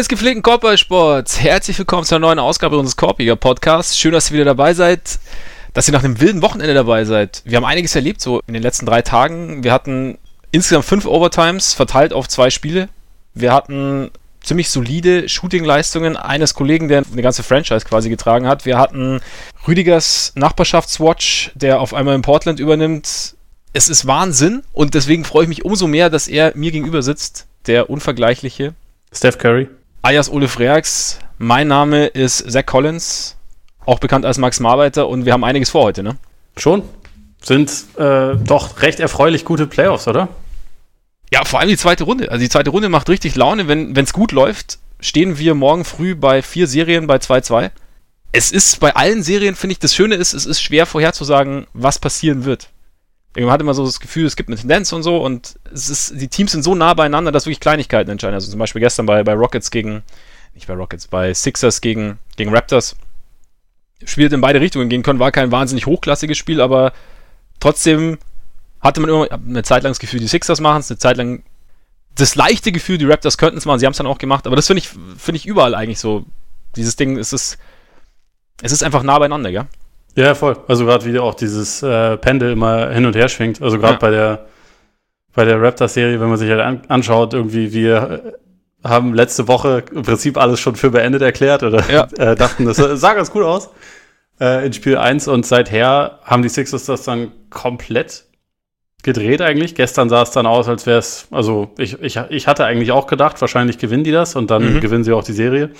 Des gepflegten Korbballsports, herzlich willkommen zu einer neuen Ausgabe unseres Korbiger Podcasts. Schön, dass ihr wieder dabei seid, dass ihr nach einem wilden Wochenende dabei seid. Wir haben einiges erlebt so in den letzten drei Tagen. Wir hatten insgesamt fünf Overtimes verteilt auf zwei Spiele. Wir hatten ziemlich solide Shooting-Leistungen eines Kollegen, der eine ganze Franchise quasi getragen hat. Wir hatten Rüdigers Nachbarschaftswatch, der auf einmal in Portland übernimmt. Es ist Wahnsinn und deswegen freue ich mich umso mehr, dass er mir gegenüber sitzt, der unvergleichliche Steph Curry. Alias Ole Freax. Mein Name ist Zach Collins, auch bekannt als Max Marbeiter und wir haben einiges vor heute, ne? Schon. Sind äh, doch recht erfreulich gute Playoffs, oder? Ja, vor allem die zweite Runde. Also die zweite Runde macht richtig Laune. Wenn es gut läuft, stehen wir morgen früh bei vier Serien bei 2-2. Es ist bei allen Serien, finde ich, das Schöne ist, es ist schwer vorherzusagen, was passieren wird. Man hat immer so das Gefühl, es gibt eine Tendenz und so und es ist, die Teams sind so nah beieinander, dass wirklich Kleinigkeiten entscheiden. Also zum Beispiel gestern bei, bei Rockets gegen, nicht bei Rockets, bei Sixers gegen, gegen Raptors. Spielt in beide Richtungen gehen können, war kein wahnsinnig hochklassiges Spiel, aber trotzdem hatte man immer eine Zeit lang das Gefühl, die Sixers machen es, eine Zeit lang das leichte Gefühl, die Raptors könnten es machen, sie haben es dann auch gemacht, aber das finde ich, finde ich überall eigentlich so. Dieses Ding, es ist, es ist einfach nah beieinander, ja. Ja, voll. Also gerade wie auch dieses äh, Pendel immer hin und her schwingt. Also gerade ja. bei der bei der Raptors-Serie, wenn man sich halt an, anschaut, irgendwie wir äh, haben letzte Woche im Prinzip alles schon für beendet erklärt oder ja. äh, dachten, das sah ganz gut aus äh, in Spiel 1 und seither haben die Sixers das dann komplett gedreht eigentlich. Gestern sah es dann aus, als wäre es, also ich, ich, ich hatte eigentlich auch gedacht, wahrscheinlich gewinnen die das und dann mhm. gewinnen sie auch die Serie.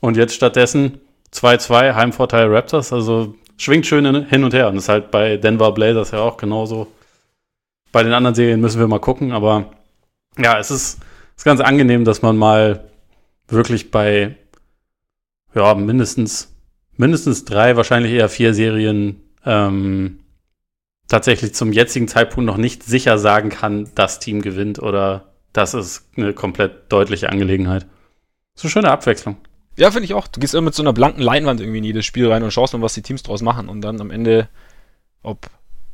Und jetzt stattdessen 2-2, Heimvorteil Raptors, also schwingt schön hin und her. Und das ist halt bei Denver Blazers ja auch genauso. Bei den anderen Serien müssen wir mal gucken, aber ja, es ist, ist ganz angenehm, dass man mal wirklich bei ja, mindestens, mindestens drei, wahrscheinlich eher vier Serien ähm, tatsächlich zum jetzigen Zeitpunkt noch nicht sicher sagen kann, das Team gewinnt oder das ist eine komplett deutliche Angelegenheit. So schöne Abwechslung. Ja, finde ich auch. Du gehst immer mit so einer blanken Leinwand irgendwie in jedes Spiel rein und schaust mal, was die Teams draus machen. Und dann am Ende, ob,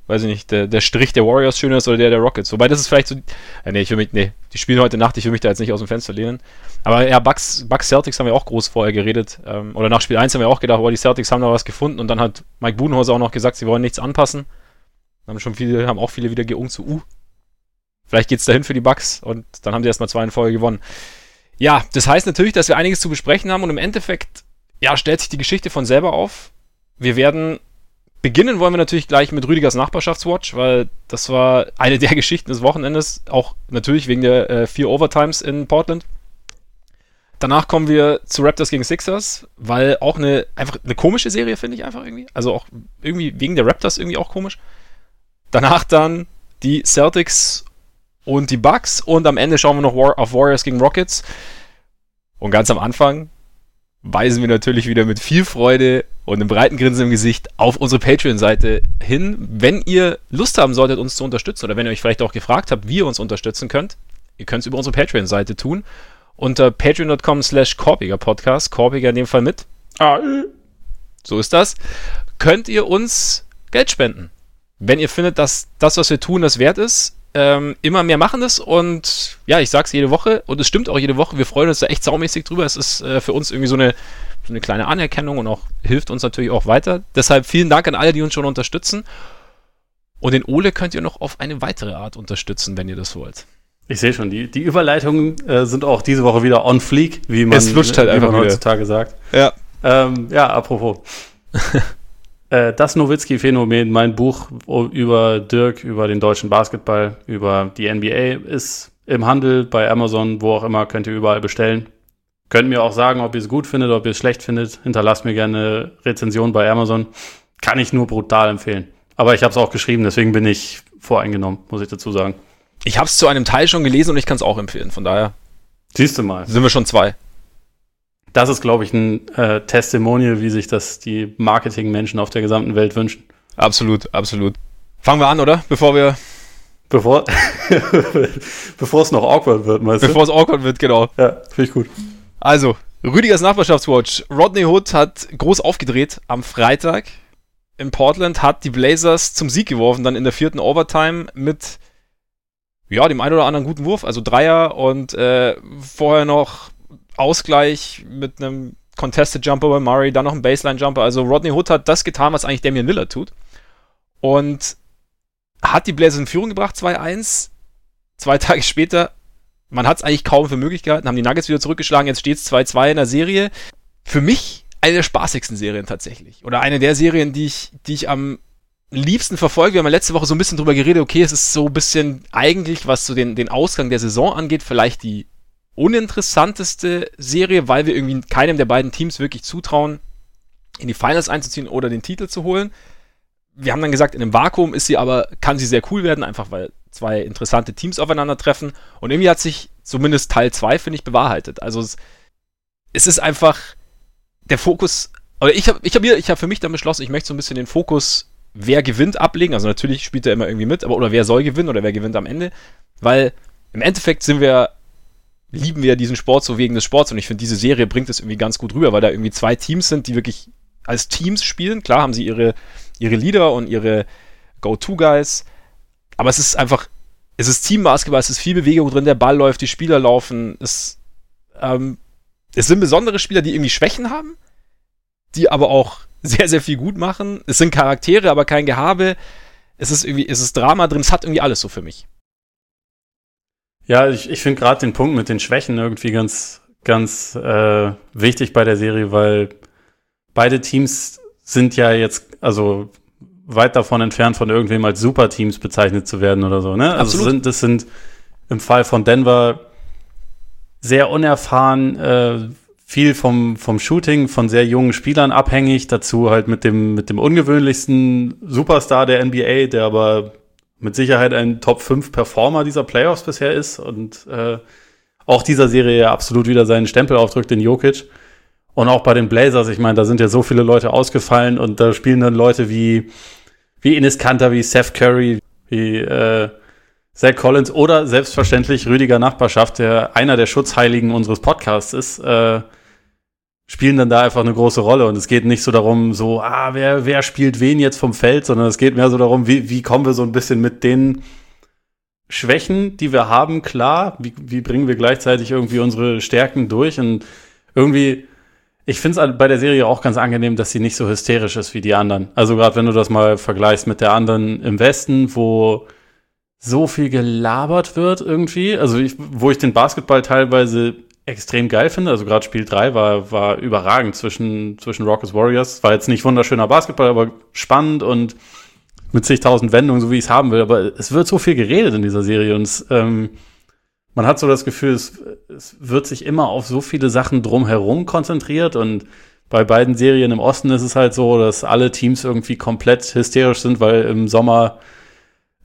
weiß ich nicht, der, der Strich der Warriors schöner ist oder der der Rockets. Wobei das ist vielleicht so. Äh, nee, ich will mich, nee, die spielen heute Nacht, ich will mich da jetzt nicht aus dem Fenster lehnen. Aber ja, Bucks, Bucks Celtics haben wir auch groß vorher geredet. Ähm, oder nach Spiel 1 haben wir auch gedacht, oh, die Celtics haben da was gefunden. Und dann hat Mike Budenhauser auch noch gesagt, sie wollen nichts anpassen. Haben schon viele, haben auch viele wieder geungt zu, uh, vielleicht geht's dahin für die Bucks. Und dann haben sie erstmal zwei in Folge gewonnen. Ja, das heißt natürlich, dass wir einiges zu besprechen haben und im Endeffekt, ja, stellt sich die Geschichte von selber auf. Wir werden beginnen wollen wir natürlich gleich mit Rüdigers Nachbarschaftswatch, weil das war eine der Geschichten des Wochenendes, auch natürlich wegen der äh, vier Overtimes in Portland. Danach kommen wir zu Raptors gegen Sixers, weil auch eine einfach eine komische Serie finde ich einfach irgendwie, also auch irgendwie wegen der Raptors irgendwie auch komisch. Danach dann die Celtics und die Bucks und am Ende schauen wir noch War auf Warriors gegen Rockets. Und ganz am Anfang weisen wir natürlich wieder mit viel Freude und einem breiten Grinsen im Gesicht auf unsere Patreon-Seite hin. Wenn ihr Lust haben solltet, uns zu unterstützen oder wenn ihr euch vielleicht auch gefragt habt, wie ihr uns unterstützen könnt, ihr könnt es über unsere Patreon-Seite tun. Unter patreon.com slash Korbiger Podcast, Korbiger in dem Fall mit. Ah, so ist das. Könnt ihr uns Geld spenden. Wenn ihr findet, dass das, was wir tun, das wert ist, ähm, immer mehr machen es und ja, ich sag's jede Woche und es stimmt auch jede Woche. Wir freuen uns da echt saumäßig drüber. Es ist äh, für uns irgendwie so eine, so eine kleine Anerkennung und auch hilft uns natürlich auch weiter. Deshalb vielen Dank an alle, die uns schon unterstützen. Und den Ole könnt ihr noch auf eine weitere Art unterstützen, wenn ihr das wollt. Ich sehe schon, die, die Überleitungen äh, sind auch diese Woche wieder on fleek, wie man, es halt wie man heutzutage sagt. Ja. Ähm, ja, apropos. Äh, das Nowitzki-Phänomen, mein Buch über Dirk, über den deutschen Basketball, über die NBA, ist im Handel, bei Amazon, wo auch immer, könnt ihr überall bestellen. Könnt mir auch sagen, ob ihr es gut findet, ob ihr es schlecht findet. Hinterlasst mir gerne eine Rezension bei Amazon. Kann ich nur brutal empfehlen. Aber ich habe es auch geschrieben, deswegen bin ich voreingenommen, muss ich dazu sagen. Ich habe es zu einem Teil schon gelesen und ich kann es auch empfehlen. Von daher. Siehst du mal. Sind wir schon zwei das ist, glaube ich, ein äh, Testimonial, wie sich das die Marketingmenschen auf der gesamten Welt wünschen. Absolut, absolut. Fangen wir an, oder? Bevor wir. Bevor, bevor es noch awkward wird, meinst du? Bevor es awkward wird, genau. Ja, finde ich gut. Also, Rüdigers Nachbarschaftswatch. Rodney Hood hat groß aufgedreht am Freitag in Portland, hat die Blazers zum Sieg geworfen, dann in der vierten Overtime mit ja, dem einen oder anderen guten Wurf, also Dreier und äh, vorher noch Ausgleich mit einem Contested Jumper bei Murray, dann noch ein Baseline Jumper. Also Rodney Hood hat das getan, was eigentlich Damian Lillard tut. Und hat die Blazers in Führung gebracht, 2-1. Zwei Tage später, man hat es eigentlich kaum für möglich gehalten, haben die Nuggets wieder zurückgeschlagen, jetzt steht es 2-2 in der Serie. Für mich eine der spaßigsten Serien tatsächlich. Oder eine der Serien, die ich, die ich am liebsten verfolge. Wir haben ja letzte Woche so ein bisschen drüber geredet, okay, es ist so ein bisschen eigentlich, was so den, den Ausgang der Saison angeht, vielleicht die uninteressanteste Serie, weil wir irgendwie keinem der beiden Teams wirklich zutrauen, in die Finals einzuziehen oder den Titel zu holen. Wir haben dann gesagt, in einem Vakuum ist sie aber, kann sie sehr cool werden, einfach weil zwei interessante Teams aufeinandertreffen. Und irgendwie hat sich zumindest Teil 2, finde ich, bewahrheitet. Also es, ist einfach der Fokus, oder ich habe ich hab, hab für mich dann beschlossen, ich möchte so ein bisschen den Fokus, wer gewinnt, ablegen. Also natürlich spielt er immer irgendwie mit, aber oder wer soll gewinnen oder wer gewinnt am Ende. Weil im Endeffekt sind wir lieben wir diesen Sport so wegen des Sports und ich finde, diese Serie bringt es irgendwie ganz gut rüber, weil da irgendwie zwei Teams sind, die wirklich als Teams spielen. Klar haben sie ihre, ihre Leader und ihre Go-To-Guys, aber es ist einfach, es ist Team-Basketball, es ist viel Bewegung drin, der Ball läuft, die Spieler laufen, es, ähm, es sind besondere Spieler, die irgendwie Schwächen haben, die aber auch sehr, sehr viel gut machen. Es sind Charaktere, aber kein Gehabe. Es ist irgendwie, es ist Drama drin, es hat irgendwie alles so für mich. Ja, ich, ich finde gerade den Punkt mit den Schwächen irgendwie ganz, ganz äh, wichtig bei der Serie, weil beide Teams sind ja jetzt, also weit davon entfernt, von irgendwem als Superteams bezeichnet zu werden oder so. Ne? Also sind, das sind im Fall von Denver sehr unerfahren, äh, viel vom, vom Shooting von sehr jungen Spielern abhängig, dazu halt mit dem, mit dem ungewöhnlichsten Superstar der NBA, der aber mit Sicherheit ein Top 5 Performer dieser Playoffs bisher ist und äh, auch dieser Serie ja absolut wieder seinen Stempel aufdrückt, den Jokic. Und auch bei den Blazers, ich meine, da sind ja so viele Leute ausgefallen und da spielen dann Leute wie, wie Ines Kanter, wie Seth Curry, wie äh, Zach Collins oder selbstverständlich Rüdiger Nachbarschaft, der einer der Schutzheiligen unseres Podcasts ist. Äh, spielen dann da einfach eine große Rolle. Und es geht nicht so darum, so, ah, wer, wer spielt wen jetzt vom Feld, sondern es geht mehr so darum, wie, wie kommen wir so ein bisschen mit den Schwächen, die wir haben, klar, wie, wie bringen wir gleichzeitig irgendwie unsere Stärken durch und irgendwie, ich finde es bei der Serie auch ganz angenehm, dass sie nicht so hysterisch ist wie die anderen. Also gerade wenn du das mal vergleichst mit der anderen im Westen, wo so viel gelabert wird irgendwie, also ich, wo ich den Basketball teilweise extrem geil finde. Also gerade Spiel 3 war, war überragend zwischen, zwischen Rockets Warriors. War jetzt nicht wunderschöner Basketball, aber spannend und mit zigtausend Wendungen, so wie ich es haben will. Aber es wird so viel geredet in dieser Serie und es, ähm, man hat so das Gefühl, es, es wird sich immer auf so viele Sachen drumherum konzentriert und bei beiden Serien im Osten ist es halt so, dass alle Teams irgendwie komplett hysterisch sind, weil im Sommer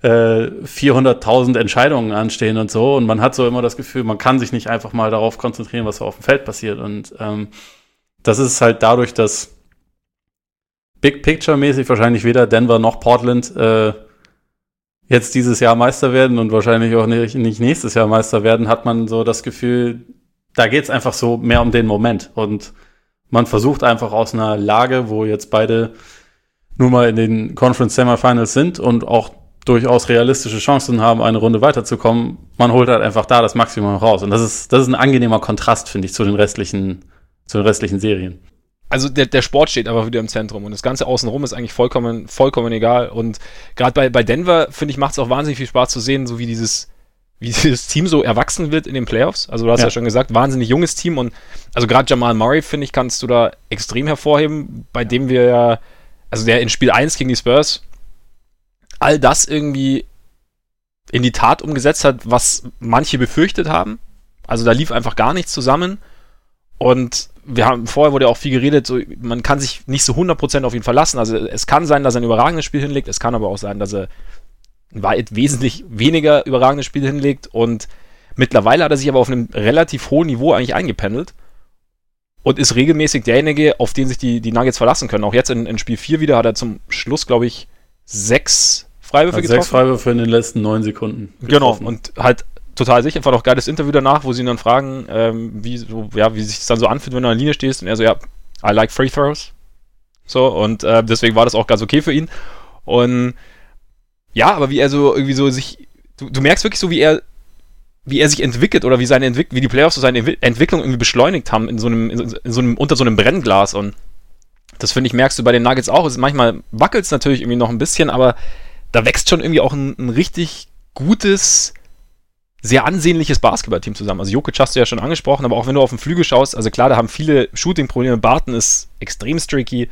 400.000 äh, Entscheidungen anstehen und so. Und man hat so immer das Gefühl, man kann sich nicht einfach mal darauf konzentrieren, was auf dem Feld passiert. Und ähm, das ist halt dadurch, dass Big Picture-mäßig wahrscheinlich weder Denver noch Portland äh, jetzt dieses Jahr Meister werden und wahrscheinlich auch nicht, nicht nächstes Jahr Meister werden, hat man so das Gefühl, da geht es einfach so mehr um den Moment. Und man versucht einfach aus einer Lage, wo jetzt beide nur mal in den Conference Semifinals sind und auch durchaus realistische Chancen haben, eine Runde weiterzukommen, man holt halt einfach da das Maximum raus. Und das ist, das ist ein angenehmer Kontrast, finde ich, zu den restlichen, zu den restlichen Serien. Also der, der Sport steht aber wieder im Zentrum und das Ganze außenrum ist eigentlich vollkommen, vollkommen egal. Und gerade bei, bei Denver, finde ich, macht es auch wahnsinnig viel Spaß zu sehen, so wie dieses, wie dieses Team so erwachsen wird in den Playoffs. Also du hast ja, ja schon gesagt, wahnsinnig junges Team und also gerade Jamal Murray, finde ich, kannst du da extrem hervorheben, bei dem wir ja, also der in Spiel 1 gegen die Spurs all das irgendwie in die Tat umgesetzt hat, was manche befürchtet haben. Also da lief einfach gar nichts zusammen. Und wir haben, vorher wurde auch viel geredet, so, man kann sich nicht so 100% auf ihn verlassen. Also es kann sein, dass er ein überragendes Spiel hinlegt, es kann aber auch sein, dass er ein weit wesentlich weniger überragendes Spiel hinlegt. Und mittlerweile hat er sich aber auf einem relativ hohen Niveau eigentlich eingependelt und ist regelmäßig derjenige, auf den sich die, die Nuggets verlassen können. Auch jetzt in, in Spiel 4 wieder hat er zum Schluss, glaube ich, sechs Freiwürfe getroffen. Sechs Freiwürfe in den letzten neun Sekunden. Getroffen. Genau, und halt total sicher. Einfach noch geiles Interview danach, wo sie ihn dann fragen, ähm, wie, so, ja, wie sich das dann so anfühlt, wenn du an der Linie stehst. Und er so, ja, I like free throws. So, und äh, deswegen war das auch ganz okay für ihn. Und ja, aber wie er so irgendwie so sich, du, du merkst wirklich so, wie er wie er sich entwickelt oder wie seine Entwick wie die Playoffs so seine Entwicklung irgendwie beschleunigt haben in so einem, in so einem unter so einem Brennglas und das finde ich, merkst du bei den Nuggets auch. Es, manchmal wackelt es natürlich irgendwie noch ein bisschen, aber da wächst schon irgendwie auch ein, ein richtig gutes, sehr ansehnliches Basketballteam zusammen. Also Jokic hast du ja schon angesprochen, aber auch wenn du auf den Flügel schaust, also klar, da haben viele Shooting-Probleme. Barton ist extrem streaky.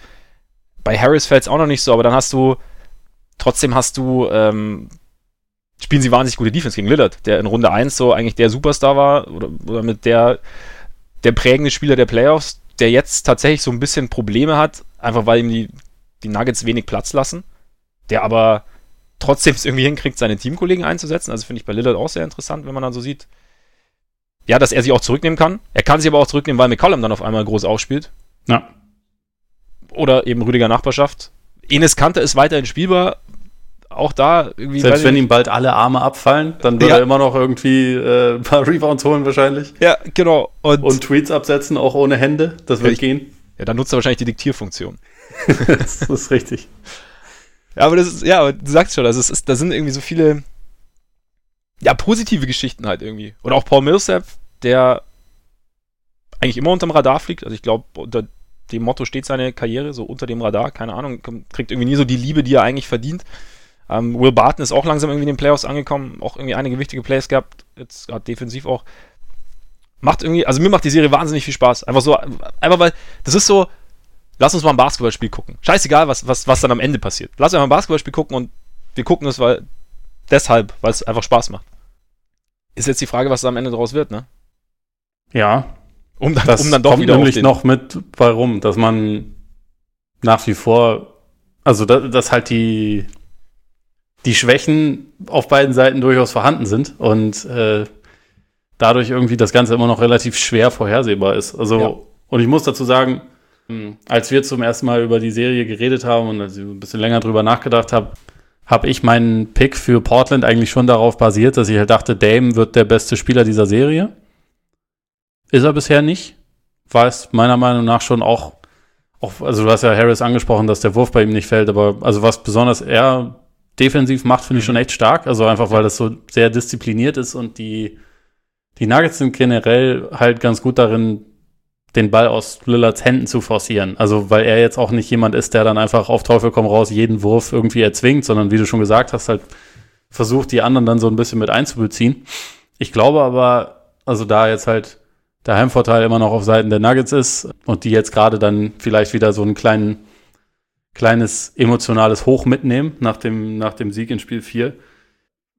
Bei Harris fällt es auch noch nicht so, aber dann hast du, trotzdem hast du, ähm, spielen sie wahnsinnig gute Defense gegen Lillard, der in Runde 1 so eigentlich der Superstar war oder, oder mit der, der prägende Spieler der Playoffs der jetzt tatsächlich so ein bisschen Probleme hat, einfach weil ihm die, die Nuggets wenig Platz lassen, der aber trotzdem es irgendwie hinkriegt, seine Teamkollegen einzusetzen. Also finde ich bei Lillard auch sehr interessant, wenn man dann so sieht, ja, dass er sich auch zurücknehmen kann. Er kann sich aber auch zurücknehmen, weil McCollum dann auf einmal groß aufspielt. Ja. Oder eben Rüdiger Nachbarschaft. Enes Kante ist weiterhin spielbar, auch da irgendwie. Selbst wenn ihm bald alle Arme abfallen, dann wird ja. er immer noch irgendwie äh, ein paar Rebounds holen wahrscheinlich. Ja, genau. Und, und Tweets absetzen, auch ohne Hände. Das wird ich, gehen. Ja, dann nutzt er wahrscheinlich die Diktierfunktion. das ist richtig. Ja, aber das ist, ja, du sagst schon, also es ist, da sind irgendwie so viele, ja, positive Geschichten halt irgendwie. Und auch Paul Millsap, der eigentlich immer unterm Radar fliegt. Also ich glaube, unter dem Motto steht seine Karriere, so unter dem Radar, keine Ahnung, kriegt irgendwie nie so die Liebe, die er eigentlich verdient. Ähm, Will Barton ist auch langsam irgendwie in den Playoffs angekommen, auch irgendwie einige wichtige Plays gehabt, jetzt gerade defensiv auch. Macht irgendwie, also mir macht die Serie wahnsinnig viel Spaß. Einfach so, einfach weil, das ist so, lass uns mal ein Basketballspiel gucken. Scheißegal, was, was, was dann am Ende passiert. Lass uns mal ein Basketballspiel gucken und wir gucken es, weil, deshalb, weil es einfach Spaß macht. Ist jetzt die Frage, was da am Ende draus wird, ne? Ja. Um dann, das um dann doch kommt wieder nämlich noch mit warum, dass man nach wie vor, also dass, dass halt die die Schwächen auf beiden Seiten durchaus vorhanden sind und äh, dadurch irgendwie das Ganze immer noch relativ schwer vorhersehbar ist. Also, ja. und ich muss dazu sagen, als wir zum ersten Mal über die Serie geredet haben und als ich ein bisschen länger drüber nachgedacht habe, habe ich meinen Pick für Portland eigentlich schon darauf basiert, dass ich halt dachte, Dame wird der beste Spieler dieser Serie. Ist er bisher nicht. War es meiner Meinung nach schon auch, auch, also du hast ja Harris angesprochen, dass der Wurf bei ihm nicht fällt, aber also was besonders er defensiv macht, finde ich schon echt stark. Also einfach, weil das so sehr diszipliniert ist und die, die Nuggets sind generell halt ganz gut darin, den Ball aus Lillards Händen zu forcieren. Also, weil er jetzt auch nicht jemand ist, der dann einfach auf Teufel komm raus jeden Wurf irgendwie erzwingt, sondern wie du schon gesagt hast, halt versucht, die anderen dann so ein bisschen mit einzubeziehen. Ich glaube aber, also da jetzt halt der Heimvorteil immer noch auf Seiten der Nuggets ist und die jetzt gerade dann vielleicht wieder so einen kleinen kleines emotionales Hoch mitnehmen nach dem, nach dem Sieg in Spiel 4.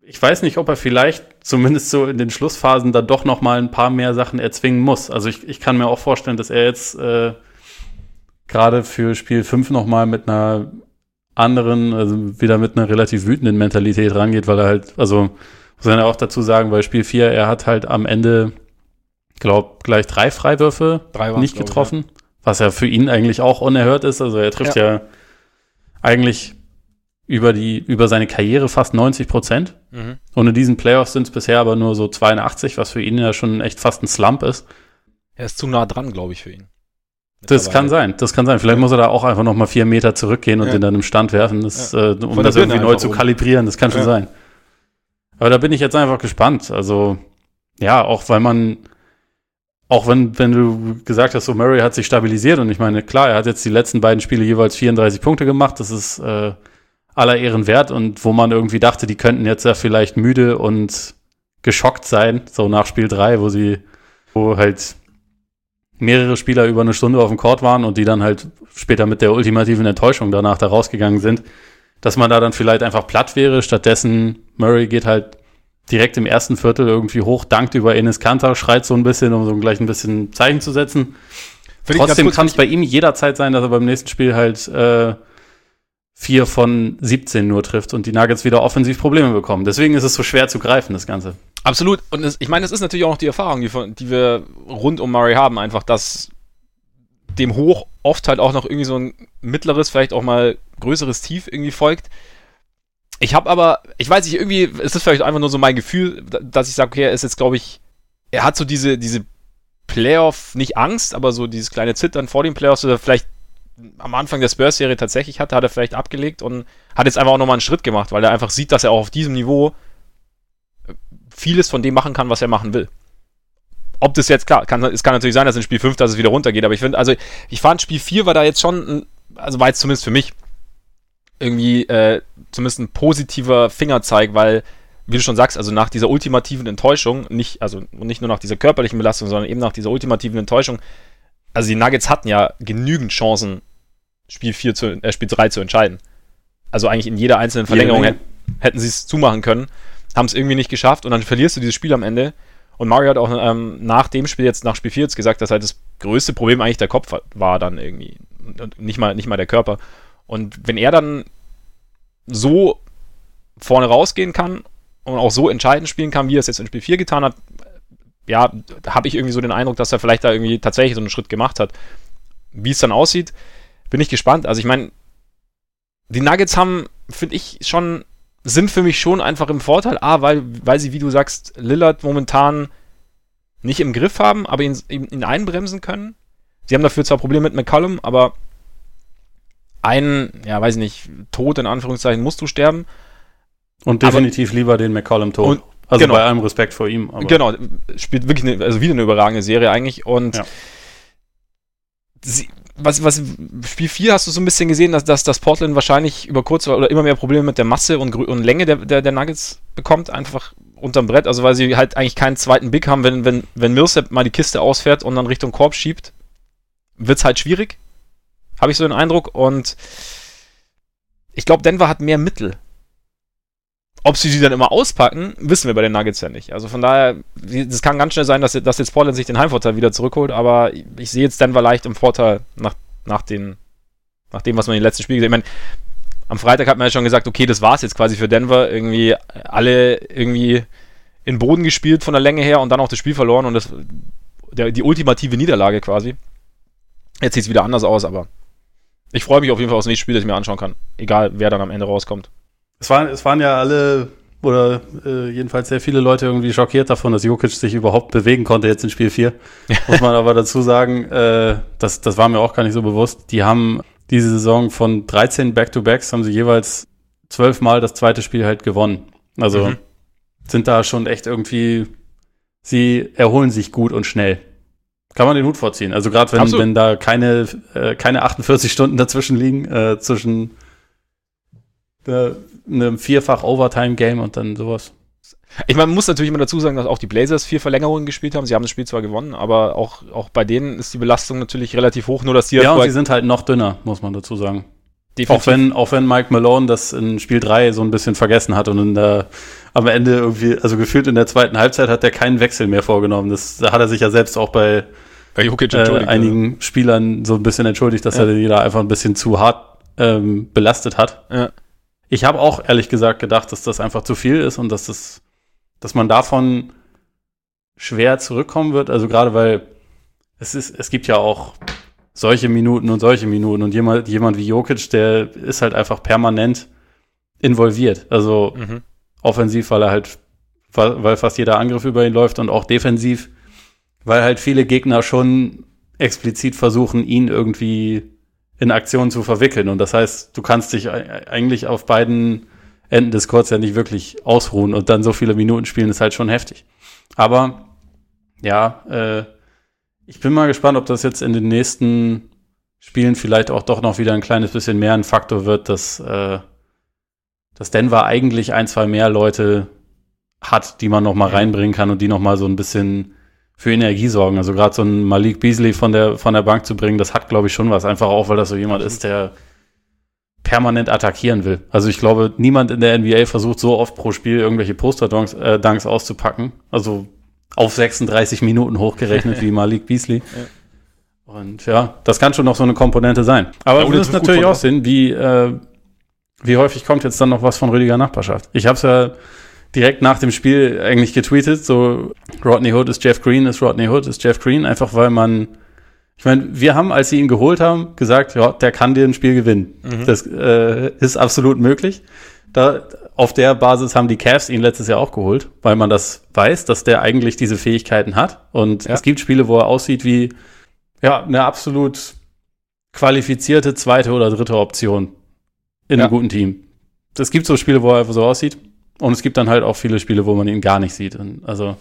Ich weiß nicht, ob er vielleicht zumindest so in den Schlussphasen dann doch noch mal ein paar mehr Sachen erzwingen muss. Also ich, ich kann mir auch vorstellen, dass er jetzt äh, gerade für Spiel 5 noch mal mit einer anderen, also wieder mit einer relativ wütenden Mentalität rangeht, weil er halt, also muss man ja auch dazu sagen, bei Spiel 4, er hat halt am Ende, glaub, gleich drei Freiwürfe drei nicht getroffen, ich, ja. was ja für ihn eigentlich auch unerhört ist. Also er trifft ja, ja eigentlich über die, über seine Karriere fast 90 Prozent. Mhm. Und in diesen Playoffs sind es bisher aber nur so 82, was für ihn ja schon echt fast ein Slump ist. Er ist zu nah dran, glaube ich, für ihn. Das kann sein, das kann sein. Vielleicht ja. muss er da auch einfach noch mal vier Meter zurückgehen und ja. den dann im Stand werfen, das, ja. äh, um das irgendwie neu zu kalibrieren. Das kann schon sein. Aber da bin ich jetzt einfach gespannt. Also, ja, auch weil man, auch wenn, wenn du gesagt hast, so Murray hat sich stabilisiert und ich meine, klar, er hat jetzt die letzten beiden Spiele jeweils 34 Punkte gemacht, das ist äh, aller Ehren wert und wo man irgendwie dachte, die könnten jetzt ja vielleicht müde und geschockt sein, so nach Spiel 3, wo sie, wo halt mehrere Spieler über eine Stunde auf dem Court waren und die dann halt später mit der ultimativen Enttäuschung danach da rausgegangen sind, dass man da dann vielleicht einfach platt wäre. Stattdessen Murray geht halt direkt im ersten Viertel irgendwie hoch, dankt über Enes Kanter, schreit so ein bisschen, um so gleich ein bisschen Zeichen zu setzen. Trotzdem kann es bei ihm jederzeit sein, dass er beim nächsten Spiel halt äh, vier von 17 nur trifft und die Nuggets wieder offensiv Probleme bekommen. Deswegen ist es so schwer zu greifen, das Ganze. Absolut. Und es, ich meine, das ist natürlich auch noch die Erfahrung, die, die wir rund um Murray haben, einfach, dass dem Hoch oft halt auch noch irgendwie so ein mittleres, vielleicht auch mal größeres Tief irgendwie folgt. Ich habe aber, ich weiß nicht, irgendwie ist das vielleicht einfach nur so mein Gefühl, dass ich sage, okay, er ist jetzt, glaube ich, er hat so diese, diese Playoff, nicht Angst, aber so dieses kleine Zittern vor den Playoffs oder vielleicht am Anfang der Spurs-Serie tatsächlich hatte, hat er vielleicht abgelegt und hat jetzt einfach auch nochmal einen Schritt gemacht, weil er einfach sieht, dass er auch auf diesem Niveau vieles von dem machen kann, was er machen will. Ob das jetzt, klar, kann, es kann natürlich sein, dass in Spiel 5, dass es wieder runtergeht, aber ich finde, also ich fand Spiel 4 war da jetzt schon, also war jetzt zumindest für mich irgendwie äh, zumindest ein positiver Fingerzeig, weil, wie du schon sagst, also nach dieser ultimativen Enttäuschung, nicht, also nicht nur nach dieser körperlichen Belastung, sondern eben nach dieser ultimativen Enttäuschung, also die Nuggets hatten ja genügend Chancen, Spiel 4 zu, äh, Spiel 3 zu entscheiden. Also eigentlich in jeder einzelnen Verlängerung hätten, hätten sie es zumachen können, haben es irgendwie nicht geschafft und dann verlierst du dieses Spiel am Ende. Und Mario hat auch ähm, nach dem Spiel jetzt, nach Spiel 4 jetzt gesagt, dass halt das größte Problem eigentlich der Kopf war dann irgendwie. Und nicht mal, nicht mal der Körper. Und wenn er dann so vorne rausgehen kann und auch so entscheidend spielen kann, wie er es jetzt in Spiel 4 getan hat, ja, habe ich irgendwie so den Eindruck, dass er vielleicht da irgendwie tatsächlich so einen Schritt gemacht hat. Wie es dann aussieht, bin ich gespannt. Also ich meine, die Nuggets haben, finde ich, schon, sind für mich schon einfach im Vorteil. A, weil, weil sie, wie du sagst, Lillard momentan nicht im Griff haben, aber ihn, ihn einbremsen können. Sie haben dafür zwar Probleme mit McCollum, aber einen, ja, weiß ich nicht, Tod in Anführungszeichen musst du sterben. Und definitiv aber, lieber den McCollum Tod. Und, also genau, bei allem Respekt vor ihm. genau, spielt wirklich eine, also wieder eine überragende Serie eigentlich. Und ja. sie, was, was Spiel 4 hast du so ein bisschen gesehen, dass, dass, dass Portland wahrscheinlich über kurz oder immer mehr Probleme mit der Masse und, und Länge der, der, der Nuggets bekommt, einfach unterm Brett. Also weil sie halt eigentlich keinen zweiten Big haben, wenn, wenn, wenn Millsap mal die Kiste ausfährt und dann Richtung Korb schiebt, wird es halt schwierig. Habe ich so den Eindruck. Und ich glaube, Denver hat mehr Mittel. Ob sie sie dann immer auspacken, wissen wir bei den Nuggets ja nicht. Also von daher, es kann ganz schnell sein, dass, dass jetzt Portland sich den Heimvorteil wieder zurückholt, aber ich sehe jetzt Denver leicht im Vorteil nach, nach, den, nach dem, was man in den letzten Spielen gesehen hat. Ich meine, am Freitag hat man ja schon gesagt, okay, das war es jetzt quasi für Denver. Irgendwie alle irgendwie in Boden gespielt von der Länge her und dann auch das Spiel verloren und das, der, die ultimative Niederlage quasi. Jetzt sieht es wieder anders aus, aber ich freue mich auf jeden Fall aufs nächste Spiel, das ich mir anschauen kann. Egal, wer dann am Ende rauskommt. Es waren, es waren ja alle, oder äh, jedenfalls sehr viele Leute irgendwie schockiert davon, dass Jokic sich überhaupt bewegen konnte jetzt in Spiel 4. Muss man aber dazu sagen, äh, das, das war mir auch gar nicht so bewusst. Die haben diese Saison von 13 Back-to-Backs haben sie jeweils zwölfmal das zweite Spiel halt gewonnen. Also mhm. sind da schon echt irgendwie, sie erholen sich gut und schnell. Kann man den Hut vorziehen. Also gerade wenn, wenn da keine, äh, keine 48 Stunden dazwischen liegen, äh, zwischen äh, einem vierfach Overtime-Game und dann sowas. Ich meine, man muss natürlich immer dazu sagen, dass auch die Blazers vier Verlängerungen gespielt haben. Sie haben das Spiel zwar gewonnen, aber auch, auch bei denen ist die Belastung natürlich relativ hoch, nur dass die Ja, und sie sind halt noch dünner, muss man dazu sagen. Definitiv. Auch wenn, auch wenn Mike Malone das in Spiel 3 so ein bisschen vergessen hat und in der, am Ende irgendwie, also gefühlt in der zweiten Halbzeit hat er keinen Wechsel mehr vorgenommen. Das da hat er sich ja selbst auch bei, bei äh, einigen Spielern so ein bisschen entschuldigt, dass ja. er die da einfach ein bisschen zu hart ähm, belastet hat. Ja. Ich habe auch ehrlich gesagt gedacht, dass das einfach zu viel ist und dass das, dass man davon schwer zurückkommen wird. Also gerade weil es ist, es gibt ja auch solche Minuten und solche Minuten und jemand, jemand wie Jokic, der ist halt einfach permanent involviert. Also mhm. offensiv, weil er halt, weil fast jeder Angriff über ihn läuft und auch defensiv, weil halt viele Gegner schon explizit versuchen, ihn irgendwie in Aktion zu verwickeln. Und das heißt, du kannst dich eigentlich auf beiden Enden des Courts ja nicht wirklich ausruhen und dann so viele Minuten spielen, ist halt schon heftig. Aber ja, äh, ich bin mal gespannt, ob das jetzt in den nächsten Spielen vielleicht auch doch noch wieder ein kleines bisschen mehr ein Faktor wird, dass, äh, dass Denver eigentlich ein, zwei mehr Leute hat, die man noch mal reinbringen kann und die noch mal so ein bisschen für Energie sorgen. Also gerade so ein Malik Beasley von der, von der Bank zu bringen, das hat, glaube ich, schon was. Einfach auch, weil das so jemand ist, der permanent attackieren will. Also ich glaube, niemand in der NBA versucht so oft pro Spiel irgendwelche Poster-Dunks äh, Dunks auszupacken. Also auf 36 Minuten hochgerechnet wie Malik Beasley. Ja. Und ja, das kann schon noch so eine Komponente sein. Aber ja, wir müssen natürlich auch sehen, wie, äh, wie häufig kommt jetzt dann noch was von Rüdiger Nachbarschaft. Ich habe es ja direkt nach dem Spiel eigentlich getweetet, so Rodney Hood ist Jeff Green, ist Rodney Hood, ist Jeff Green, einfach weil man, ich meine, wir haben, als sie ihn geholt haben, gesagt, ja, der kann dir ein Spiel gewinnen. Mhm. Das äh, ist absolut möglich. Da, auf der Basis haben die Cavs ihn letztes Jahr auch geholt, weil man das weiß, dass der eigentlich diese Fähigkeiten hat. Und ja. es gibt Spiele, wo er aussieht wie ja, eine absolut qualifizierte zweite oder dritte Option in ja. einem guten Team. Es gibt so Spiele, wo er einfach so aussieht. Und es gibt dann halt auch viele Spiele, wo man ihn gar nicht sieht. Und also,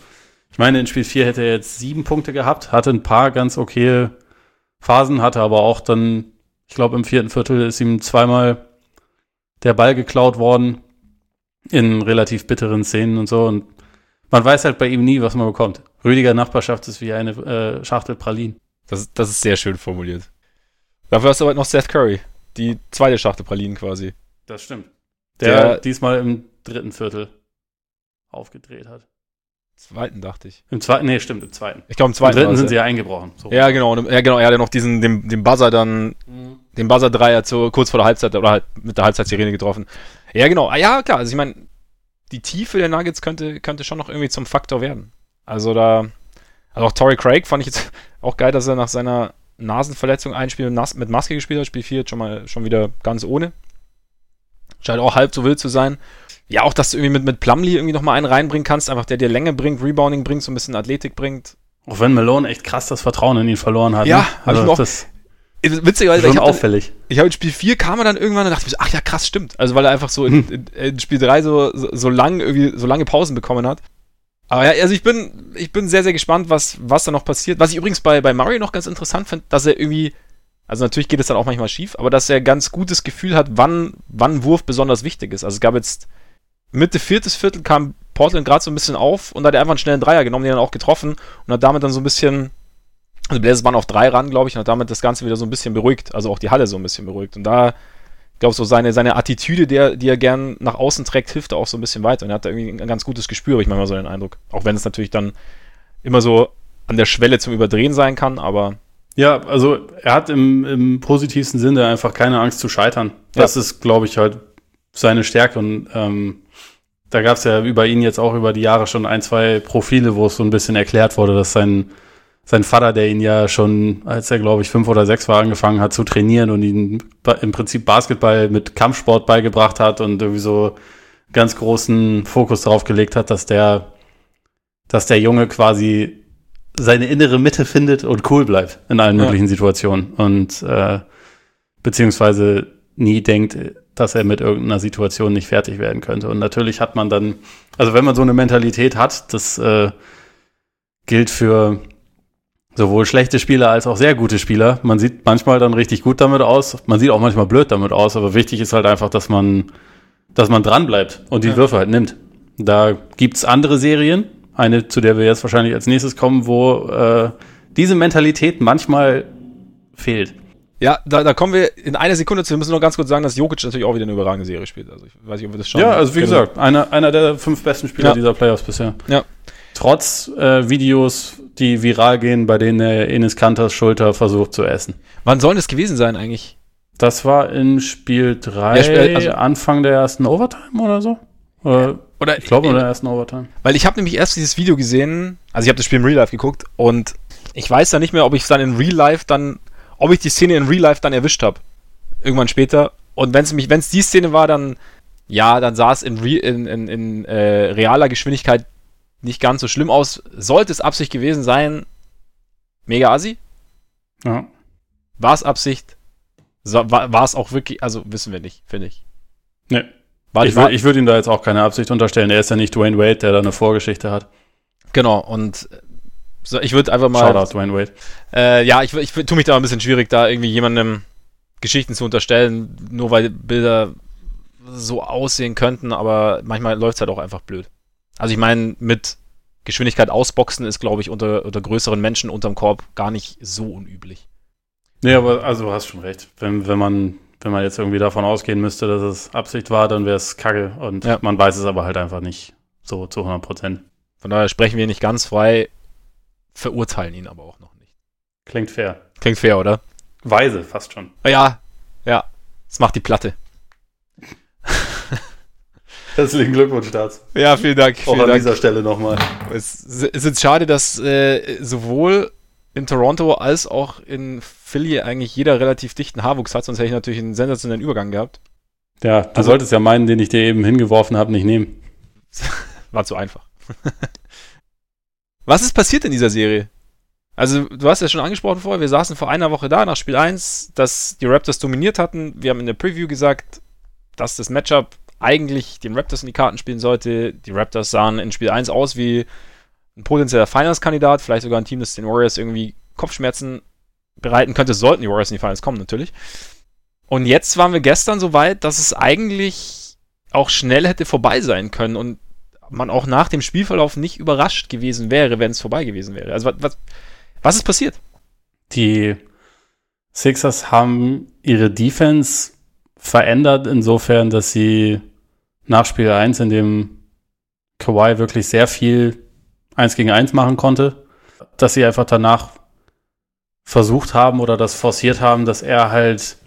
ich meine, in Spiel 4 hätte er jetzt sieben Punkte gehabt, hatte ein paar ganz okay Phasen, hatte aber auch dann, ich glaube, im vierten Viertel ist ihm zweimal der Ball geklaut worden in relativ bitteren Szenen und so. Und man weiß halt bei ihm nie, was man bekommt. Rüdiger Nachbarschaft ist wie eine äh, Schachtel Pralin. Das, das ist sehr schön formuliert. Dafür hast du aber noch Seth Curry, die zweite Schachtel Pralinen quasi. Das stimmt. Der, der diesmal im dritten Viertel aufgedreht hat. Zweiten, dachte ich. Im zweiten, nee, stimmt, im zweiten. Ich glaube, im zweiten. Im dritten sind sie ja eingebrochen. So. Ja, genau. Ja, genau. Er hat ja noch diesen, den, den Buzzer dann, mhm. den Buzzer-Dreier zu, kurz vor der Halbzeit oder halt mit der Halbzeitsirene getroffen. Ja, genau. Ah, ja, klar. Also ich meine, die Tiefe der Nuggets könnte, könnte schon noch irgendwie zum Faktor werden. Also da, also auch Torrey Craig fand ich jetzt auch geil, dass er nach seiner Nasenverletzung ein Spiel mit Maske gespielt hat. Spiel 4 jetzt schon mal schon wieder ganz ohne. Scheint auch halb so wild zu sein. Ja, auch, dass du irgendwie mit, mit Plumlee irgendwie nochmal einen reinbringen kannst, einfach der dir Länge bringt, Rebounding bringt, so ein bisschen Athletik bringt. Auch wenn Malone echt krass das Vertrauen in ihn verloren hat. Ja, ne? also ich noch. Das Witzigerweise, ich auffällig. Dann, ich habe in Spiel 4 kam er dann irgendwann und dachte mir, ach ja, krass, stimmt. Also weil er einfach so in, hm. in, in Spiel 3 so, so, so lang irgendwie so lange Pausen bekommen hat. Aber ja, also ich bin, ich bin sehr, sehr gespannt, was, was da noch passiert. Was ich übrigens bei, bei Mario noch ganz interessant finde, dass er irgendwie, also natürlich geht es dann auch manchmal schief, aber dass er ganz gutes Gefühl hat, wann, wann Wurf besonders wichtig ist. Also es gab jetzt Mitte viertes Viertel kam Portland gerade so ein bisschen auf und hat er einfach einen schnellen Dreier genommen, den dann auch getroffen und hat damit dann so ein bisschen, also Blazers waren auf drei ran, glaube ich, und hat damit das Ganze wieder so ein bisschen beruhigt, also auch die Halle so ein bisschen beruhigt. Und da, ich glaube, so seine, seine Attitüde, der, die er gern nach außen trägt, hilft auch so ein bisschen weiter. Und er hat da irgendwie ein ganz gutes Gespür, ich manchmal so den Eindruck. Auch wenn es natürlich dann immer so an der Schwelle zum Überdrehen sein kann, aber. Ja, also er hat im, im positivsten Sinne einfach keine Angst zu scheitern. Das ja. ist, glaube ich, halt seine Stärke. Und ähm, da gab es ja über ihn jetzt auch über die Jahre schon ein, zwei Profile, wo es so ein bisschen erklärt wurde, dass sein sein Vater, der ihn ja schon, als er glaube ich fünf oder sechs war, angefangen hat zu trainieren und ihn im Prinzip Basketball mit Kampfsport beigebracht hat und irgendwie so ganz großen Fokus darauf gelegt hat, dass der, dass der Junge quasi seine innere Mitte findet und cool bleibt in allen ja. möglichen Situationen und äh, beziehungsweise nie denkt, dass er mit irgendeiner Situation nicht fertig werden könnte. Und natürlich hat man dann, also wenn man so eine Mentalität hat, das äh, gilt für sowohl schlechte Spieler als auch sehr gute Spieler. Man sieht manchmal dann richtig gut damit aus, man sieht auch manchmal blöd damit aus, aber wichtig ist halt einfach, dass man, dass man dran bleibt und die ja. Würfe halt nimmt. Da gibt's andere Serien, eine, zu der wir jetzt wahrscheinlich als nächstes kommen, wo äh, diese Mentalität manchmal fehlt. Ja, da, da kommen wir in einer Sekunde zu. Wir müssen noch ganz kurz sagen, dass Jokic natürlich auch wieder eine überragende Serie spielt. Also ich weiß nicht, ob wir das schon. Ja, also wie genau. gesagt, einer, einer der fünf besten Spieler ja. dieser Playoffs bisher. Ja. Trotz äh, Videos die viral gehen, bei denen er Enes Kanters Schulter versucht zu essen. Wann soll das gewesen sein eigentlich? Das war in Spiel 3, ja, also, Anfang der ersten Overtime oder so. Oder, oder ich glaube in der ersten Overtime. Weil ich habe nämlich erst dieses Video gesehen, also ich habe das Spiel im Real Life geguckt und ich weiß dann nicht mehr, ob ich es dann in Real Life dann, ob ich die Szene in Real Life dann erwischt habe. Irgendwann später. Und wenn es mich, wenn es die Szene war, dann ja, dann sah es in, in, in, in äh, realer Geschwindigkeit nicht ganz so schlimm aus. Sollte es Absicht gewesen sein, mega assi. Ja. War es Absicht? So, war es auch wirklich, also wissen wir nicht, finde ich. Nee. War, ich, ich würde ihm da jetzt auch keine Absicht unterstellen. Er ist ja nicht Dwayne Wade, der da eine Vorgeschichte hat. Genau, und so, ich würde einfach mal. Shoutout Dwayne Wade. Äh, ja, ich, ich tue mich da ein bisschen schwierig, da irgendwie jemandem Geschichten zu unterstellen, nur weil Bilder so aussehen könnten, aber manchmal läuft es halt auch einfach blöd. Also ich meine, mit Geschwindigkeit ausboxen ist, glaube ich, unter, unter größeren Menschen unterm Korb gar nicht so unüblich. Nee, aber also du hast schon recht. Wenn, wenn man wenn man jetzt irgendwie davon ausgehen müsste, dass es Absicht war, dann wäre es kacke. Und ja. man weiß es aber halt einfach nicht so zu 100 Prozent. Von daher sprechen wir nicht ganz frei, verurteilen ihn aber auch noch nicht. Klingt fair. Klingt fair, oder? Weise, fast schon. Ja, ja. Das macht die Platte. Herzlichen Glückwunsch dazu. Ja, vielen Dank. Auch vielen an Dank. dieser Stelle nochmal. Es, es ist schade, dass äh, sowohl in Toronto als auch in Philly eigentlich jeder relativ dichten Haarwuchs hat, sonst hätte ich natürlich einen sensationellen Übergang gehabt. Ja, du also, solltest ja meinen, den ich dir eben hingeworfen habe, nicht nehmen. War zu einfach. Was ist passiert in dieser Serie? Also, du hast ja schon angesprochen vorher, wir saßen vor einer Woche da nach Spiel 1, dass die Raptors dominiert hatten. Wir haben in der Preview gesagt, dass das Matchup eigentlich den Raptors in die Karten spielen sollte. Die Raptors sahen in Spiel 1 aus wie ein potenzieller Finals-Kandidat, vielleicht sogar ein Team, das den Warriors irgendwie Kopfschmerzen bereiten könnte, sollten die Warriors in die Finals kommen, natürlich. Und jetzt waren wir gestern so weit, dass es eigentlich auch schnell hätte vorbei sein können und man auch nach dem Spielverlauf nicht überrascht gewesen wäre, wenn es vorbei gewesen wäre. Also was, was ist passiert? Die Sixers haben ihre Defense verändert insofern, dass sie nach Spiel 1, in dem Kawhi wirklich sehr viel 1 gegen 1 machen konnte, dass sie einfach danach versucht haben oder das forciert haben, dass er halt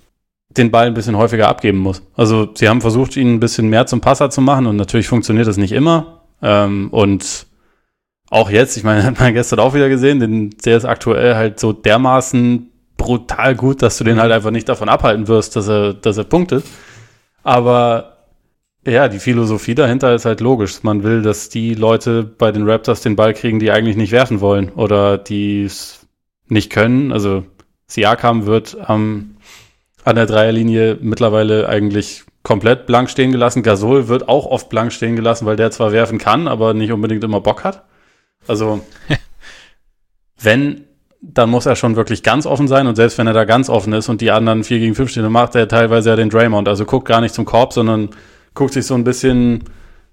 den Ball ein bisschen häufiger abgeben muss. Also sie haben versucht, ihn ein bisschen mehr zum Passer zu machen und natürlich funktioniert das nicht immer. Ähm, und auch jetzt, ich meine, hat man gestern auch wieder gesehen, denn der ist aktuell halt so dermaßen brutal gut, dass du den halt einfach nicht davon abhalten wirst, dass er, dass er punktet. Aber ja, die Philosophie dahinter ist halt logisch. Man will, dass die Leute bei den Raptors den Ball kriegen, die eigentlich nicht werfen wollen oder die es nicht können. Also Siakam wird am an der Dreierlinie mittlerweile eigentlich komplett blank stehen gelassen. Gasol wird auch oft blank stehen gelassen, weil der zwar werfen kann, aber nicht unbedingt immer Bock hat. Also, wenn, dann muss er schon wirklich ganz offen sein und selbst wenn er da ganz offen ist und die anderen 4 gegen 5 stehen, dann macht er teilweise ja den Draymond. Also guckt gar nicht zum Korb, sondern guckt sich so ein bisschen,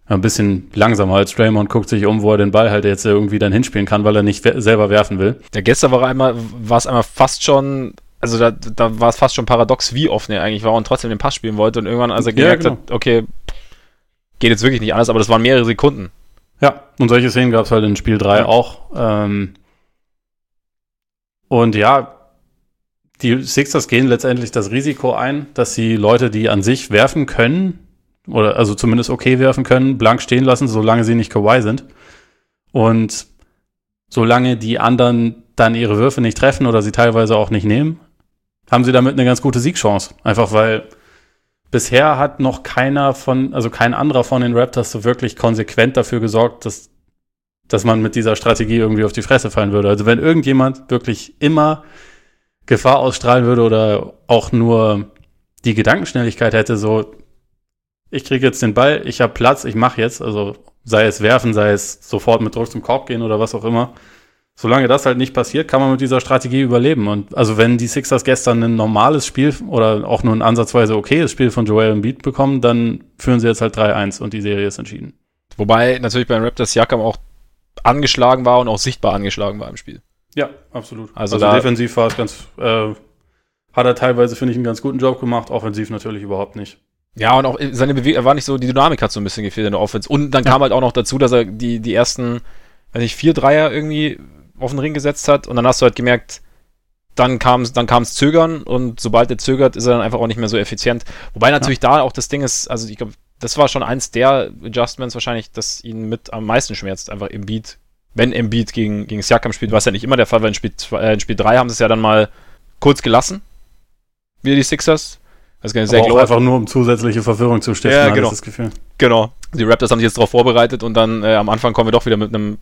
ein bisschen langsamer als Draymond, guckt sich um, wo er den Ball halt jetzt irgendwie dann hinspielen kann, weil er nicht selber werfen will. Der gestern war einmal, war es einmal fast schon also da, da war es fast schon paradox, wie offen er eigentlich war und trotzdem den Pass spielen wollte und irgendwann, als er gemerkt ja, genau. hat, okay, geht jetzt wirklich nicht anders, aber das waren mehrere Sekunden. Ja, und solche Szenen gab es halt in Spiel 3 ja. auch. Ähm, und ja, die Sixers gehen letztendlich das Risiko ein, dass sie Leute, die an sich werfen können, oder also zumindest okay werfen können, blank stehen lassen, solange sie nicht Kawhi sind. Und solange die anderen dann ihre Würfe nicht treffen oder sie teilweise auch nicht nehmen, haben sie damit eine ganz gute Siegchance. Einfach weil bisher hat noch keiner von, also kein anderer von den Raptors so wirklich konsequent dafür gesorgt, dass, dass man mit dieser Strategie irgendwie auf die Fresse fallen würde. Also wenn irgendjemand wirklich immer Gefahr ausstrahlen würde oder auch nur die Gedankenschnelligkeit hätte, so, ich kriege jetzt den Ball, ich habe Platz, ich mache jetzt, also sei es werfen, sei es sofort mit Druck zum Korb gehen oder was auch immer, solange das halt nicht passiert, kann man mit dieser Strategie überleben. Und also wenn die Sixers gestern ein normales Spiel oder auch nur ein ansatzweise okayes Spiel von Joel Embiid bekommen, dann führen sie jetzt halt 3-1 und die Serie ist entschieden. Wobei natürlich beim Raptors Jakam auch angeschlagen war und auch sichtbar angeschlagen war im Spiel. Ja, absolut. Also, also defensiv war es ganz, äh, hat er teilweise, finde ich, einen ganz guten Job gemacht, offensiv natürlich überhaupt nicht. Ja, und auch seine Bewegung, er war nicht so, die Dynamik hat so ein bisschen gefehlt in der Offense. Und dann ja. kam halt auch noch dazu, dass er die, die ersten, weiß nicht, vier Dreier irgendwie auf den Ring gesetzt hat und dann hast du halt gemerkt, dann kam es dann kam's Zögern und sobald er zögert, ist er dann einfach auch nicht mehr so effizient. Wobei natürlich ja. da auch das Ding ist, also ich glaube, das war schon eins der Adjustments wahrscheinlich, das ihn mit am meisten schmerzt, einfach im Beat, wenn im Beat gegen, gegen Siakam spielt, was ja nicht immer der Fall war. In Spiel, äh, in Spiel 3 haben sie es ja dann mal kurz gelassen, wieder die Sixers. Das ist sehr auch einfach nur, um zusätzliche Verwirrung zu stiften, ja, genau. das Gefühl. Genau. Die Raptors haben sich jetzt darauf vorbereitet und dann äh, am Anfang kommen wir doch wieder mit einem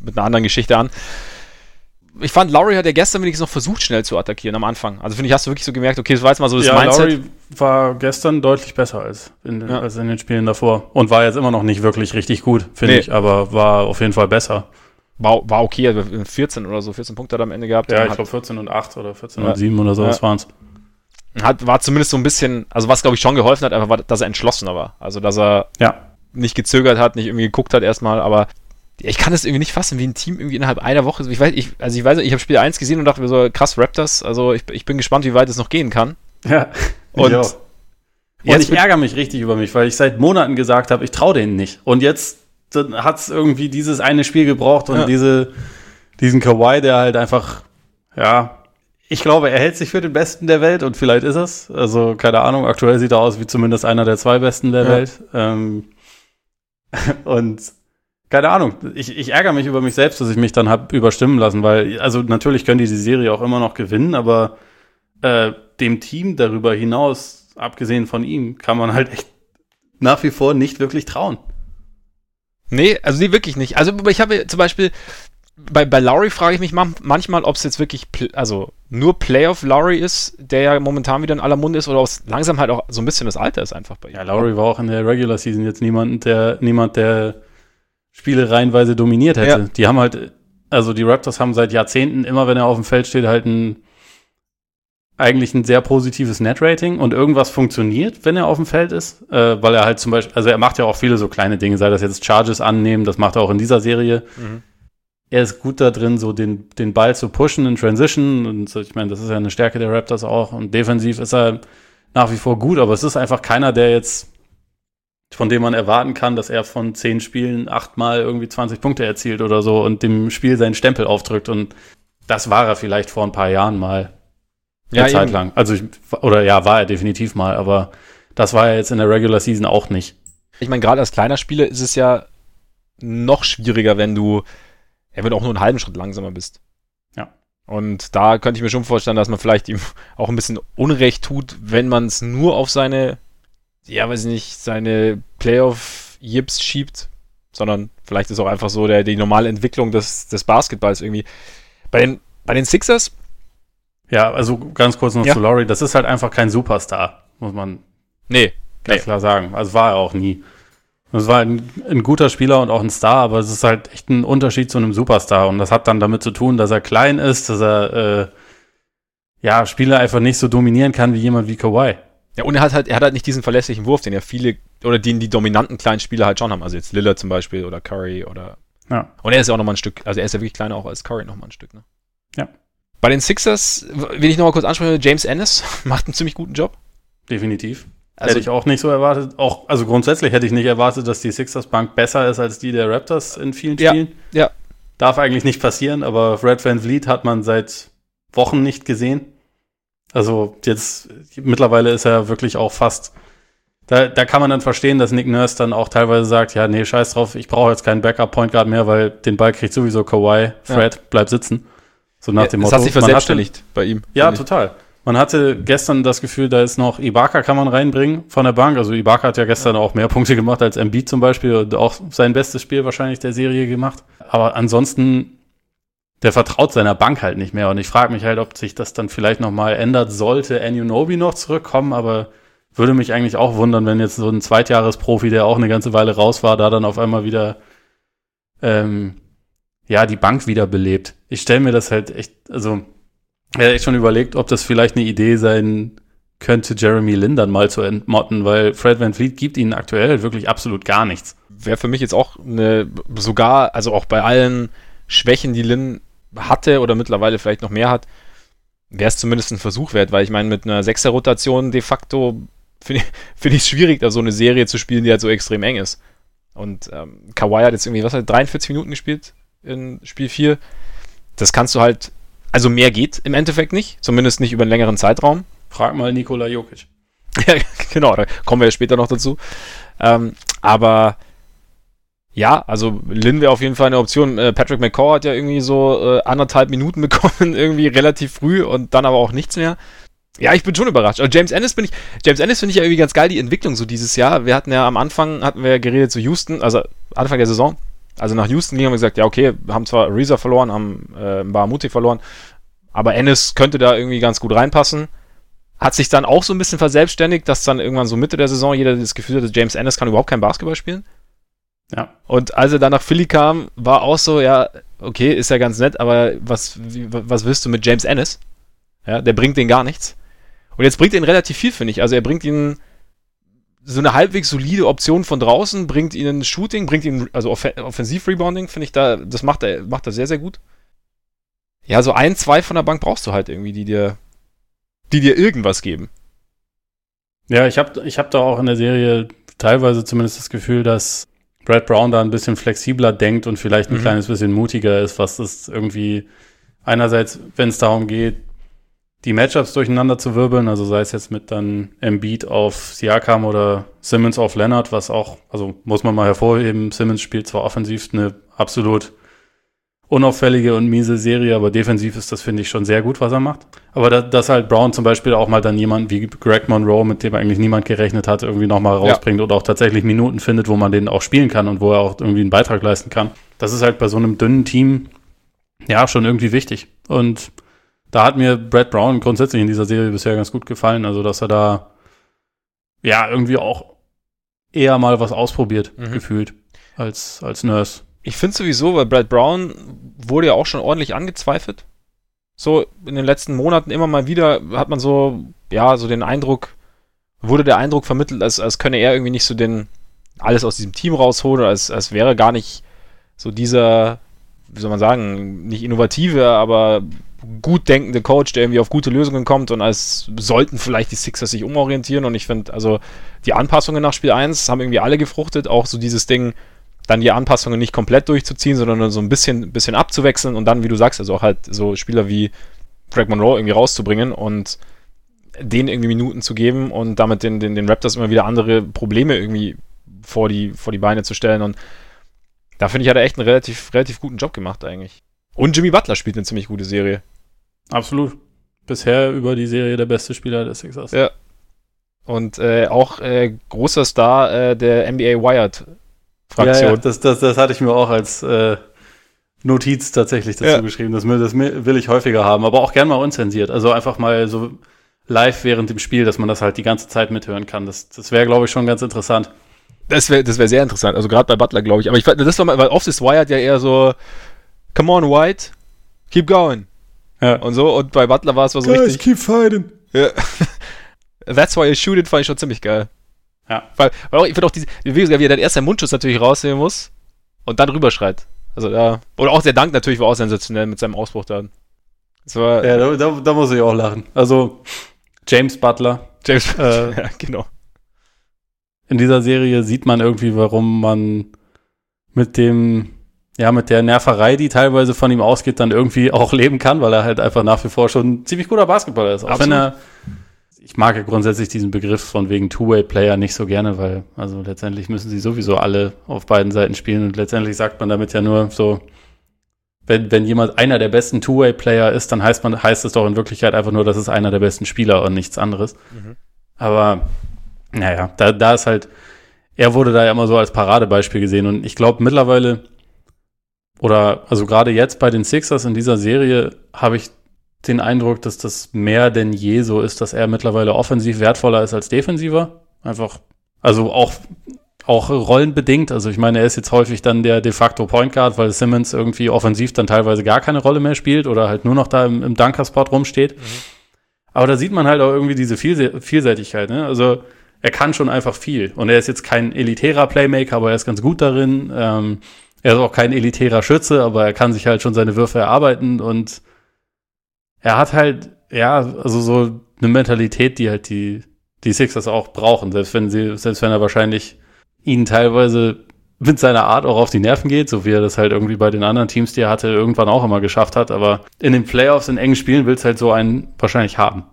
mit einer anderen Geschichte an. Ich fand, Lowry hat ja gestern wenigstens noch versucht, schnell zu attackieren am Anfang. Also finde ich, hast du wirklich so gemerkt, okay, das war jetzt mal so das ja, Mindset. Lowry war gestern deutlich besser als in, ja. als in den Spielen davor. Und war jetzt immer noch nicht wirklich richtig gut, finde nee. ich, aber war auf jeden Fall besser. War, war okay, 14 oder so, 14 Punkte hat er am Ende gehabt. Ja, ich glaube 14 und 8 oder 14 ja. und 7 oder so, ja. waren es. Hat, war zumindest so ein bisschen, also was glaube ich schon geholfen hat, einfach war, dass er entschlossener war. Also dass er ja. nicht gezögert hat, nicht irgendwie geguckt hat erstmal, aber ich kann das irgendwie nicht fassen, wie ein Team irgendwie innerhalb einer Woche, ich weiß, ich, also ich weiß, ich habe Spiel 1 gesehen und dachte mir so, krass, Raptors, also ich, ich bin gespannt, wie weit es noch gehen kann. Ja. Und, und ich ärgere mich richtig über mich, weil ich seit Monaten gesagt habe, ich traue denen nicht. Und jetzt hat es irgendwie dieses eine Spiel gebraucht und ja. diese, diesen Kawhi, der halt einfach, ja, ich glaube, er hält sich für den Besten der Welt und vielleicht ist es. Also, keine Ahnung, aktuell sieht er aus wie zumindest einer der zwei Besten der ja. Welt. Ähm, und keine Ahnung, ich, ich ärgere mich über mich selbst, dass ich mich dann hab überstimmen lassen, weil, also natürlich können die die Serie auch immer noch gewinnen, aber äh, dem Team darüber hinaus, abgesehen von ihm, kann man halt echt nach wie vor nicht wirklich trauen. Nee, also nee, wirklich nicht. Also ich habe zum Beispiel, bei, bei Lowry frage ich mich manchmal, ob es jetzt wirklich, also nur Playoff Lowry ist, der ja momentan wieder in aller Munde ist, oder ob es langsam halt auch so ein bisschen das Alter ist einfach bei ihm. Ja, Lowry war auch in der Regular Season jetzt niemand, der, niemand, der Spiele reihenweise dominiert hätte. Ja. Die haben halt, also die Raptors haben seit Jahrzehnten immer, wenn er auf dem Feld steht, halt ein eigentlich ein sehr positives Net-Rating und irgendwas funktioniert, wenn er auf dem Feld ist, äh, weil er halt zum Beispiel, also er macht ja auch viele so kleine Dinge, sei das jetzt Charges annehmen, das macht er auch in dieser Serie. Mhm er ist gut da drin, so den, den Ball zu pushen in Transition. Und ich meine, das ist ja eine Stärke der Raptors auch. Und defensiv ist er nach wie vor gut, aber es ist einfach keiner, der jetzt, von dem man erwarten kann, dass er von zehn Spielen achtmal irgendwie 20 Punkte erzielt oder so und dem Spiel seinen Stempel aufdrückt. Und das war er vielleicht vor ein paar Jahren mal. Eine ja, Zeit eben. lang. Also, ich, oder ja, war er definitiv mal, aber das war er jetzt in der Regular Season auch nicht. Ich meine, gerade als kleiner Spieler ist es ja noch schwieriger, wenn du er wird auch nur einen halben Schritt langsamer bist. Ja. Und da könnte ich mir schon vorstellen, dass man vielleicht ihm auch ein bisschen Unrecht tut, wenn man es nur auf seine, ja, weiß ich nicht, seine Playoff-Yips schiebt, sondern vielleicht ist auch einfach so der, die normale Entwicklung des, des Basketballs irgendwie. Bei den, bei den Sixers? Ja, also ganz kurz noch ja. zu Laurie, das ist halt einfach kein Superstar, muss man nee, ganz nee. klar sagen. Also war er auch nie. Es war ein, ein, guter Spieler und auch ein Star, aber es ist halt echt ein Unterschied zu einem Superstar. Und das hat dann damit zu tun, dass er klein ist, dass er äh, ja Spieler einfach nicht so dominieren kann wie jemand wie Kawhi. Ja, und er hat halt, er hat halt nicht diesen verlässlichen Wurf, den ja viele, oder den die dominanten kleinen Spieler halt schon haben. Also jetzt Lillard zum Beispiel oder Curry oder. Ja. Und er ist ja auch nochmal ein Stück, also er ist ja wirklich kleiner auch als Curry nochmal ein Stück, ne? Ja. Bei den Sixers will ich nochmal kurz ansprechen, James Ennis macht einen ziemlich guten Job. Definitiv. Also, hätte ich auch nicht so erwartet. Auch, also grundsätzlich hätte ich nicht erwartet, dass die Sixers Bank besser ist als die der Raptors in vielen Spielen. Ja. ja. Darf eigentlich nicht passieren, aber Red Van Vliet hat man seit Wochen nicht gesehen. Also jetzt mittlerweile ist er wirklich auch fast. Da, da kann man dann verstehen, dass Nick Nurse dann auch teilweise sagt, ja, nee, scheiß drauf, ich brauche jetzt keinen Backup Point Guard mehr, weil den Ball kriegt sowieso Kawhi, Fred, ja. bleibt sitzen. So nach ja, dem Motto. Das hat sich verselbstständigt bei ihm. Ja, total. Man hatte gestern das Gefühl, da ist noch Ibaka kann man reinbringen von der Bank. Also Ibaka hat ja gestern auch mehr Punkte gemacht als Embiid zum Beispiel und auch sein bestes Spiel wahrscheinlich der Serie gemacht. Aber ansonsten, der vertraut seiner Bank halt nicht mehr. Und ich frage mich halt, ob sich das dann vielleicht nochmal ändert, sollte Anunobi noch zurückkommen. Aber würde mich eigentlich auch wundern, wenn jetzt so ein Zweitjahresprofi, der auch eine ganze Weile raus war, da dann auf einmal wieder ähm, ja die Bank wiederbelebt. Ich stelle mir das halt echt, also er hat echt schon überlegt, ob das vielleicht eine Idee sein könnte, Jeremy Lin dann mal zu entmotten, weil Fred Van Fleet gibt ihnen aktuell wirklich absolut gar nichts. Wäre für mich jetzt auch eine, sogar, also auch bei allen Schwächen, die Lin hatte oder mittlerweile vielleicht noch mehr hat, wäre es zumindest ein Versuch wert, weil ich meine, mit einer Sechser-Rotation de facto finde ich es find schwierig, da so eine Serie zu spielen, die halt so extrem eng ist. Und ähm, Kawhi hat jetzt irgendwie, was hat 43 Minuten gespielt in Spiel 4. Das kannst du halt also mehr geht im Endeffekt nicht, zumindest nicht über einen längeren Zeitraum. Frag mal Nikola Jokic. ja, genau, da kommen wir ja später noch dazu. Ähm, aber ja, also Lin wäre auf jeden Fall eine Option. Äh, Patrick McCaw hat ja irgendwie so äh, anderthalb Minuten bekommen, irgendwie relativ früh und dann aber auch nichts mehr. Ja, ich bin schon überrascht. Also James Ennis bin ich, James Ennis finde ich ja irgendwie ganz geil, die Entwicklung so dieses Jahr. Wir hatten ja am Anfang, hatten wir geredet zu Houston, also Anfang der Saison, also nach Houston ging, haben wir gesagt, ja, okay, haben zwar Reza verloren, haben äh, Bahamuti verloren, aber Ennis könnte da irgendwie ganz gut reinpassen. Hat sich dann auch so ein bisschen verselbstständigt, dass dann irgendwann so Mitte der Saison jeder das Gefühl hatte, James Ennis kann überhaupt kein Basketball spielen. Ja. Und als er dann nach Philly kam, war auch so, ja, okay, ist ja ganz nett, aber was, wie, was willst du mit James Ennis? Ja, der bringt den gar nichts. Und jetzt bringt ihn relativ viel, finde ich. Also er bringt ihn so eine halbwegs solide Option von draußen, bringt ihnen Shooting, bringt ihnen, also Off Offensiv-Rebounding, finde ich da, das macht er, macht er sehr, sehr gut. Ja, so ein, zwei von der Bank brauchst du halt irgendwie, die dir, die dir irgendwas geben. Ja, ich habe ich hab da auch in der Serie teilweise zumindest das Gefühl, dass Brad Brown da ein bisschen flexibler denkt und vielleicht ein mhm. kleines bisschen mutiger ist, was das irgendwie einerseits, wenn es darum geht, die Matchups durcheinander zu wirbeln, also sei es jetzt mit dann Embiid auf Siakam oder Simmons auf Leonard, was auch, also muss man mal hervorheben, Simmons spielt zwar offensiv eine absolut unauffällige und miese Serie, aber defensiv ist das, finde ich, schon sehr gut, was er macht. Aber da, dass halt Brown zum Beispiel auch mal dann jemand wie Greg Monroe, mit dem eigentlich niemand gerechnet hat, irgendwie nochmal rausbringt ja. oder auch tatsächlich Minuten findet, wo man den auch spielen kann und wo er auch irgendwie einen Beitrag leisten kann. Das ist halt bei so einem dünnen Team ja, schon irgendwie wichtig. Und da hat mir Brad Brown grundsätzlich in dieser Serie bisher ganz gut gefallen. Also, dass er da ja irgendwie auch eher mal was ausprobiert, mhm. gefühlt, als, als Nurse. Ich finde sowieso, weil Brad Brown wurde ja auch schon ordentlich angezweifelt. So in den letzten Monaten immer mal wieder hat man so, ja, so den Eindruck, wurde der Eindruck vermittelt, als, als könne er irgendwie nicht so den, alles aus diesem Team rausholen, als, als wäre gar nicht so dieser, wie soll man sagen, nicht innovative, aber gut denkende Coach, der irgendwie auf gute Lösungen kommt und als sollten vielleicht die Sixers sich umorientieren und ich finde, also die Anpassungen nach Spiel 1 haben irgendwie alle gefruchtet, auch so dieses Ding, dann die Anpassungen nicht komplett durchzuziehen, sondern so ein bisschen, bisschen abzuwechseln und dann, wie du sagst, also auch halt so Spieler wie Greg Monroe irgendwie rauszubringen und denen irgendwie Minuten zu geben und damit den, den, den Raptors immer wieder andere Probleme irgendwie vor die, vor die Beine zu stellen und da finde ich, hat er echt einen relativ, relativ guten Job gemacht eigentlich. Und Jimmy Butler spielt eine ziemlich gute Serie. Absolut. Bisher über die Serie der beste Spieler des Sixers. Ja. Und äh, auch äh, großer Star äh, der NBA Wired Fraktion. Ja, ja, das, das, das hatte ich mir auch als äh, Notiz tatsächlich dazu ja. geschrieben. Das, das will ich häufiger haben, aber auch gern mal unzensiert. Also einfach mal so live während dem Spiel, dass man das halt die ganze Zeit mithören kann. Das, das wäre, glaube ich, schon ganz interessant. Das wäre das wär sehr interessant. Also gerade bei Butler, glaube ich. Aber ich das war mal, weil oft ist Wired ja eher so, come on, White, keep going. Ja. Und so. Und bei Butler war es so Guys, richtig. keep fighting. Ja. That's why you shoot it, fand ich schon ziemlich geil. Ja. Weil, weil auch, ich finde auch diese, wie er dann erst seinen Mundschutz natürlich rausnehmen muss und dann rüberschreit. Also ja. Oder auch der Dank natürlich war auch sensationell mit seinem Ausbruch dann. War, ja, da, da, da, muss ich auch lachen. Also James Butler. James äh, ja, genau. In dieser Serie sieht man irgendwie, warum man mit dem, ja, mit der Nerverei, die teilweise von ihm ausgeht, dann irgendwie auch leben kann, weil er halt einfach nach wie vor schon ein ziemlich guter Basketballer ist. Auch Absolut. wenn er ich mag ja grundsätzlich diesen Begriff von wegen Two-Way-Player nicht so gerne, weil also letztendlich müssen sie sowieso alle auf beiden Seiten spielen und letztendlich sagt man damit ja nur so, wenn, wenn jemand einer der besten Two-Way-Player ist, dann heißt man, heißt es doch in Wirklichkeit einfach nur, dass es einer der besten Spieler und nichts anderes. Mhm. Aber naja, da, da ist halt, er wurde da ja immer so als Paradebeispiel gesehen und ich glaube mittlerweile, oder also gerade jetzt bei den Sixers in dieser Serie habe ich den Eindruck, dass das mehr denn je so ist, dass er mittlerweile offensiv wertvoller ist als defensiver. Einfach, also auch, auch rollenbedingt. Also ich meine, er ist jetzt häufig dann der de facto Point Guard, weil Simmons irgendwie offensiv dann teilweise gar keine Rolle mehr spielt oder halt nur noch da im, im Dunker-Spot rumsteht. Mhm. Aber da sieht man halt auch irgendwie diese Vielse Vielseitigkeit. Ne? Also er kann schon einfach viel. Und er ist jetzt kein elitärer Playmaker, aber er ist ganz gut darin. Ähm, er ist auch kein elitärer Schütze, aber er kann sich halt schon seine Würfe erarbeiten und er hat halt, ja, also so eine Mentalität, die halt die, die Sixers auch brauchen, selbst wenn sie, selbst wenn er wahrscheinlich ihnen teilweise mit seiner Art auch auf die Nerven geht, so wie er das halt irgendwie bei den anderen Teams, die er hatte, irgendwann auch immer geschafft hat. Aber in den Playoffs, in engen Spielen, willst halt so einen wahrscheinlich haben.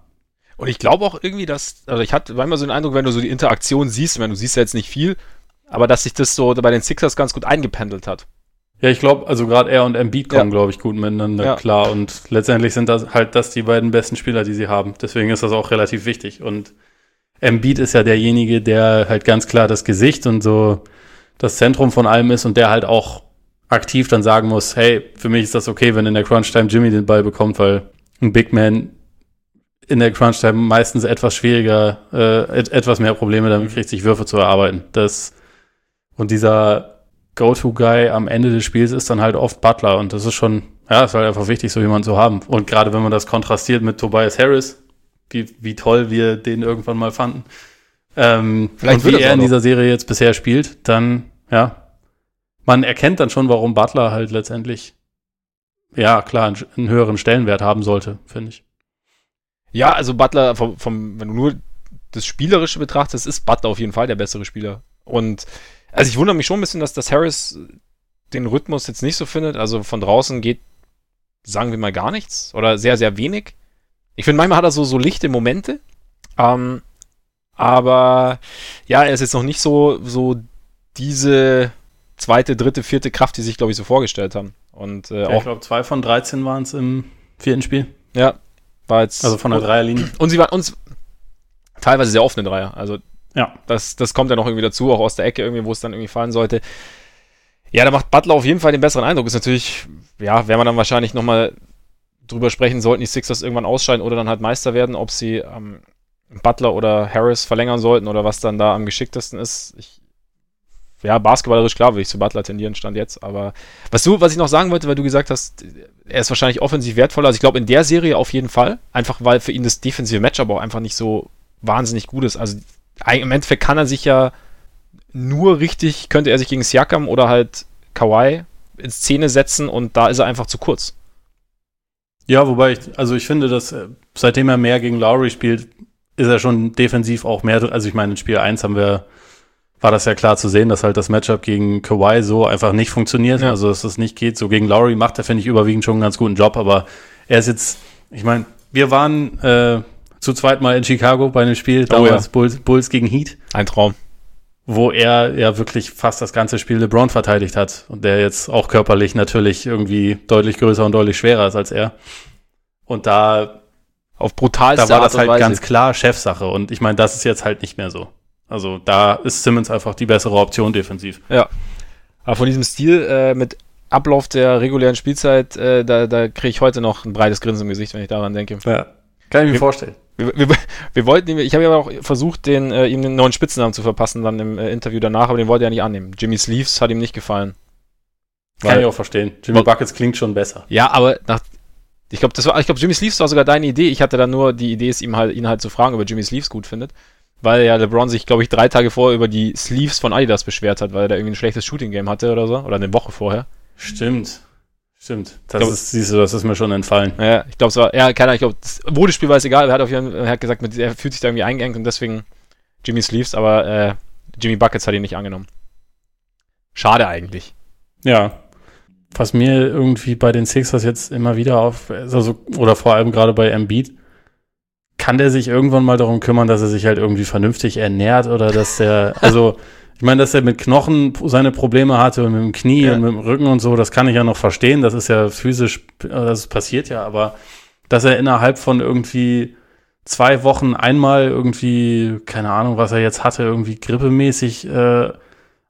Und ich glaube auch irgendwie, dass, also ich hatte immer so den Eindruck, wenn du so die Interaktion siehst, wenn du siehst ja jetzt nicht viel, aber dass sich das so bei den Sixers ganz gut eingependelt hat. Ja, ich glaube, also gerade er und Embiid kommen, ja. glaube ich, gut miteinander ja. klar. Und letztendlich sind das halt das die beiden besten Spieler, die sie haben. Deswegen ist das auch relativ wichtig. Und Embiid ist ja derjenige, der halt ganz klar das Gesicht und so das Zentrum von allem ist und der halt auch aktiv dann sagen muss, hey, für mich ist das okay, wenn in der Crunch-Time Jimmy den Ball bekommt, weil ein Big Man in der Crunch-Time meistens etwas schwieriger, äh, et etwas mehr Probleme damit kriegt, sich Würfe zu erarbeiten. Das und dieser Go-To-Guy am Ende des Spiels ist dann halt oft Butler und das ist schon, ja, ist halt einfach wichtig, so jemanden zu haben. Und gerade wenn man das kontrastiert mit Tobias Harris, wie, wie toll wir den irgendwann mal fanden, ähm, Vielleicht und wie er in dieser Serie jetzt bisher spielt, dann, ja, man erkennt dann schon, warum Butler halt letztendlich, ja, klar, einen, einen höheren Stellenwert haben sollte, finde ich. Ja, also Butler, vom, vom, wenn du nur das Spielerische betrachtest, ist Butler auf jeden Fall der bessere Spieler. Und also ich wundere mich schon ein bisschen, dass das Harris den Rhythmus jetzt nicht so findet. Also von draußen geht, sagen wir mal, gar nichts oder sehr, sehr wenig. Ich finde, manchmal hat er so, so lichte Momente. Ähm, aber ja, er ist jetzt noch nicht so, so diese zweite, dritte, vierte Kraft, die sich, glaube ich, so vorgestellt haben. Und, äh, ja, auch, ich glaube, zwei von 13 waren es im vierten Spiel. Ja, war jetzt. Also von der Dreierlinie. Und sie waren uns teilweise sehr offene Dreier. Also ja. Das, das kommt ja noch irgendwie dazu, auch aus der Ecke irgendwie, wo es dann irgendwie fallen sollte. Ja, da macht Butler auf jeden Fall den besseren Eindruck. Ist natürlich, ja, werden wir dann wahrscheinlich nochmal drüber sprechen, sollten die Sixers irgendwann ausscheiden oder dann halt Meister werden, ob sie ähm, Butler oder Harris verlängern sollten oder was dann da am geschicktesten ist. Ich, ja, basketballerisch klar würde ich zu Butler tendieren, stand jetzt. Aber was du, was ich noch sagen wollte, weil du gesagt hast, er ist wahrscheinlich offensiv wertvoller. Also ich glaube in der Serie auf jeden Fall. Einfach weil für ihn das defensive Matchup auch einfach nicht so wahnsinnig gut ist. Also im Endeffekt kann er sich ja nur richtig, könnte er sich gegen Siakam oder halt Kawhi in Szene setzen und da ist er einfach zu kurz. Ja, wobei ich, also ich finde, dass äh, seitdem er mehr gegen Lowry spielt, ist er schon defensiv auch mehr, also ich meine, in Spiel 1 haben wir, war das ja klar zu sehen, dass halt das Matchup gegen Kawhi so einfach nicht funktioniert, ja. also dass das nicht geht. So gegen Lowry macht er, finde ich, überwiegend schon einen ganz guten Job, aber er ist jetzt, ich meine, wir waren äh, zu zweit mal in Chicago bei einem Spiel, damals oh ja. Bulls, Bulls gegen Heat. Ein Traum wo er ja wirklich fast das ganze Spiel LeBron verteidigt hat und der jetzt auch körperlich natürlich irgendwie deutlich größer und deutlich schwerer ist als er. Und da auf brutalste da war das halt Weise. ganz klar Chefsache und ich meine, das ist jetzt halt nicht mehr so. Also da ist Simmons einfach die bessere Option defensiv. Ja. Aber von diesem Stil äh, mit Ablauf der regulären Spielzeit, äh, da, da kriege ich heute noch ein breites Grinsen im Gesicht, wenn ich daran denke. Ja. Kann ich mir vorstellen. Wir, wir, wir wollten, ich habe ja auch versucht, den, äh, ihm einen neuen Spitznamen zu verpassen, dann im äh, Interview danach, aber den wollte er nicht annehmen. Jimmy Sleeves hat ihm nicht gefallen. Kann Weil, ich auch verstehen. Jimmy Buckets klingt schon besser. Ja, aber nach, ich glaube, das war, ich glaube, Jimmy Sleeves war sogar deine Idee. Ich hatte dann nur die Idee, es ihm halt, ihn halt zu fragen, ob er Jimmy Sleeves gut findet. Weil ja LeBron sich, glaube ich, drei Tage vorher über die Sleeves von Adidas beschwert hat, weil er da irgendwie ein schlechtes Shooting-Game hatte oder so. Oder eine Woche vorher. Stimmt. Stimmt. Das glaub, ist, siehst du, das ist mir schon entfallen. Ja, ich glaube, es war, ja, keine Ahnung, ich glaube, das Modespiel war es egal. Er hat auf jeden Fall, hat gesagt, er fühlt sich da irgendwie eingeengt und deswegen Jimmy Sleeves, aber äh, Jimmy Buckets hat ihn nicht angenommen. Schade eigentlich. Ja. Was mir irgendwie bei den Sixers jetzt immer wieder auf, also, oder vor allem gerade bei Embiid, kann der sich irgendwann mal darum kümmern, dass er sich halt irgendwie vernünftig ernährt oder dass der, also ich meine, dass er mit Knochen seine Probleme hatte und mit dem Knie ja. und mit dem Rücken und so, das kann ich ja noch verstehen. Das ist ja physisch, das passiert ja, aber dass er innerhalb von irgendwie zwei Wochen einmal irgendwie, keine Ahnung, was er jetzt hatte, irgendwie grippemäßig äh,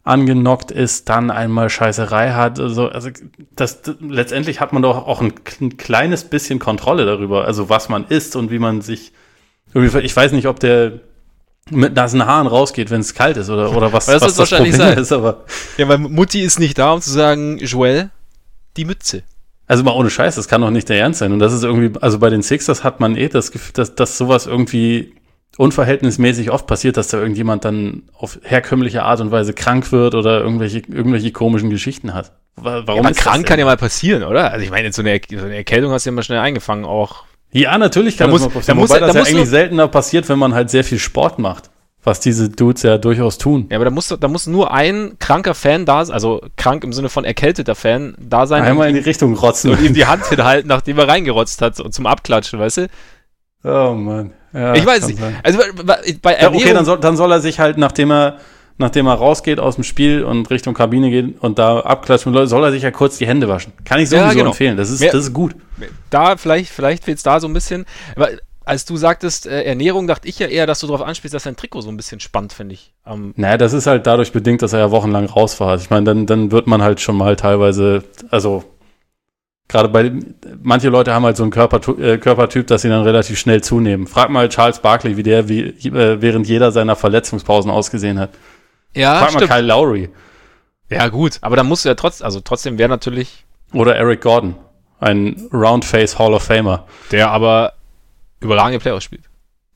angenockt ist, dann einmal Scheißerei hat. Also, also das, letztendlich hat man doch auch ein, ein, kleines bisschen Kontrolle darüber, also was man isst und wie man sich. Ich weiß nicht, ob der mit nassen Haaren rausgeht, wenn es kalt ist oder, oder was, das was das wahrscheinlich Problem sein. ist. Aber ja, weil Mutti ist nicht da, um zu sagen, Joel, die Mütze. Also mal ohne Scheiß, das kann doch nicht der Ernst sein. Und das ist irgendwie, also bei den Sixers hat man eh das Gefühl, dass, dass sowas irgendwie unverhältnismäßig oft passiert, dass da irgendjemand dann auf herkömmliche Art und Weise krank wird oder irgendwelche, irgendwelche komischen Geschichten hat. Warum ja, krank kann ja mal passieren, oder? Also ich meine, so eine, so eine Erkältung hast du ja mal schnell eingefangen auch. Ja, natürlich kann da das muss, mal passieren. Da muss, Wobei da das ja eigentlich seltener passiert, wenn man halt sehr viel Sport macht. Was diese Dudes ja durchaus tun. Ja, aber da muss, da muss nur ein kranker Fan da sein, also krank im Sinne von erkälteter Fan da sein. Einmal in die Richtung rotzen. Und ihm die Hand hinhalten, nachdem er reingerotzt hat, so, zum Abklatschen, weißt du? Oh Mann. Ja, ich weiß nicht. Sein. Also bei Ernährung, ja, okay, dann soll, dann soll er sich halt, nachdem er nachdem er rausgeht aus dem Spiel und Richtung Kabine geht und da abklatscht soll er sich ja kurz die Hände waschen. Kann ich sowieso ja, genau. empfehlen. Das ist, das ist gut. Da, vielleicht, vielleicht fehlt es da so ein bisschen. Aber als du sagtest, äh, Ernährung, dachte ich ja eher, dass du darauf anspielst, dass dein Trikot so ein bisschen spannt, finde ich. Ähm, naja, das ist halt dadurch bedingt, dass er ja wochenlang raus war. Ich meine, dann, dann wird man halt schon mal teilweise, also gerade bei, manche Leute haben halt so einen Körper, äh, Körpertyp, dass sie dann relativ schnell zunehmen. Frag mal Charles Barkley, wie der wie, äh, während jeder seiner Verletzungspausen ausgesehen hat. Ja, Frag stimmt. mal Kyle Lowry. Ja, gut, aber dann musst du ja trotzdem, also trotzdem wäre natürlich. Oder Eric Gordon, ein Roundface Hall of Famer. Der aber überragende Playoffs spielt.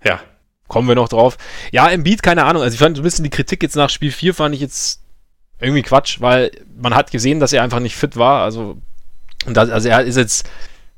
Ja. Kommen wir noch drauf. Ja, im Beat, keine Ahnung. Also ich fand so ein bisschen die Kritik jetzt nach Spiel 4 fand ich jetzt irgendwie Quatsch, weil man hat gesehen, dass er einfach nicht fit war. Also, und das, also er ist jetzt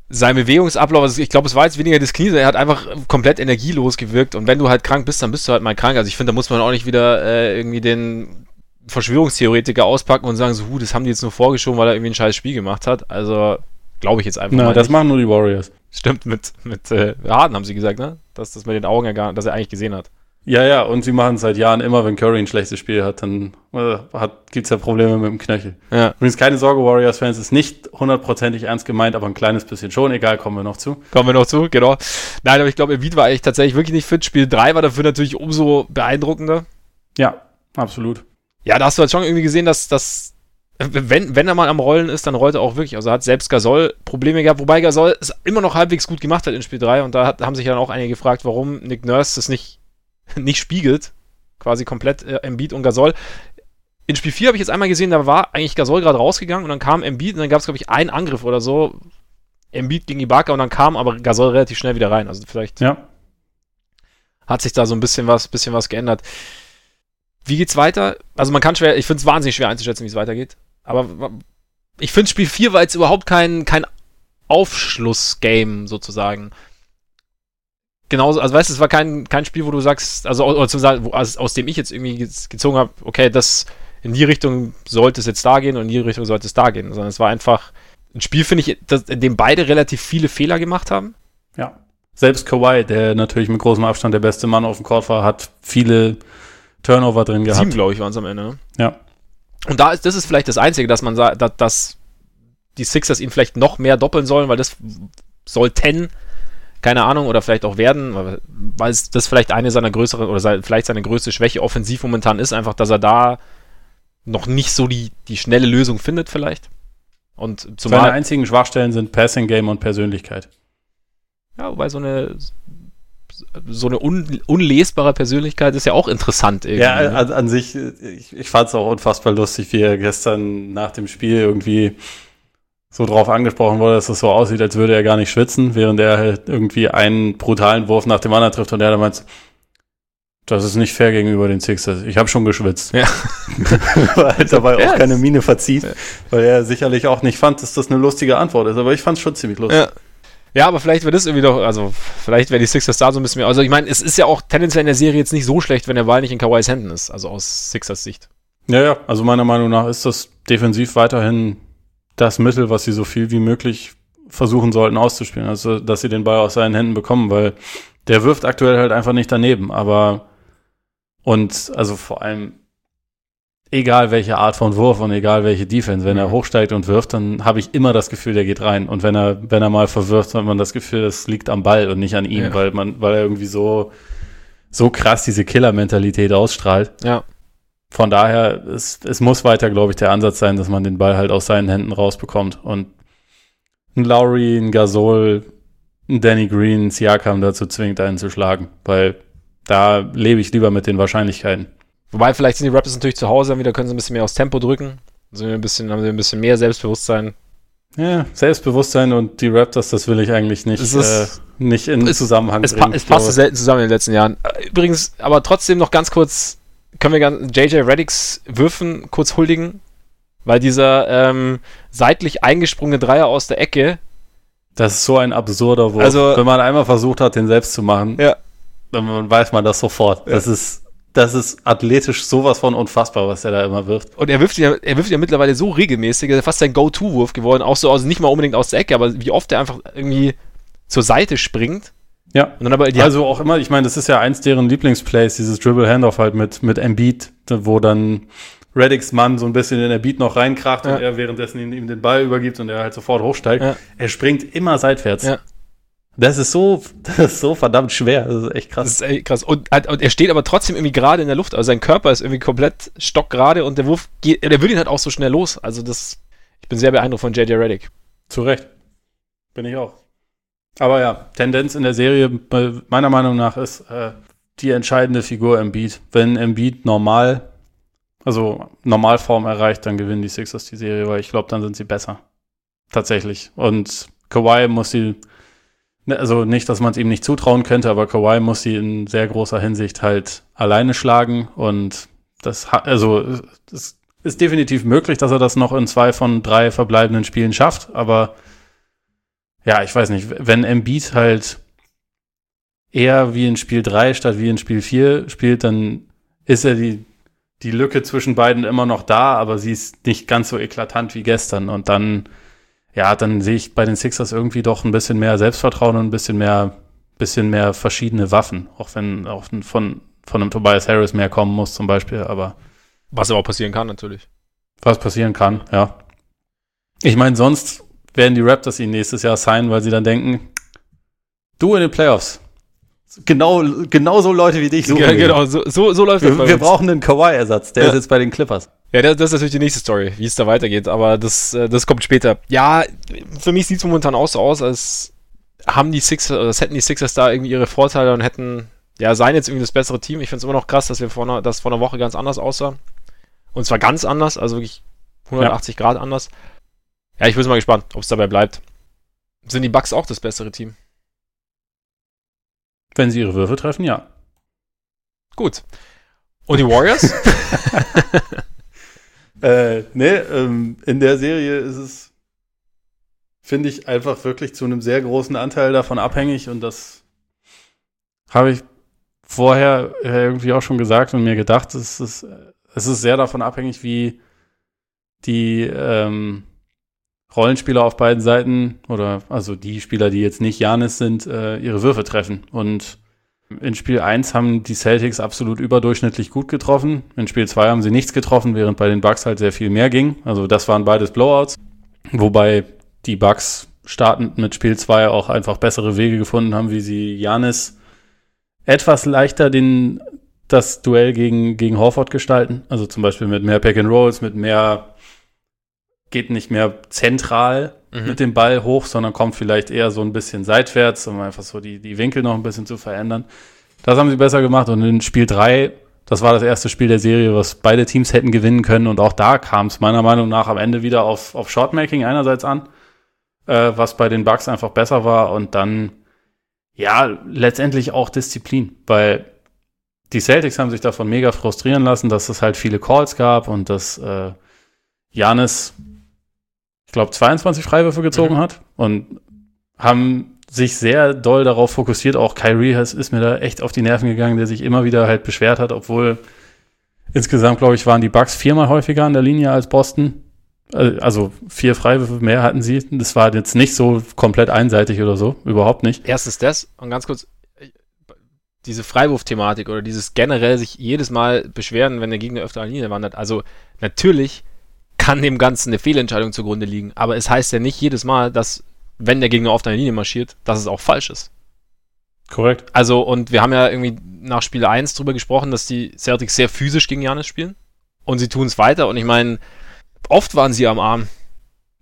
sein Bewegungsablauf, also ich glaube, es war jetzt weniger das Knie, er hat einfach komplett energielos gewirkt und wenn du halt krank bist, dann bist du halt mal krank. Also ich finde, da muss man auch nicht wieder äh, irgendwie den Verschwörungstheoretiker auspacken und sagen so, hu, das haben die jetzt nur vorgeschoben, weil er irgendwie ein scheiß Spiel gemacht hat. Also glaube ich jetzt einfach Na, mal. das nicht. machen nur die Warriors. Stimmt, mit, mit äh, Harden haben sie gesagt, ne? Dass das mit den Augen ja gar, dass er eigentlich gesehen hat. Ja, ja, und sie machen seit Jahren immer, wenn Curry ein schlechtes Spiel hat, dann äh, gibt es ja Probleme mit dem Knöchel. Ja. Übrigens keine Sorge, Warriors-Fans, ist nicht hundertprozentig ernst gemeint, aber ein kleines bisschen schon. Egal, kommen wir noch zu. Kommen wir noch zu, genau. Nein, aber ich glaube, Embiid war eigentlich tatsächlich wirklich nicht fit. Spiel 3 war dafür natürlich umso beeindruckender. Ja, absolut. Ja, da hast du halt schon irgendwie gesehen, dass, dass wenn, wenn er mal am Rollen ist, dann rollt er auch wirklich. Also hat selbst Gasol Probleme gehabt, wobei Gasol es immer noch halbwegs gut gemacht hat in Spiel 3 und da hat, haben sich dann auch einige gefragt, warum Nick Nurse das nicht, nicht spiegelt. Quasi komplett äh, Embiid und Gasol. In Spiel 4 habe ich jetzt einmal gesehen, da war eigentlich Gasol gerade rausgegangen und dann kam Embiid und dann gab es, glaube ich, einen Angriff oder so. Embiid gegen Ibaka und dann kam aber Gasol relativ schnell wieder rein. Also vielleicht Ja. hat sich da so ein bisschen was, bisschen was geändert. Wie geht's weiter? Also man kann schwer, ich finde es wahnsinnig schwer einzuschätzen, wie es weitergeht. Aber ich finde Spiel 4 war jetzt überhaupt kein, kein Aufschlussgame sozusagen. Genauso, also weißt du, es war kein, kein Spiel, wo du sagst, also oder zum Sagen, wo, aus, aus dem ich jetzt irgendwie gez- gezogen habe, okay, das in die Richtung sollte es jetzt da gehen und in die Richtung sollte es da gehen. Sondern es war einfach ein Spiel, finde ich, das, in dem beide relativ viele Fehler gemacht haben. Ja. Selbst Kawhi, der natürlich mit großem Abstand der beste Mann auf dem Court war, hat viele Turnover drin gehabt. Sieben, glaube ich, waren es am Ende. Ne? Ja. Und da ist, das ist vielleicht das Einzige, dass man sagt, dass, dass die Sixers ihn vielleicht noch mehr doppeln sollen, weil das sollten, keine Ahnung, oder vielleicht auch werden, weil- das vielleicht eine seiner größeren oder sei, vielleicht seine größte Schwäche offensiv momentan ist, einfach, dass er da noch nicht so die, die schnelle Lösung findet, vielleicht. Und Seine zumal, einzigen Schwachstellen sind Passing Game und Persönlichkeit. ja, wobei so eine so eine un, unlesbare Persönlichkeit ist ja auch interessant irgendwie. Ja, ne? an, an sich, ich, ich fand es auch unfassbar lustig, wie er gestern nach dem Spiel irgendwie so drauf angesprochen wurde, dass es so aussieht, als würde er gar nicht schwitzen, während er halt irgendwie einen brutalen Wurf nach dem anderen trifft und er dann meint, das ist nicht fair gegenüber den Sixers. Ich habe schon geschwitzt. Ja. weil er dabei auch es- keine Miene verzieht, Ja. weil er sicherlich auch nicht fand, dass das eine lustige Antwort ist. Aber ich fand es schon ziemlich lustig. Ja. Ja, aber vielleicht wird das irgendwie doch, also vielleicht wäre die Sixers da so ein bisschen mehr. Also ich meine, es ist ja auch tendenziell in der Serie jetzt nicht so schlecht, wenn der Ball nicht in Kawhis Händen ist, also aus Sixers Sicht. Ja, ja, also meiner Meinung nach ist das defensiv weiterhin das Mittel, was sie so viel wie möglich versuchen sollten auszuspielen. Also, dass sie den Ball aus seinen Händen bekommen, weil der wirft aktuell halt einfach nicht daneben. Aber und also vor allem egal welche Art von Wurf und egal welche Defense, wenn er Mhm. hochsteigt und wirft, dann habe ich immer das Gefühl, der geht rein. Und wenn er, wenn er mal verwirft, hat man das Gefühl, das liegt am Ball und nicht an ihm, Ja. weil man, weil er irgendwie so, so krass diese Killer-Mentalität ausstrahlt. Ja. Von daher, es, es muss weiter, glaube ich, der Ansatz sein, dass man den Ball halt aus seinen Händen rausbekommt. Und ein Lowry, ein Gasol, ein Danny Green, ein Siakam dazu zwingt, einen zu schlagen. Weil da lebe ich lieber mit den Wahrscheinlichkeiten. Wobei vielleicht sind die Raptors natürlich zu Hause, dann wieder können sie ein bisschen mehr aufs Tempo drücken. Sind ein bisschen, haben sie ein bisschen mehr Selbstbewusstsein. Ja, Selbstbewusstsein und die Raptors, das will ich eigentlich nicht, Es ist- äh, nicht in es- Zusammenhang Es, pa bringen. es Ich passt glaube- selten zusammen in den letzten Jahren. Übrigens, aber trotzdem noch ganz kurz, können wir ganz JJ Reddicks Würfen kurz huldigen, weil dieser ähm, seitlich eingesprungene Dreier aus der Ecke, Das ist so ein absurder Wurf. Also- Wenn man einmal versucht hat, den selbst zu machen, Ja. dann weiß man das sofort. Das ist, das ist athletisch sowas von unfassbar, was er da immer wirft. Und er wirft ja, er wirft ja mittlerweile so regelmäßig, er ist fast sein Go-To-Wurf geworden, auch so, also nicht mal unbedingt aus der Ecke, aber wie oft er einfach irgendwie zur Seite springt Ja. und dann aber die also auch immer, ich meine, das ist ja eins deren Lieblingsplays, dieses Dribble Handoff halt mit, mit Embiid, wo dann Reddicks Mann so ein bisschen in Beat noch reinkracht Ja. und er währenddessen ihm, ihm den Ball übergibt und er halt sofort hochsteigt. Ja. Er springt immer seitwärts. Ja. Das ist so, das ist so verdammt schwer. Das ist echt Das krass. ist echt krass. Und, halt- und er steht aber trotzdem irgendwie gerade in der Luft. Also sein Körper ist irgendwie komplett stockgerade und der Wurf geht, der will ihn halt auch so schnell los. Also das, ich bin sehr beeindruckt von JJ Reddick. Zu Recht. Bin ich auch. Aber ja, Tendenz in der Serie äh, meiner Meinung nach ist äh, die entscheidende Figur Embiid. Wenn Embiid normal, also Normalform erreicht, dann gewinnen die Sixers die Serie, weil ich glaube, dann sind sie besser. Tatsächlich. Und Kawhi muss sie, ne, also nicht, dass man es ihm nicht zutrauen könnte, aber Kawhi muss sie in sehr großer Hinsicht halt alleine schlagen und das also es ist definitiv möglich, dass er das noch in zwei von drei verbleibenden Spielen schafft, aber ja, ich weiß nicht, wenn Embiid halt eher wie in Spiel 3 statt wie in Spiel 4 spielt, dann ist er die, die Lücke zwischen beiden immer noch da, aber sie ist nicht ganz so eklatant wie gestern. Und dann, ja, dann sehe ich bei den Sixers irgendwie doch ein bisschen mehr Selbstvertrauen und ein bisschen mehr, bisschen mehr verschiedene Waffen, auch wenn auch von, von einem Tobias Harris mehr kommen muss zum Beispiel, aber Was aber auch passieren kann, natürlich. was passieren kann, ja. Ich meine, sonst werden die Raptors ihn nächstes Jahr signen, weil sie dann denken, du in den Playoffs. Genau, genau so Leute wie dich suchen Ja, wir. genau, so, so, so läuft das bei Wir, wir uns. brauchen einen Kawhi-Ersatz. Der Ja. ist jetzt bei den Clippers. Ja, das, das, ist natürlich die nächste Story, wie es da weitergeht, aber das, äh, das kommt später. Ja, für mich sieht es momentan auch so aus, als haben die Sixers, oder hätten die Sixers da irgendwie ihre Vorteile und hätten, ja, seien jetzt irgendwie das bessere Team. Ich finde es immer noch krass, dass wir vor einer, das vor einer Woche ganz anders aussah. Und zwar ganz anders, also wirklich 180 ja. Grad anders. Ja, ich bin mal gespannt, ob es dabei bleibt. Sind die Bucks auch das bessere Team? Wenn sie ihre Würfe treffen, ja. Gut. Und die Warriors? äh, nee, ähm, in der Serie ist es, finde ich, einfach wirklich zu einem sehr großen Anteil davon abhängig und das habe ich vorher irgendwie auch schon gesagt und mir gedacht, es ist, es ist sehr davon abhängig, wie die ähm, Rollenspieler auf beiden Seiten oder also die Spieler, die jetzt nicht Janis sind, äh, ihre Würfe treffen. Und in Spiel 1 haben die Celtics absolut überdurchschnittlich gut getroffen. In Spiel 2 haben sie nichts getroffen, während bei den Bucks halt sehr viel mehr ging. Also das waren beides Blowouts. Wobei die Bucks startend mit Spiel 2 auch einfach bessere Wege gefunden haben, wie sie Janis etwas leichter den, das Duell gegen, gegen Horford gestalten. Also zum Beispiel mit mehr Pack and Rolls, mit mehr geht nicht mehr zentral mhm. mit dem Ball hoch, sondern kommt vielleicht eher so ein bisschen seitwärts, um einfach so die, die Winkel noch ein bisschen zu verändern. Das haben sie besser gemacht und in Spiel 3, das war das erste Spiel der Serie, was beide Teams hätten gewinnen können und auch da kam es meiner Meinung nach am Ende wieder auf, auf Shotmaking einerseits an, äh, was bei den Bucks einfach besser war und dann ja, letztendlich auch Disziplin, weil die Celtics haben sich davon mega frustrieren lassen, dass es halt viele Calls gab und dass äh, Janis glaube, 22 Freiwürfe gezogen mhm. hat und haben sich sehr doll darauf fokussiert. Auch Kyrie ist mir da echt auf die Nerven gegangen, der sich immer wieder halt beschwert hat, obwohl insgesamt, glaube ich, waren die Bucks viermal häufiger an der Linie als Boston. Äh, also vier Freiwürfe mehr hatten sie. Das war jetzt nicht so komplett einseitig oder so, überhaupt nicht. Erstens das und ganz kurz, diese Freiwurfthematik oder dieses generell sich jedes Mal beschweren, wenn der Gegner öfter an der Linie wandert. Also natürlich kann dem Ganzen eine Fehlentscheidung zugrunde liegen. Aber es heißt ja nicht jedes Mal, dass, wenn der Gegner auf deine Linie marschiert, dass es auch falsch ist. Korrekt. Also, und wir haben ja irgendwie nach Spiel 1 drüber gesprochen, dass die Celtics sehr physisch gegen Janis spielen. Und sie tun es weiter. Und ich meine, oft waren sie am Arm.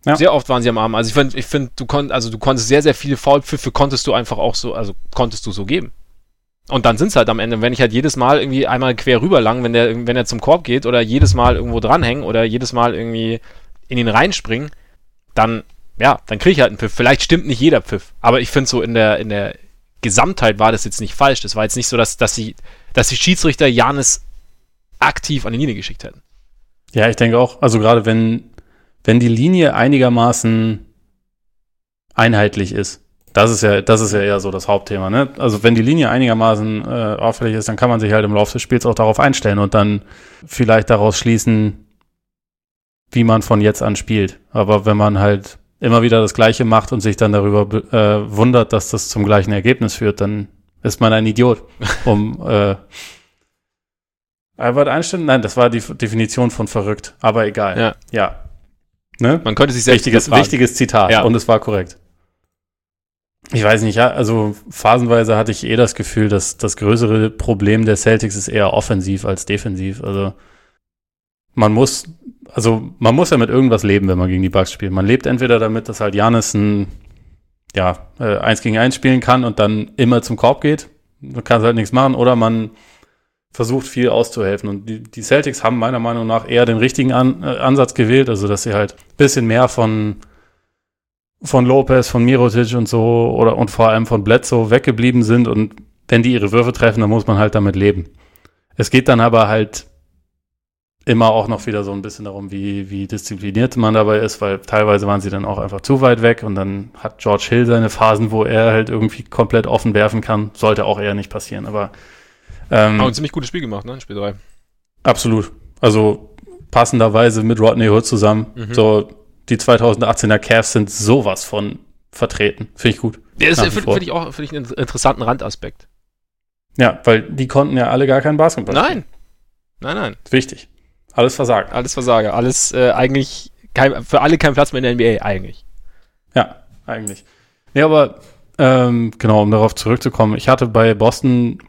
Ja. Sehr oft waren sie am Arm. Also ich finde, ich find, du konntest, also du konntest sehr, sehr viele Foulpfiffe konntest du einfach auch so, also konntest du so geben. Und dann sind es halt am Ende, wenn ich halt jedes Mal irgendwie einmal quer rüber lang, wenn der, wenn er zum Korb geht oder jedes Mal irgendwo dranhängen oder jedes Mal irgendwie in ihn reinspringen, dann, ja, dann kriege ich halt einen Pfiff. Vielleicht stimmt nicht jeder Pfiff, aber ich finde so in der, in der Gesamtheit war das jetzt nicht falsch. Das war jetzt nicht so, dass, dass sie, dass die Schiedsrichter Janis aktiv an die Linie geschickt hätten. Ja, ich denke auch. Also gerade wenn, wenn die Linie einigermaßen einheitlich ist, das ist ja, das ist ja eher so das Hauptthema. Ne? Also wenn die Linie einigermaßen äh, auffällig ist, dann kann man sich halt im Laufe des Spiels auch darauf einstellen und dann vielleicht daraus schließen, wie man von jetzt an spielt. Aber wenn man halt immer wieder das Gleiche macht und sich dann darüber äh, wundert, dass das zum gleichen Ergebnis führt, dann ist man ein Idiot. Um äh, Albert Einstein? Nein, das war die Definition von verrückt. Aber egal. Ja. ja. Ne? Man könnte sich selbst wichtiges, wichtiges Zitat. Ja. Und es war korrekt. Ich weiß nicht, ja, also phasenweise hatte ich eh das Gefühl, dass das größere Problem der Celtics ist eher offensiv als defensiv. Also man muss, also man muss ja mit irgendwas leben, wenn man gegen die Bucks spielt. Man lebt entweder damit, dass halt Janis ein, ja, äh, eins gegen eins spielen kann und dann immer zum Korb geht. Du kannst halt nichts machen, oder man versucht viel auszuhelfen. Und die, die Celtics haben meiner Meinung nach eher den richtigen An, äh, Ansatz gewählt, also dass sie halt bisschen mehr von von Lopez, von Mirotic und so oder und vor allem von Bledsoe weggeblieben sind und wenn die ihre Würfe treffen, dann muss man halt damit leben. Es geht dann aber halt immer auch noch wieder so ein bisschen darum, wie, wie diszipliniert man dabei ist, weil teilweise waren sie dann auch einfach zu weit weg und dann hat George Hill seine Phasen, wo er halt irgendwie komplett offen werfen kann. Sollte auch eher nicht passieren, aber ähm, aber ein ziemlich gutes Spiel gemacht, ne? Spiel 3. Absolut. Also passenderweise mit Rodney Hood zusammen. Mhm. So die 2018er Cavs sind sowas von vertreten. Finde ich gut. Ja, das finde find ich auch find ich einen interessanten Randaspekt. Ja, weil die konnten ja alle gar keinen Basketball Nein. Spielen. Nein, nein. Wichtig. Alles Versager. Alles Versager. Alles äh, eigentlich kein, für alle kein Platz mehr in der NBA, eigentlich. Ja, eigentlich. Nee, aber ähm, genau, um darauf zurückzukommen, ich hatte bei Boston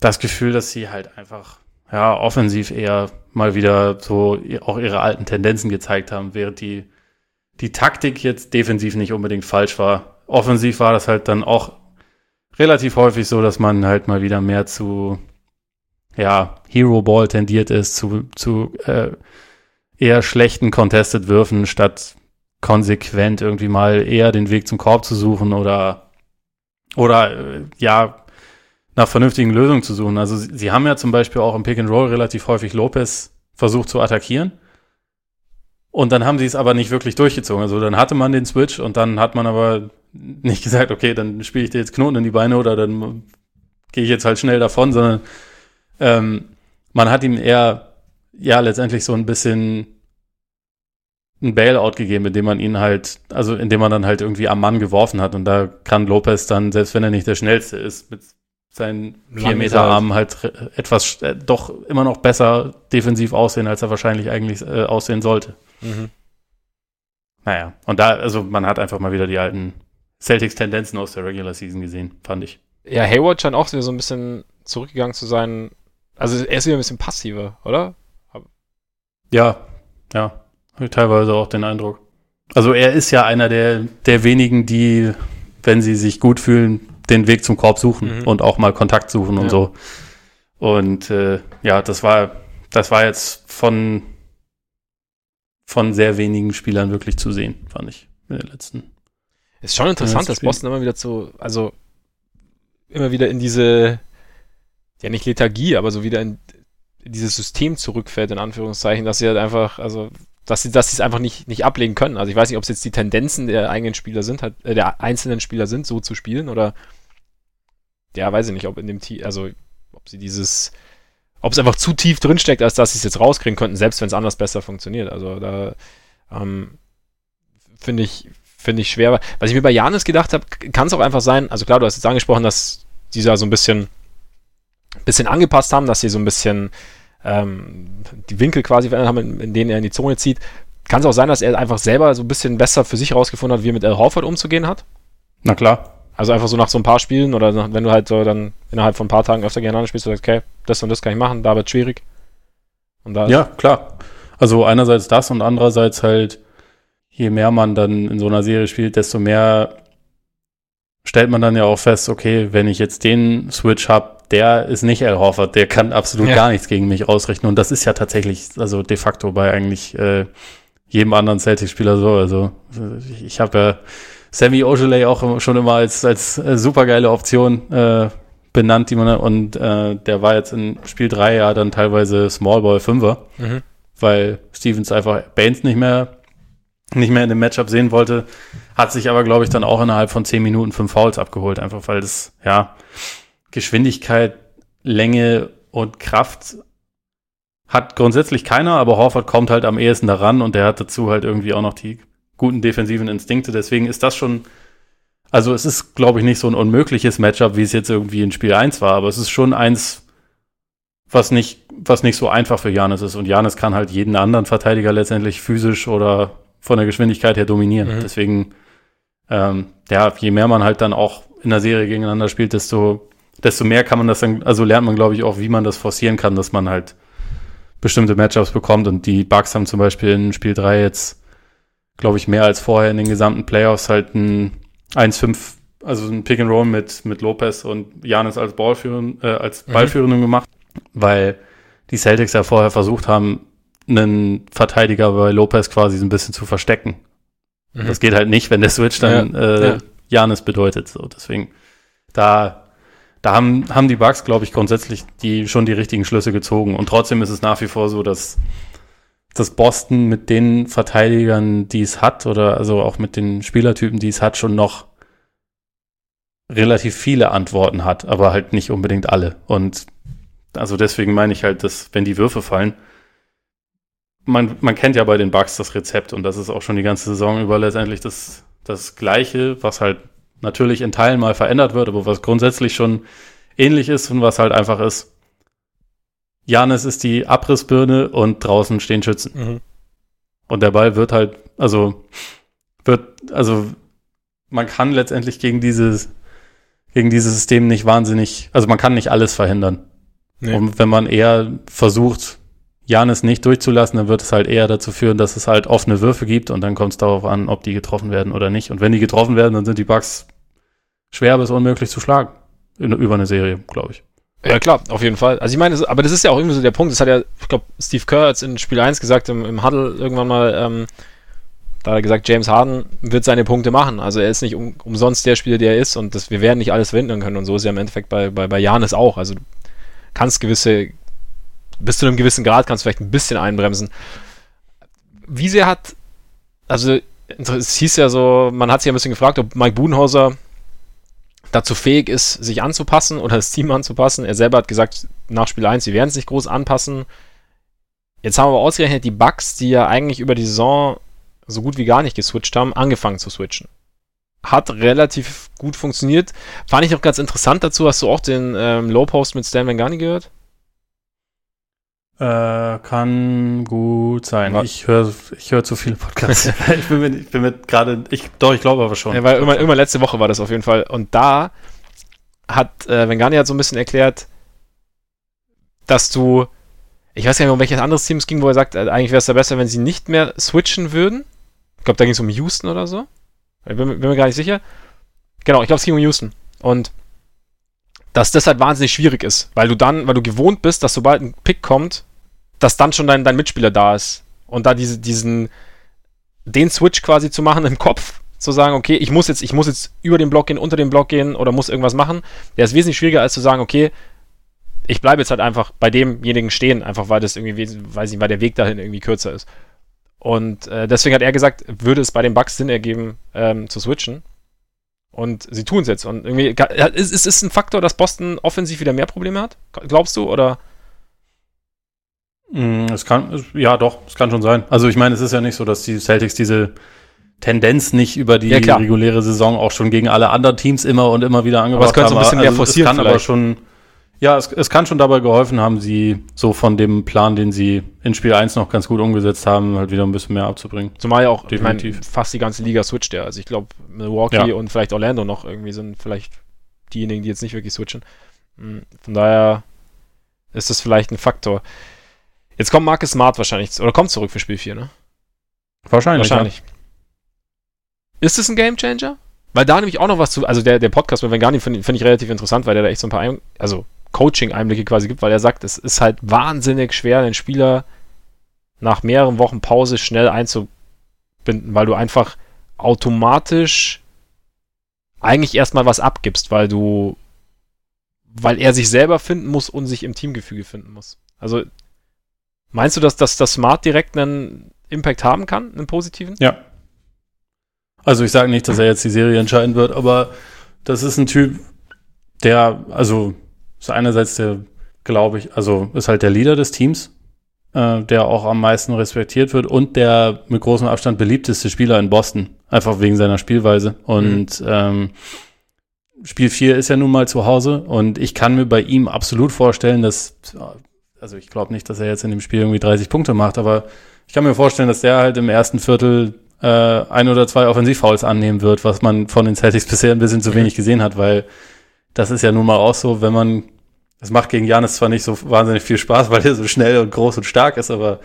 das Gefühl, dass sie halt einfach ja, offensiv eher mal wieder so auch ihre alten Tendenzen gezeigt haben, während die, die Taktik jetzt defensiv nicht unbedingt falsch war. Offensiv war das halt dann auch relativ häufig so, dass man halt mal wieder mehr zu ja, Hero Ball tendiert ist, zu, zu äh, eher schlechten Contested Würfen, statt konsequent irgendwie mal eher den Weg zum Korb zu suchen oder oder äh, ja, nach vernünftigen Lösungen zu suchen. Also sie, sie haben ja zum Beispiel auch im Pick and Roll relativ häufig Lopez versucht zu attackieren. Und dann haben sie es aber nicht wirklich durchgezogen. Also dann hatte man den Switch und dann hat man aber nicht gesagt, okay, dann spiele ich dir jetzt Knoten in die Beine oder dann gehe ich jetzt halt schnell davon, sondern ähm, man hat ihm eher ja letztendlich so ein bisschen ein Bailout gegeben, indem man ihn halt, also indem man dann halt irgendwie am Mann geworfen hat. Und da kann Lopez dann, selbst wenn er nicht der schnellste ist, mit seinen vier Meter Armen halt etwas äh, doch immer noch besser defensiv aussehen, als er wahrscheinlich eigentlich äh, aussehen sollte. Mhm. Naja, und da, also man hat einfach mal wieder die alten Celtics-Tendenzen aus der Regular Season gesehen, fand ich. Ja, Hayward scheint auch wieder so ein bisschen zurückgegangen zu sein. Also er ist wieder ein bisschen passiver, oder? Ja, ja. Habe ich teilweise auch den Eindruck. Also er ist ja einer der, der wenigen, die, wenn sie sich gut fühlen, den Weg zum Korb suchen mhm. und auch mal Kontakt suchen ja. und so. Und äh, ja, das war, das war jetzt von, von sehr wenigen Spielern wirklich zu sehen, fand ich, in den letzten. Ist schon interessant, dass Boston immer wieder zu, also immer wieder in diese, ja nicht Lethargie, aber so wieder in, in dieses System zurückfällt, in Anführungszeichen, dass sie halt einfach, also dass sie dass sie es einfach nicht nicht ablegen können. Also ich weiß nicht, ob es jetzt die Tendenzen der eigenen Spieler sind, halt, äh, der einzelnen Spieler sind, so zu spielen oder ja, weiß ich nicht, ob in dem Team, also ob sie dieses, ob es einfach zu tief drinsteckt, als dass sie es jetzt rauskriegen könnten, selbst wenn es anders besser funktioniert. Also da ähm, finde ich finde ich schwer. Was ich mir bei Janis gedacht habe, kann es auch einfach sein. Also klar, du hast jetzt angesprochen, dass dieser so ein bisschen bisschen angepasst haben, dass sie so ein bisschen ähm, die Winkel quasi verändert haben, in, in denen er in die Zone zieht. Kann es auch sein, dass er einfach selber so ein bisschen besser für sich herausgefunden hat, wie er mit Al Horford umzugehen hat? Na klar. Also einfach so nach so ein paar Spielen oder nach, wenn du halt so dann innerhalb von ein paar Tagen öfter gegeneinander spielst, du sagst, okay, das und das kann ich machen, da wird es schwierig. ja, klar. Also einerseits das und andererseits halt, je mehr man dann in so einer Serie spielt, desto mehr stellt man dann ja auch fest, okay, wenn ich jetzt den Switch habe, der ist nicht Al Horford, der kann absolut ja. gar nichts gegen mich ausrichten. Und das ist ja tatsächlich, also de facto bei eigentlich äh, jedem anderen Celtics-Spieler so. Also ich, ich habe ja Sammy Ojeley auch schon immer als, als äh, supergeile Option äh, benannt, die man und äh, der war jetzt in Spiel 3 ja dann teilweise Smallball 5er, mhm. weil Stevens einfach Baines nicht mehr nicht mehr in dem Matchup sehen wollte, hat sich aber, glaube ich, dann auch innerhalb von 10 Minuten fünf Fouls abgeholt, einfach weil das, ja, Geschwindigkeit, Länge und Kraft hat grundsätzlich keiner, aber Horford kommt halt am ehesten daran und der hat dazu halt irgendwie auch noch die guten defensiven Instinkte. Deswegen ist das schon, also es ist, glaube ich, nicht so ein unmögliches Matchup, wie es jetzt irgendwie in Spiel 1 war, aber es ist schon eins, was nicht, was nicht so einfach für Janis ist. Und Janis kann halt jeden anderen Verteidiger letztendlich physisch oder von der Geschwindigkeit her dominieren. Mhm. Deswegen, ähm, ja, je mehr man halt dann auch in der Serie gegeneinander spielt, desto desto mehr kann man das dann, also lernt man, glaube ich, auch, wie man das forcieren kann, dass man halt bestimmte Matchups bekommt. Und die Bugs haben zum Beispiel in Spiel 3 jetzt, glaube ich, mehr als vorher in den gesamten Playoffs halt ein 1-5, also ein Pick and Roll mit, mit Lopez und Janis als Ballführend, äh, als. Ballführenden mhm. gemacht, weil die Celtics ja vorher versucht haben, einen Verteidiger bei Lopez quasi so ein bisschen zu verstecken. Mhm. Das geht halt nicht, wenn der Switch dann ja, äh, ja. Janis bedeutet. So, deswegen da da haben, haben die Bugs, glaube ich, grundsätzlich die, schon die richtigen Schlüsse gezogen. Und trotzdem ist es nach wie vor so, dass, dass Boston mit den Verteidigern, die es hat, oder also auch mit den Spielertypen, die es hat, schon noch relativ viele Antworten hat, aber halt nicht unbedingt alle. Und also deswegen meine ich halt, dass wenn die Würfe fallen, man, man kennt ja bei den Bugs das Rezept und das ist auch schon die ganze Saison über letztendlich das, das Gleiche, was halt natürlich in Teilen mal verändert wird, aber was grundsätzlich schon ähnlich ist und was halt einfach ist, Janis ist die Abrissbirne und draußen stehen Schützen. Mhm. Und der Ball wird halt, also wird, also man kann letztendlich gegen dieses, gegen dieses System nicht wahnsinnig, also man kann nicht alles verhindern. Nee. Und wenn man eher versucht, Janis nicht durchzulassen, dann wird es halt eher dazu führen, dass es halt offene Würfe gibt und dann kommt es darauf an, ob die getroffen werden oder nicht. Und wenn die getroffen werden, dann sind die Bugs schwer bis unmöglich zu schlagen. In, über eine Serie, glaube ich. Ja, klar, auf jeden Fall. Also ich meine, aber das ist ja auch irgendwie so der Punkt. Das hat ja, ich glaube, Steve Kerr jetzt in Spiel 1 gesagt, im, im Huddle irgendwann mal, ähm, da hat er gesagt, James Harden wird seine Punkte machen. Also er ist nicht um, umsonst der Spieler, der er ist und das, wir werden nicht alles verhindern können. Und so ist ja im Endeffekt bei, bei, bei Janis auch. Also du kannst gewisse bis zu einem gewissen Grad kannst du vielleicht ein bisschen einbremsen. Wie sehr hat, also es hieß ja so, man hat sich ja ein bisschen gefragt, ob Mike Budenhauser dazu fähig ist, sich anzupassen oder das Team anzupassen. Er selber hat gesagt, nach Spiel 1, sie werden sich groß anpassen. Jetzt haben wir aber ausgerechnet, die Bugs, die ja eigentlich über die Saison so gut wie gar nicht geswitcht haben, angefangen zu switchen. Hat relativ gut funktioniert. Fand ich auch ganz interessant dazu. Hast du auch den ähm, Low Post mit Stan Van Gunny gehört? Äh, kann gut sein. Was? Ich höre ich hör zu viele Podcasts. ich bin ich bin mir gerade, ich, doch, ich glaube aber schon. Ja, weil immer, immer letzte Woche war das auf jeden Fall. Und da hat äh, Vengani hat so ein bisschen erklärt, dass du, ich weiß gar nicht, um welches anderes Team es ging, wo er sagt, äh, eigentlich wäre es ja besser, wenn sie nicht mehr switchen würden. Ich glaube, da ging es um Houston oder so. Ich bin, bin mir gar nicht sicher. Genau, ich glaube, es ging um Houston. Und dass das halt wahnsinnig schwierig ist, weil du dann, weil du gewohnt bist, dass sobald ein Pick kommt, dass dann schon dein, dein Mitspieler da ist. Und da diese, diesen, den Switch quasi zu machen im Kopf, zu sagen, okay, ich muss jetzt, ich muss jetzt über den Block gehen, unter den Block gehen oder muss irgendwas machen, der ist wesentlich schwieriger, als zu sagen, okay, ich bleibe jetzt halt einfach bei demjenigen stehen, einfach weil das irgendwie, weiß ich, weil der Weg dahin irgendwie kürzer ist. Und äh, deswegen hat er gesagt, würde es bei den Bugs Sinn ergeben, ähm, zu switchen. Und sie tun es jetzt. Und irgendwie, ist, ist es ein Faktor, dass Boston offensiv wieder mehr Probleme hat? Glaubst du? Oder? Mm, es kann, ja doch, es kann schon sein. Also ich meine, es ist ja nicht so, dass die Celtics diese Tendenz nicht über die ja, reguläre Saison auch schon gegen alle anderen Teams immer und immer wieder angebracht haben. Aber es könnte so ein bisschen mehr also forcieren es kann aber schon, ja, es, es, kann schon dabei geholfen haben, sie so von dem Plan, den sie in Spiel 1 noch ganz gut umgesetzt haben, halt wieder ein bisschen mehr abzubringen. Zumal ja auch, Definitiv. ich meine, fast die ganze Liga switcht ja. Also ich glaube, Milwaukee ja. und vielleicht Orlando noch irgendwie sind vielleicht diejenigen, die jetzt nicht wirklich switchen. Hm, von daher ist das vielleicht ein Faktor. Jetzt kommt Marcus Smart wahrscheinlich, oder kommt zurück für Spiel 4, ne? Wahrscheinlich. Wahrscheinlich. Ja. Ist das ein Gamechanger? Weil da nämlich auch noch was zu, also der, der Podcast mit Vengani finde find ich relativ interessant, weil der da echt so ein paar, Ein also Coaching-Einblicke quasi gibt, weil er sagt, es ist halt wahnsinnig schwer, den Spieler nach mehreren Wochen Pause schnell einzubinden, weil du einfach automatisch eigentlich erstmal was abgibst, weil du, weil er sich selber finden muss und sich im Teamgefüge finden muss. Also Meinst du, dass, dass das Smart direkt einen Impact haben kann, einen positiven? Ja. Also ich sage nicht, dass er jetzt die Serie entscheiden wird, aber das ist ein Typ, der, also ist einerseits der, glaube ich, also ist halt der Leader des Teams, äh, der auch am meisten respektiert wird und der mit großem Abstand beliebteste Spieler in Boston, einfach wegen seiner Spielweise. Und mhm. ähm, Spiel 4 ist ja nun mal zu Hause und ich kann mir bei ihm absolut vorstellen, dass also ich glaube nicht, dass er jetzt in dem Spiel irgendwie 30 Punkte macht, aber ich kann mir vorstellen, dass der halt im ersten Viertel äh, ein oder zwei Offensivfouls annehmen wird, was man von den Celtics bisher ein bisschen zu wenig gesehen hat, weil das ist ja nun mal auch so, wenn man, es macht gegen Janis zwar nicht so wahnsinnig viel Spaß, weil er so schnell und groß und stark ist, aber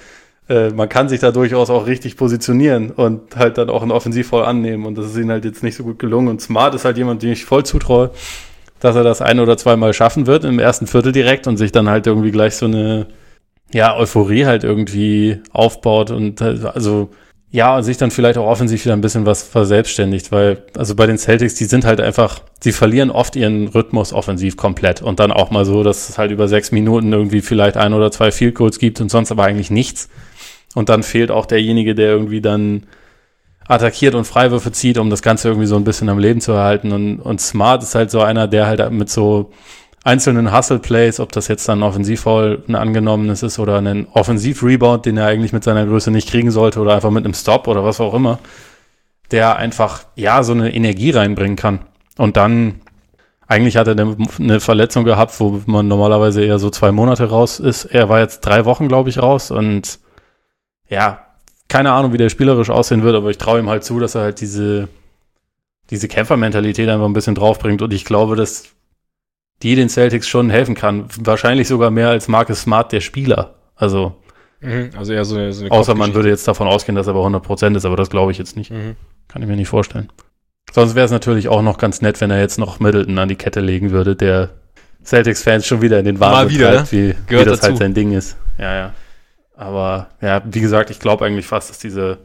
äh, man kann sich da durchaus auch richtig positionieren und halt dann auch einen Offensivfoul annehmen und das ist ihnen halt jetzt nicht so gut gelungen und Smart ist halt jemand, den ich voll zutraue, dass er das ein oder zweimal schaffen wird im ersten Viertel direkt und sich dann halt irgendwie gleich so eine ja, Euphorie halt irgendwie aufbaut und also ja, und sich dann vielleicht auch offensiv wieder ein bisschen was verselbstständigt, weil, also bei den Celtics, die sind halt einfach, sie verlieren oft ihren Rhythmus offensiv komplett und dann auch mal so, dass es halt über sechs Minuten irgendwie vielleicht ein oder zwei Field Goals gibt und sonst aber eigentlich nichts. Und dann fehlt auch derjenige, der irgendwie dann attackiert und Freiwürfe zieht, um das Ganze irgendwie so ein bisschen am Leben zu erhalten. Und, und Smart ist halt so einer, der halt mit so einzelnen Hustle-Plays, ob das jetzt dann ein Offensivfoul ein angenommenes ist oder ein Offensiv-Rebound, den er eigentlich mit seiner Größe nicht kriegen sollte oder einfach mit einem Stop oder was auch immer, der einfach, ja, so eine Energie reinbringen kann. Und dann, eigentlich hat er eine, eine Verletzung gehabt, wo man normalerweise eher so zwei Monate raus ist. Er war jetzt drei Wochen, glaube ich, raus und ja, keine Ahnung, wie der spielerisch aussehen wird, aber ich traue ihm halt zu, dass er halt diese, diese Kämpfermentalität einfach ein bisschen draufbringt. Und ich glaube, dass die den Celtics schon helfen kann. Wahrscheinlich sogar mehr als Marcus Smart, der Spieler. Also, Mhm, also eher so eine, so eine Außer man würde jetzt davon ausgehen, dass er bei 100% ist, aber das glaube ich jetzt nicht. Mhm. Kann ich mir nicht vorstellen. Sonst wäre es natürlich auch noch ganz nett, wenn er jetzt noch Middleton an die Kette legen würde, der Celtics-Fans schon wieder in den Wahnsinn treibt, wie, wie das dazu. halt sein Ding ist. Ja, ja. Aber ja, wie gesagt, ich glaube eigentlich fast, dass diese,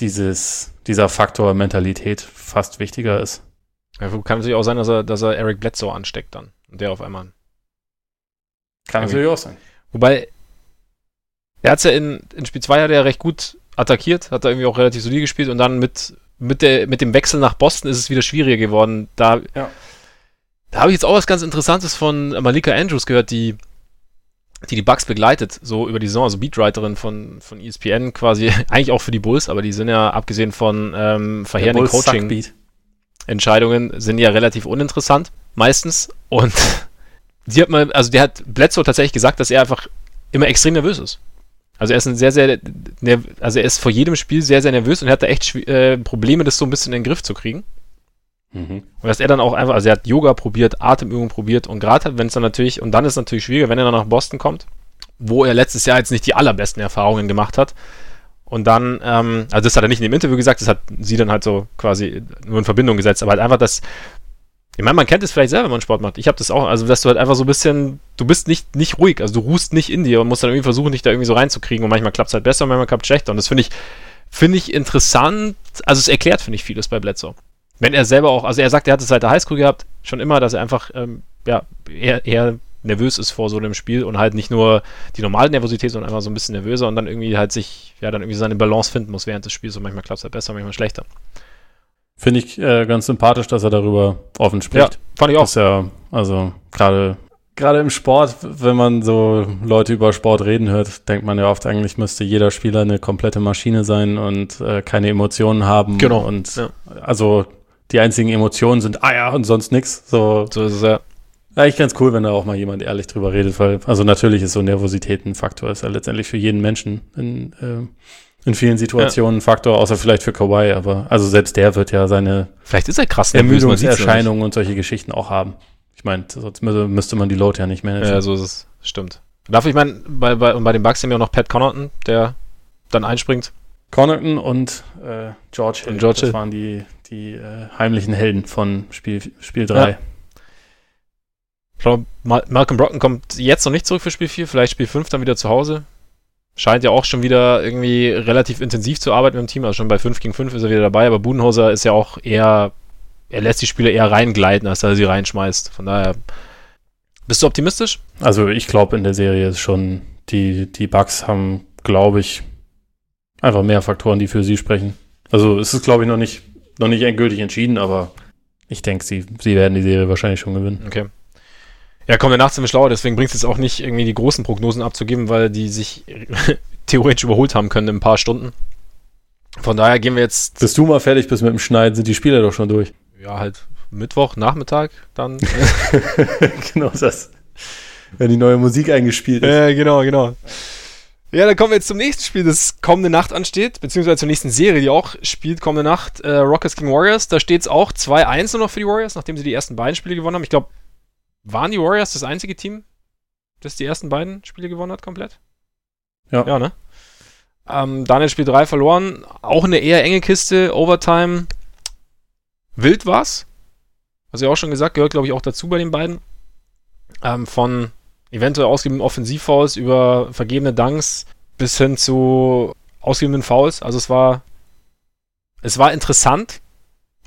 dieses, dieser Faktor Mentalität fast wichtiger ist. Ja, kann natürlich auch sein, dass er, dass er Eric Bledsoe ansteckt dann. Und der auf einmal. Kann natürlich auch sein. Wobei, er hat es ja in, in Spiel 2 hat er recht gut attackiert, hat er irgendwie auch relativ solide gespielt und dann mit, mit, der, mit dem Wechsel nach Boston ist es wieder schwieriger geworden. Da, ja. da habe ich jetzt auch was ganz Interessantes von Malika Andrews gehört, die die die Bugs begleitet, so über die Saison, also Beatwriterin von, von ESPN quasi, eigentlich auch für die Bulls, aber die sind ja, abgesehen von ähm, verheerenden Coaching-Entscheidungen, sind ja relativ uninteressant, meistens. Und die hat mal, also der hat Bledsoe tatsächlich gesagt, dass er einfach immer extrem nervös ist. Also er ist ein sehr, sehr, also er ist vor jedem Spiel sehr, sehr nervös und er hat da echt äh, Probleme, das so ein bisschen in den Griff zu kriegen. Mhm. Und dass er dann auch einfach, also er hat Yoga probiert, Atemübungen probiert und gerade wenn es dann natürlich, und dann ist es natürlich schwieriger, wenn er dann nach Boston kommt, wo er letztes Jahr jetzt nicht die allerbesten Erfahrungen gemacht hat. Und dann, ähm, also das hat er nicht in dem Interview gesagt, das hat sie dann halt so quasi nur in Verbindung gesetzt, aber halt einfach das, ich meine, man kennt es vielleicht selber, wenn man Sport macht. Ich habe das auch, also dass du halt einfach so ein bisschen, du bist nicht, nicht ruhig, also du ruhst nicht in dir und musst dann irgendwie versuchen, dich da irgendwie so reinzukriegen und manchmal klappt es halt besser und manchmal klappt es schlechter. Und das finde ich, finde ich interessant, also es erklärt, finde ich, vieles bei Bledsoe. Wenn er selber auch, also er sagt, er hat es seit der Highschool gehabt, schon immer, dass er einfach, ähm, ja, eher, eher nervös ist vor so einem Spiel und halt nicht nur die normale Nervosität, sondern einfach so ein bisschen nervöser und dann irgendwie halt sich, ja, dann irgendwie seine Balance finden muss während des Spiels und manchmal klappt es halt besser, manchmal schlechter. Finde ich äh, ganz sympathisch, dass er darüber offen spricht. Ja, fand ich auch. Dass er, also gerade gerade im Sport, wenn man so Leute über Sport reden hört, denkt man ja oft, eigentlich müsste jeder Spieler eine komplette Maschine sein und äh, keine Emotionen haben. Genau. Und ja. also die einzigen Emotionen sind Eier und sonst nichts. So, so ist es ja. Eigentlich ganz cool, wenn da auch mal jemand ehrlich drüber redet, weil, also natürlich ist so Nervosität ein Faktor, ist ja letztendlich für jeden Menschen in, äh, in vielen Situationen ein Faktor, außer vielleicht für Kawhi, aber also selbst der wird ja seine Vielleicht ist er krass Ermüdungserscheinungen und solche Geschichten auch haben. Ich meine, sonst müsste man die Load ja nicht managen. Ja, so ist es. Stimmt. Dafür, ich meine, bei, bei, bei den Bucks haben wir auch noch Pat Connaughton, der dann einspringt. Connaughton und äh, George Hill. George das waren die, die äh, heimlichen Helden von Spiel, Spiel 3. Ja. Ich glaube, Malcolm Brocken kommt jetzt noch nicht zurück für Spiel 4, vielleicht Spiel 5 dann wieder zu Hause scheint ja auch schon wieder irgendwie relativ intensiv zu arbeiten mit dem Team. Also schon bei 5 gegen 5 ist er wieder dabei, aber Budenhauser ist ja auch eher, er lässt die Spieler eher reingleiten, als dass er sie reinschmeißt. Von daher, bist du optimistisch? Also ich glaube in der Serie ist schon, die, die Bugs haben, glaube ich, einfach mehr Faktoren, die für sie sprechen. Also es ist, glaube ich, noch nicht, noch nicht endgültig entschieden, aber ich denke, sie, sie werden die Serie wahrscheinlich schon gewinnen. Okay. Ja, komm, danach sind wir schlauer, deswegen bringt es jetzt auch nicht, irgendwie die großen Prognosen abzugeben, weil die sich theoretisch überholt haben können in ein paar Stunden. Von daher gehen wir jetzt. Bis du mal fertig bist mit dem Schneiden, sind die Spiele doch schon durch. Ja, halt Mittwoch, Nachmittag dann. genau das. Wenn die neue Musik eingespielt ist. Ja, äh, genau, genau. Ja, dann kommen wir jetzt zum nächsten Spiel, das kommende Nacht ansteht, beziehungsweise zur nächsten Serie, die auch spielt kommende Nacht. Äh, Rockets gegen Warriors. Da steht es auch 2-1 nur noch für die Warriors, nachdem sie die ersten beiden Spiele gewonnen haben. Ich glaube, waren die Warriors das einzige Team, das die ersten beiden Spiele gewonnen hat, komplett? Ja. Ja, ne? Ähm, Daniel Spiel 3 verloren. Auch eine eher enge Kiste. Overtime. Wild war's. Hast du ja auch schon gesagt, gehört, glaube ich, auch dazu bei den beiden. Ähm, von eventuell ausgegebenen Offensivfouls über vergebene Dunks bis hin zu ausgegebenen Fouls. Also es war, es war interessant.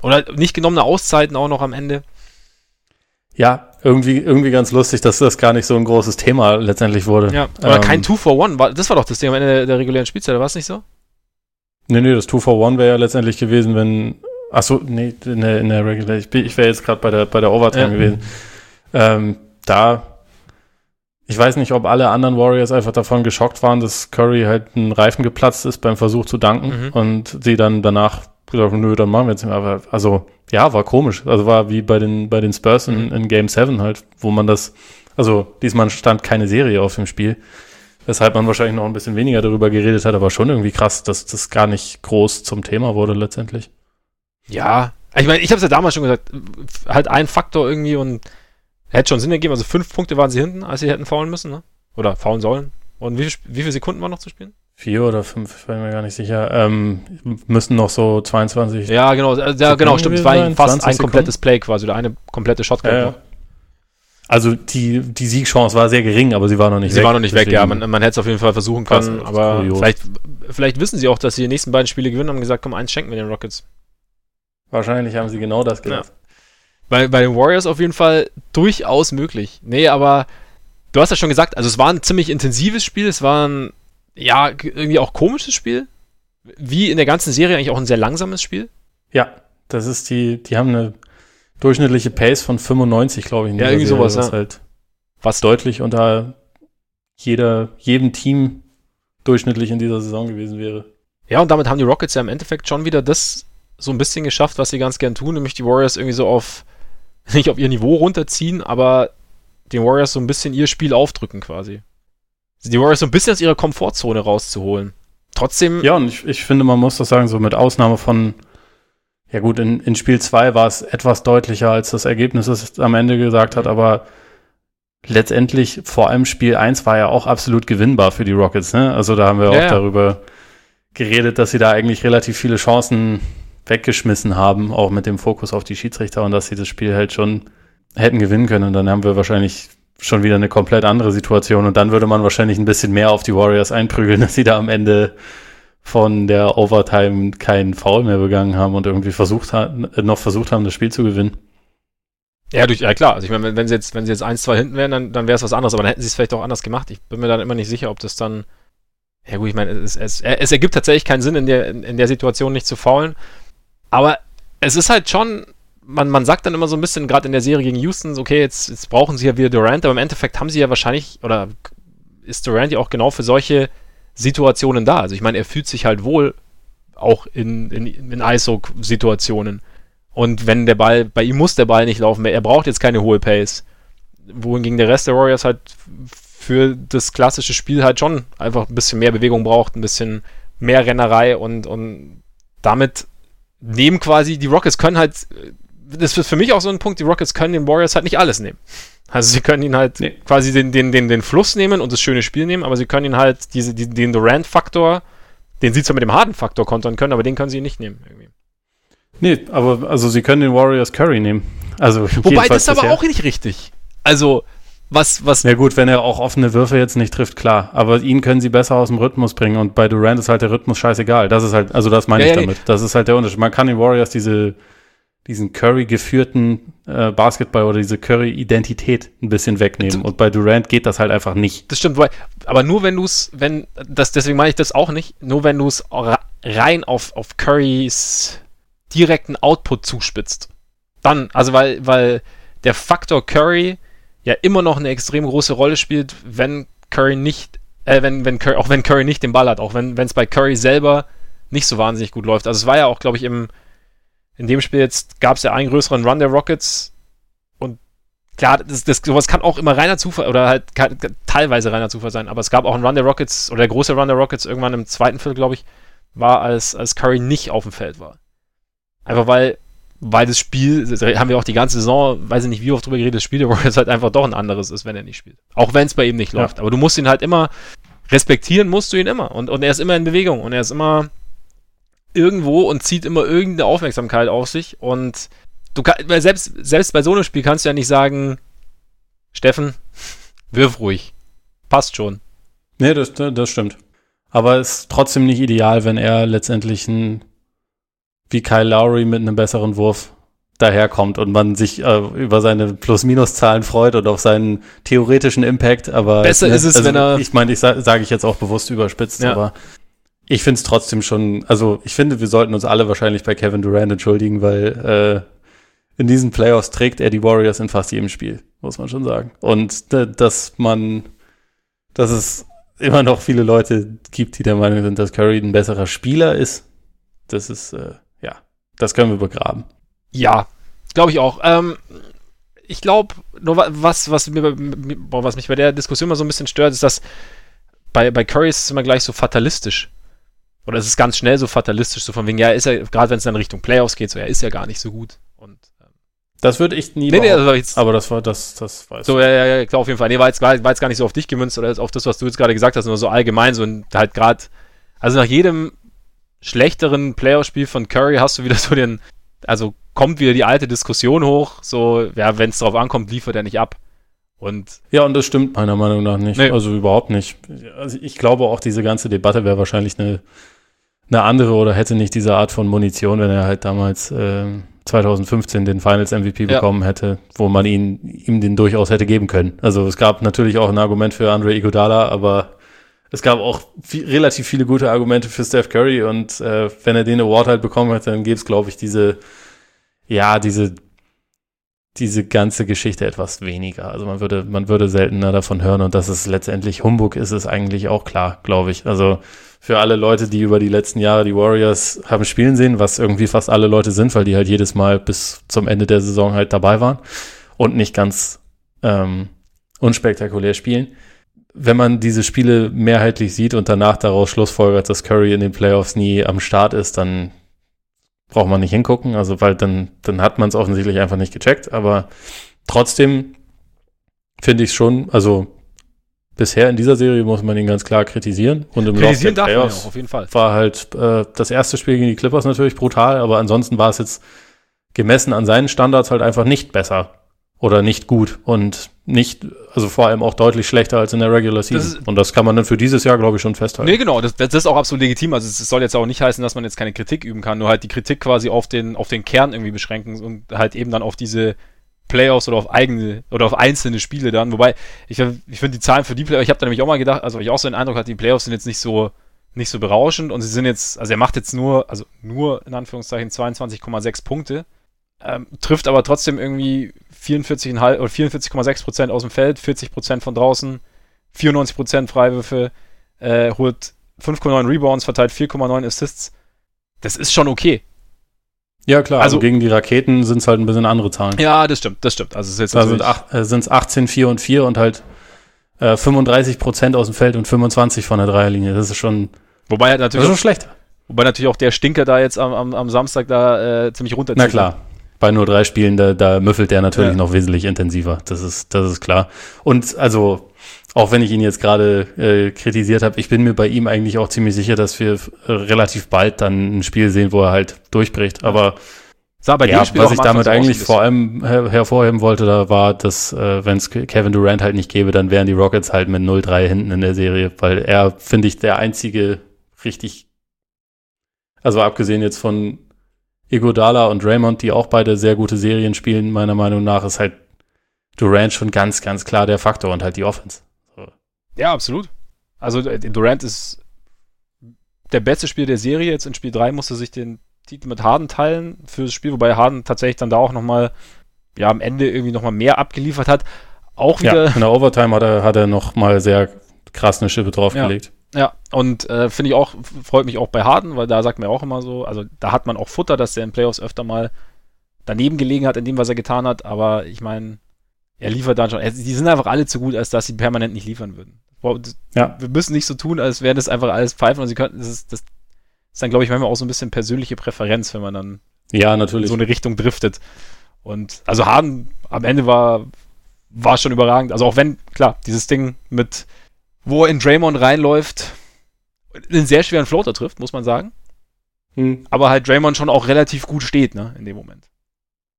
Oder nicht genommene Auszeiten auch noch am Ende. Ja, irgendwie, irgendwie ganz lustig, dass das gar nicht so ein großes Thema letztendlich wurde. Ja, aber ähm, kein Two for One. Das war doch das Ding am Ende der regulären Spielzeit, war es nicht so? Nee, nee, das Two for One wäre ja letztendlich gewesen, wenn. Achso, nee, in der, in der Regular. Ich, ich wäre jetzt gerade bei der, bei der Overtime ja. gewesen. Ähm, da. Ich weiß nicht, ob alle anderen Warriors einfach davon geschockt waren, dass Curry halt ein Reifen geplatzt ist beim Versuch zu danken mhm. und sie dann danach gesagt, nö, dann machen wir jetzt nicht mehr. Aber also, ja, war komisch. Also war wie bei den, bei den Spurs in, in Game 7 halt, wo man das, also diesmal stand keine Serie auf dem Spiel. Weshalb man wahrscheinlich noch ein bisschen weniger darüber geredet hat, aber schon irgendwie krass, dass das gar nicht groß zum Thema wurde letztendlich. Ja, ich meine, ich habe es ja damals schon gesagt, halt ein Faktor irgendwie und hätte schon Sinn ergeben. Also fünf Punkte waren sie hinten, als sie hätten faulen müssen, ne? Oder faulen sollen. Und wie, wie viele Sekunden waren noch zu spielen? Vier oder fünf, ich bin mir gar nicht sicher. Ähm, müssen noch so 22. Ja, genau, ja, Sekunden genau, stimmt. Es war fast ein komplettes Play quasi oder eine komplette. Ja, ja. Also die, die Siegchance war sehr gering, aber sie war noch nicht sie weg. Sie war noch nicht weg, ja. Man, man hätte es auf jeden Fall versuchen können, aber vielleicht, vielleicht wissen sie auch, dass sie die nächsten beiden Spiele gewinnen und haben gesagt, komm, eins schenken wir den Rockets. Wahrscheinlich haben sie genau das gedacht. Ja. Bei, bei den Warriors auf jeden Fall durchaus möglich. Nee, aber du hast ja schon gesagt, also es war ein ziemlich intensives Spiel, es war ein, ja, irgendwie auch komisches Spiel. Wie in der ganzen Serie eigentlich auch ein sehr langsames Spiel. Ja, das ist die, die haben eine durchschnittliche Pace von 95, glaube ich. ja, irgendwie Serie, sowas, was ja. halt was deutlich unter jeder, jedem Team durchschnittlich in dieser Saison gewesen wäre. Ja, und damit haben die Rockets ja im Endeffekt schon wieder das so ein bisschen geschafft, was sie ganz gern tun, nämlich die Warriors irgendwie so auf, nicht auf ihr Niveau runterziehen, aber den Warriors so ein bisschen ihr Spiel aufdrücken quasi. Die Warriors so ein bisschen aus ihrer Komfortzone rauszuholen. Trotzdem. Ja, und ich, ich finde, man muss das sagen, so mit Ausnahme von ja gut, in, in Spiel 2 war es etwas deutlicher, als das Ergebnis es am Ende gesagt hat, aber letztendlich, vor allem Spiel 1 war ja auch absolut gewinnbar für die Rockets. Ne? Also da haben wir ja, auch ja. darüber geredet, dass sie da eigentlich relativ viele Chancen weggeschmissen haben, auch mit dem Fokus auf die Schiedsrichter und dass sie das Spiel halt schon hätten gewinnen können. Und dann haben wir wahrscheinlich schon wieder eine komplett andere Situation und dann würde man wahrscheinlich ein bisschen mehr auf die Warriors einprügeln, dass sie da am Ende von der Overtime keinen Foul mehr begangen haben und irgendwie versucht haben, noch versucht haben, das Spiel zu gewinnen. Ja, durch, ja klar. Also ich meine, wenn sie jetzt, wenn sie jetzt 1-2 hinten wären, dann, dann wäre es was anderes, aber dann hätten sie es vielleicht auch anders gemacht. Ich bin mir dann immer nicht sicher, ob das dann. Ja gut, ich meine, es, es, es ergibt tatsächlich keinen Sinn, in der, in der Situation nicht zu faulen. Aber es ist halt schon, man, man sagt dann immer so ein bisschen, gerade in der Serie gegen Houston, okay, jetzt, jetzt brauchen sie ja wieder Durant, aber im Endeffekt haben sie ja wahrscheinlich, oder ist Durant ja auch genau für solche Situationen da. Also ich meine, er fühlt sich halt wohl auch in, in, in ISO-Situationen. Und wenn der Ball, bei ihm muss der Ball nicht laufen, er braucht jetzt keine hohe Pace. Wohingegen der Rest der Warriors halt für das klassische Spiel halt schon einfach ein bisschen mehr Bewegung braucht, ein bisschen mehr Rennerei und, und damit nehmen quasi, die Rockets können halt, das ist für mich auch so ein Punkt, die Rockets können den Warriors halt nicht alles nehmen. Also sie können ihn halt nee. quasi den, den, den, den Fluss nehmen und das schöne Spiel nehmen, aber sie können ihn halt diese, die, den Durant-Faktor, den sie zwar mit dem Harden-Faktor kontern können, aber den können sie nicht nehmen. Irgendwie. Nee, aber also sie können den Warriors Curry nehmen. Also Wobei das ist aber auch nicht richtig. Also was, was. Ja gut, wenn er auch offene Würfe jetzt nicht trifft, klar. Aber ihn können sie besser aus dem Rhythmus bringen und bei Durant ist halt der Rhythmus scheißegal. Das ist halt, also das meine ja, ich ja, damit. Das ist halt der Unterschied. Man kann den Warriors diese diesen Curry-geführten äh, Basketball oder diese Curry-Identität ein bisschen wegnehmen. Und bei Durant geht das halt einfach nicht. Das stimmt, aber nur wenn du es, wenn, das, deswegen meine ich das auch nicht, nur wenn du es rein auf, auf Currys direkten Output zuspitzt. Dann, also weil, weil der Faktor Curry ja immer noch eine extrem große Rolle spielt, wenn Curry nicht, äh, wenn, wenn Curry, auch wenn Curry nicht den Ball hat, auch wenn es bei Curry selber nicht so wahnsinnig gut läuft. Also es war ja auch, glaube ich, im, in dem Spiel jetzt gab es ja einen größeren Run der Rockets und klar, das, das, sowas kann auch immer reiner Zufall oder halt kann, teilweise reiner Zufall sein, aber es gab auch einen Run der Rockets oder der große Run der Rockets irgendwann im zweiten Viertel, glaube ich, war, als, als Curry nicht auf dem Feld war. Einfach weil, weil das Spiel, das haben wir auch die ganze Saison, weiß ich nicht, wie oft drüber geredet, das Spiel der Rockets halt einfach doch ein anderes ist, wenn er nicht spielt. Auch wenn es bei ihm nicht ja. läuft. Aber du musst ihn halt immer, respektieren musst du ihn immer. Und, und er ist immer in Bewegung und er ist immer irgendwo und zieht immer irgendeine Aufmerksamkeit auf sich. Und du kannst, selbst, selbst bei so einem Spiel kannst du ja nicht sagen, Steffen, wirf ruhig. Passt schon. Nee, das, das stimmt. Aber es ist trotzdem nicht ideal, wenn er letztendlich ein, wie Kyle Lowry mit einem besseren Wurf daherkommt und man sich äh, über seine Plus-Minus-Zahlen freut und auf seinen theoretischen Impact, aber besser ist es, also, wenn er ich meine, ich sage sag ich jetzt auch bewusst überspitzt, ja. aber ich finde es trotzdem schon, also ich finde, wir sollten uns alle wahrscheinlich bei Kevin Durant entschuldigen, weil äh, in diesen Playoffs trägt er die Warriors in fast jedem Spiel, muss man schon sagen. Und dass man, dass es immer noch viele Leute gibt, die der Meinung sind, dass Curry ein besserer Spieler ist, das ist, äh, das können wir begraben. Ja, glaube ich auch. Ähm, ich glaube, nur was, was, mir, was mich bei der Diskussion immer so ein bisschen stört, ist, dass bei, bei Curry ist es immer gleich so fatalistisch. Oder es ist ganz schnell so fatalistisch, so von wegen, ja, ist er, gerade wenn es dann Richtung Playoffs geht, so, er ist ja gar nicht so gut. Und ähm, Das würde ich nie nee, nee, also jetzt, aber das war das, das weiß So, ja, ja, ja, klar, auf jeden Fall. Nee, war jetzt, war, war jetzt gar nicht so auf dich gemünzt oder auf das, was du jetzt gerade gesagt hast, nur so allgemein, so halt gerade, also nach jedem schlechteren Playoff-Spiel von Curry hast du wieder so den, also kommt wieder die alte Diskussion hoch, so, ja, wenn es drauf ankommt, liefert er nicht ab. Und ja, und das stimmt meiner Meinung nach nicht. Nee. Also überhaupt nicht. Also ich glaube auch, diese ganze Debatte wäre wahrscheinlich eine, eine andere oder hätte nicht diese Art von Munition, wenn er halt damals äh, 2015 den Finals MVP ja. bekommen hätte, wo man ihn, ihm den durchaus hätte geben können. Also es gab natürlich auch ein Argument für Andre Iguodala, aber es gab auch viel, relativ viele gute Argumente für Steph Curry und äh, wenn er den Award halt bekommen hätte, dann gäbe es, glaube ich, diese, ja, diese, diese ganze Geschichte etwas weniger. Also man würde, man würde seltener davon hören und dass es letztendlich Humbug ist, ist eigentlich auch klar, glaube ich. Also für alle Leute, die über die letzten Jahre die Warriors haben spielen sehen, was irgendwie fast alle Leute sind, weil die halt jedes Mal bis zum Ende der Saison halt dabei waren und nicht ganz ähm, unspektakulär spielen. Wenn man diese Spiele mehrheitlich sieht und danach daraus schlussfolgert, dass Curry in den Playoffs nie am Start ist, dann braucht man nicht hingucken, also weil dann, dann hat man es offensichtlich einfach nicht gecheckt, aber trotzdem finde ich es schon, also bisher in dieser Serie muss man ihn ganz klar kritisieren. Und im kritisieren Laufe der Playoffs auch, auf jeden Fall. war halt äh, das erste Spiel gegen die Clippers natürlich brutal, aber ansonsten war es jetzt gemessen an seinen Standards halt einfach nicht besser oder nicht gut und nicht, also vor allem auch deutlich schlechter als in der Regular Season. Das und das kann man dann für dieses Jahr, glaube ich, schon festhalten. Nee, genau, das, das ist auch absolut legitim. Also es soll jetzt auch nicht heißen, dass man jetzt keine Kritik üben kann, nur halt die Kritik quasi auf den, auf den Kern irgendwie beschränken und halt eben dann auf diese Playoffs oder auf eigene oder auf einzelne Spiele dann. Wobei, ich, ich finde die Zahlen für die Playoffs, ich habe da nämlich auch mal gedacht, also ich auch so den Eindruck hatte, die Playoffs sind jetzt nicht so nicht so berauschend und sie sind jetzt, also er macht jetzt nur, also nur in Anführungszeichen 22,6 Punkte, ähm, trifft aber trotzdem irgendwie 44,5 oder 44,6 Prozent aus dem Feld, 40 Prozent von draußen, 94 Prozent Freiwürfe, äh, holt 5,9 Rebounds, verteilt 4,9 Assists. Das ist schon okay. Ja, klar. Also, also gegen die Raketen sind es halt ein bisschen andere Zahlen. Ja, das stimmt, das stimmt. Also es da sind es äh, 18, 4 und 4 und halt äh, 35 Prozent aus dem Feld und 25 von der Dreierlinie. Das ist schon. Wobei halt natürlich. Das ist schon schlecht. Wobei natürlich auch der Stinker da jetzt am, am, am Samstag da äh, ziemlich runterzieht. Na klar. Bei nur drei Spielen, da, da müffelt der natürlich ja. noch wesentlich intensiver. Das ist, das ist klar. Und also, auch wenn ich ihn jetzt gerade äh, kritisiert habe, ich bin mir bei ihm eigentlich auch ziemlich sicher, dass wir äh, relativ bald dann ein Spiel sehen, wo er halt durchbricht. Aber Sah bei ja, was ich damit eigentlich vor allem her hervorheben wollte, da war, dass äh, wenn es Kevin Durant halt nicht gäbe, dann wären die Rockets halt mit 0-3 hinten in der Serie, weil er, finde ich, der einzige richtig, also abgesehen jetzt von Igodala und Raymond, die auch beide sehr gute Serien spielen, meiner Meinung nach, ist halt Durant schon ganz, ganz klar der Faktor und halt die Offense. Ja, absolut. Also äh, Durant ist der beste Spieler der Serie. Jetzt in Spiel 3 musste sich den Titel mit Harden teilen für das Spiel, wobei Harden tatsächlich dann da auch nochmal, ja, am Ende irgendwie nochmal mehr abgeliefert hat. Auch wieder. Ja, in der Overtime hat er, hat er nochmal sehr krass eine Schippe draufgelegt. Ja, ja. und äh, finde ich auch, freut mich auch bei Harden, weil da sagt man auch immer so, also da hat man auch Futter, dass der in Playoffs öfter mal daneben gelegen hat in dem, was er getan hat, aber ich meine, er liefert dann schon. Die sind einfach alle zu gut, als dass sie permanent nicht liefern würden. Ja. Wir müssen nicht so tun, als wären das einfach alles Pfeifen und sie könnten, das ist, das ist dann, glaube ich, manchmal auch so ein bisschen persönliche Präferenz, wenn man dann ja, natürlich. in so eine Richtung driftet. Und also Harden am Ende war, war schon überragend. Also auch wenn, klar, dieses Ding mit, wo er in Draymond reinläuft, einen sehr schweren Floater trifft, muss man sagen. Hm. Aber halt Draymond schon auch relativ gut steht, ne, in dem Moment.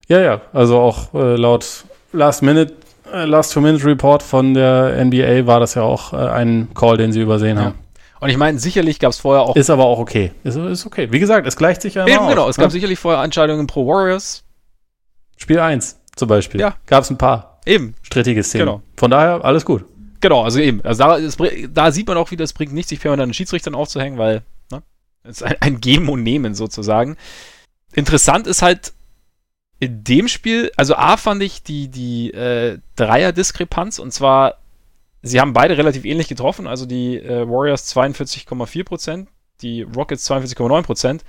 Ja, ja, also auch äh, laut Last Minute, äh, Last Two Minute Report von der NBA war das ja auch äh, ein Call, den sie übersehen ja. haben. Und ich meine, sicherlich gab es vorher auch. Ist aber auch okay. Ist, ist okay. Wie gesagt, es gleicht sich ja Eben, genau. Es ne? gab sicherlich vorher Entscheidungen pro Warriors. Spiel 1 zum Beispiel. Ja. Gab es ein paar. Eben. Strittige Szenen. Genau. Von daher, alles gut. Genau, also eben. Also da, es, da sieht man auch wieder, es bringt nichts, sich permanent an den Schiedsrichtern aufzuhängen, weil ne, es ist ein, ein Geben und Nehmen sozusagen. Interessant ist halt, in dem Spiel, also A fand ich die, die äh, Dreier-Diskrepanz und zwar, sie haben beide relativ ähnlich getroffen, also die äh, Warriors 42,4%, die Rockets 42,9%.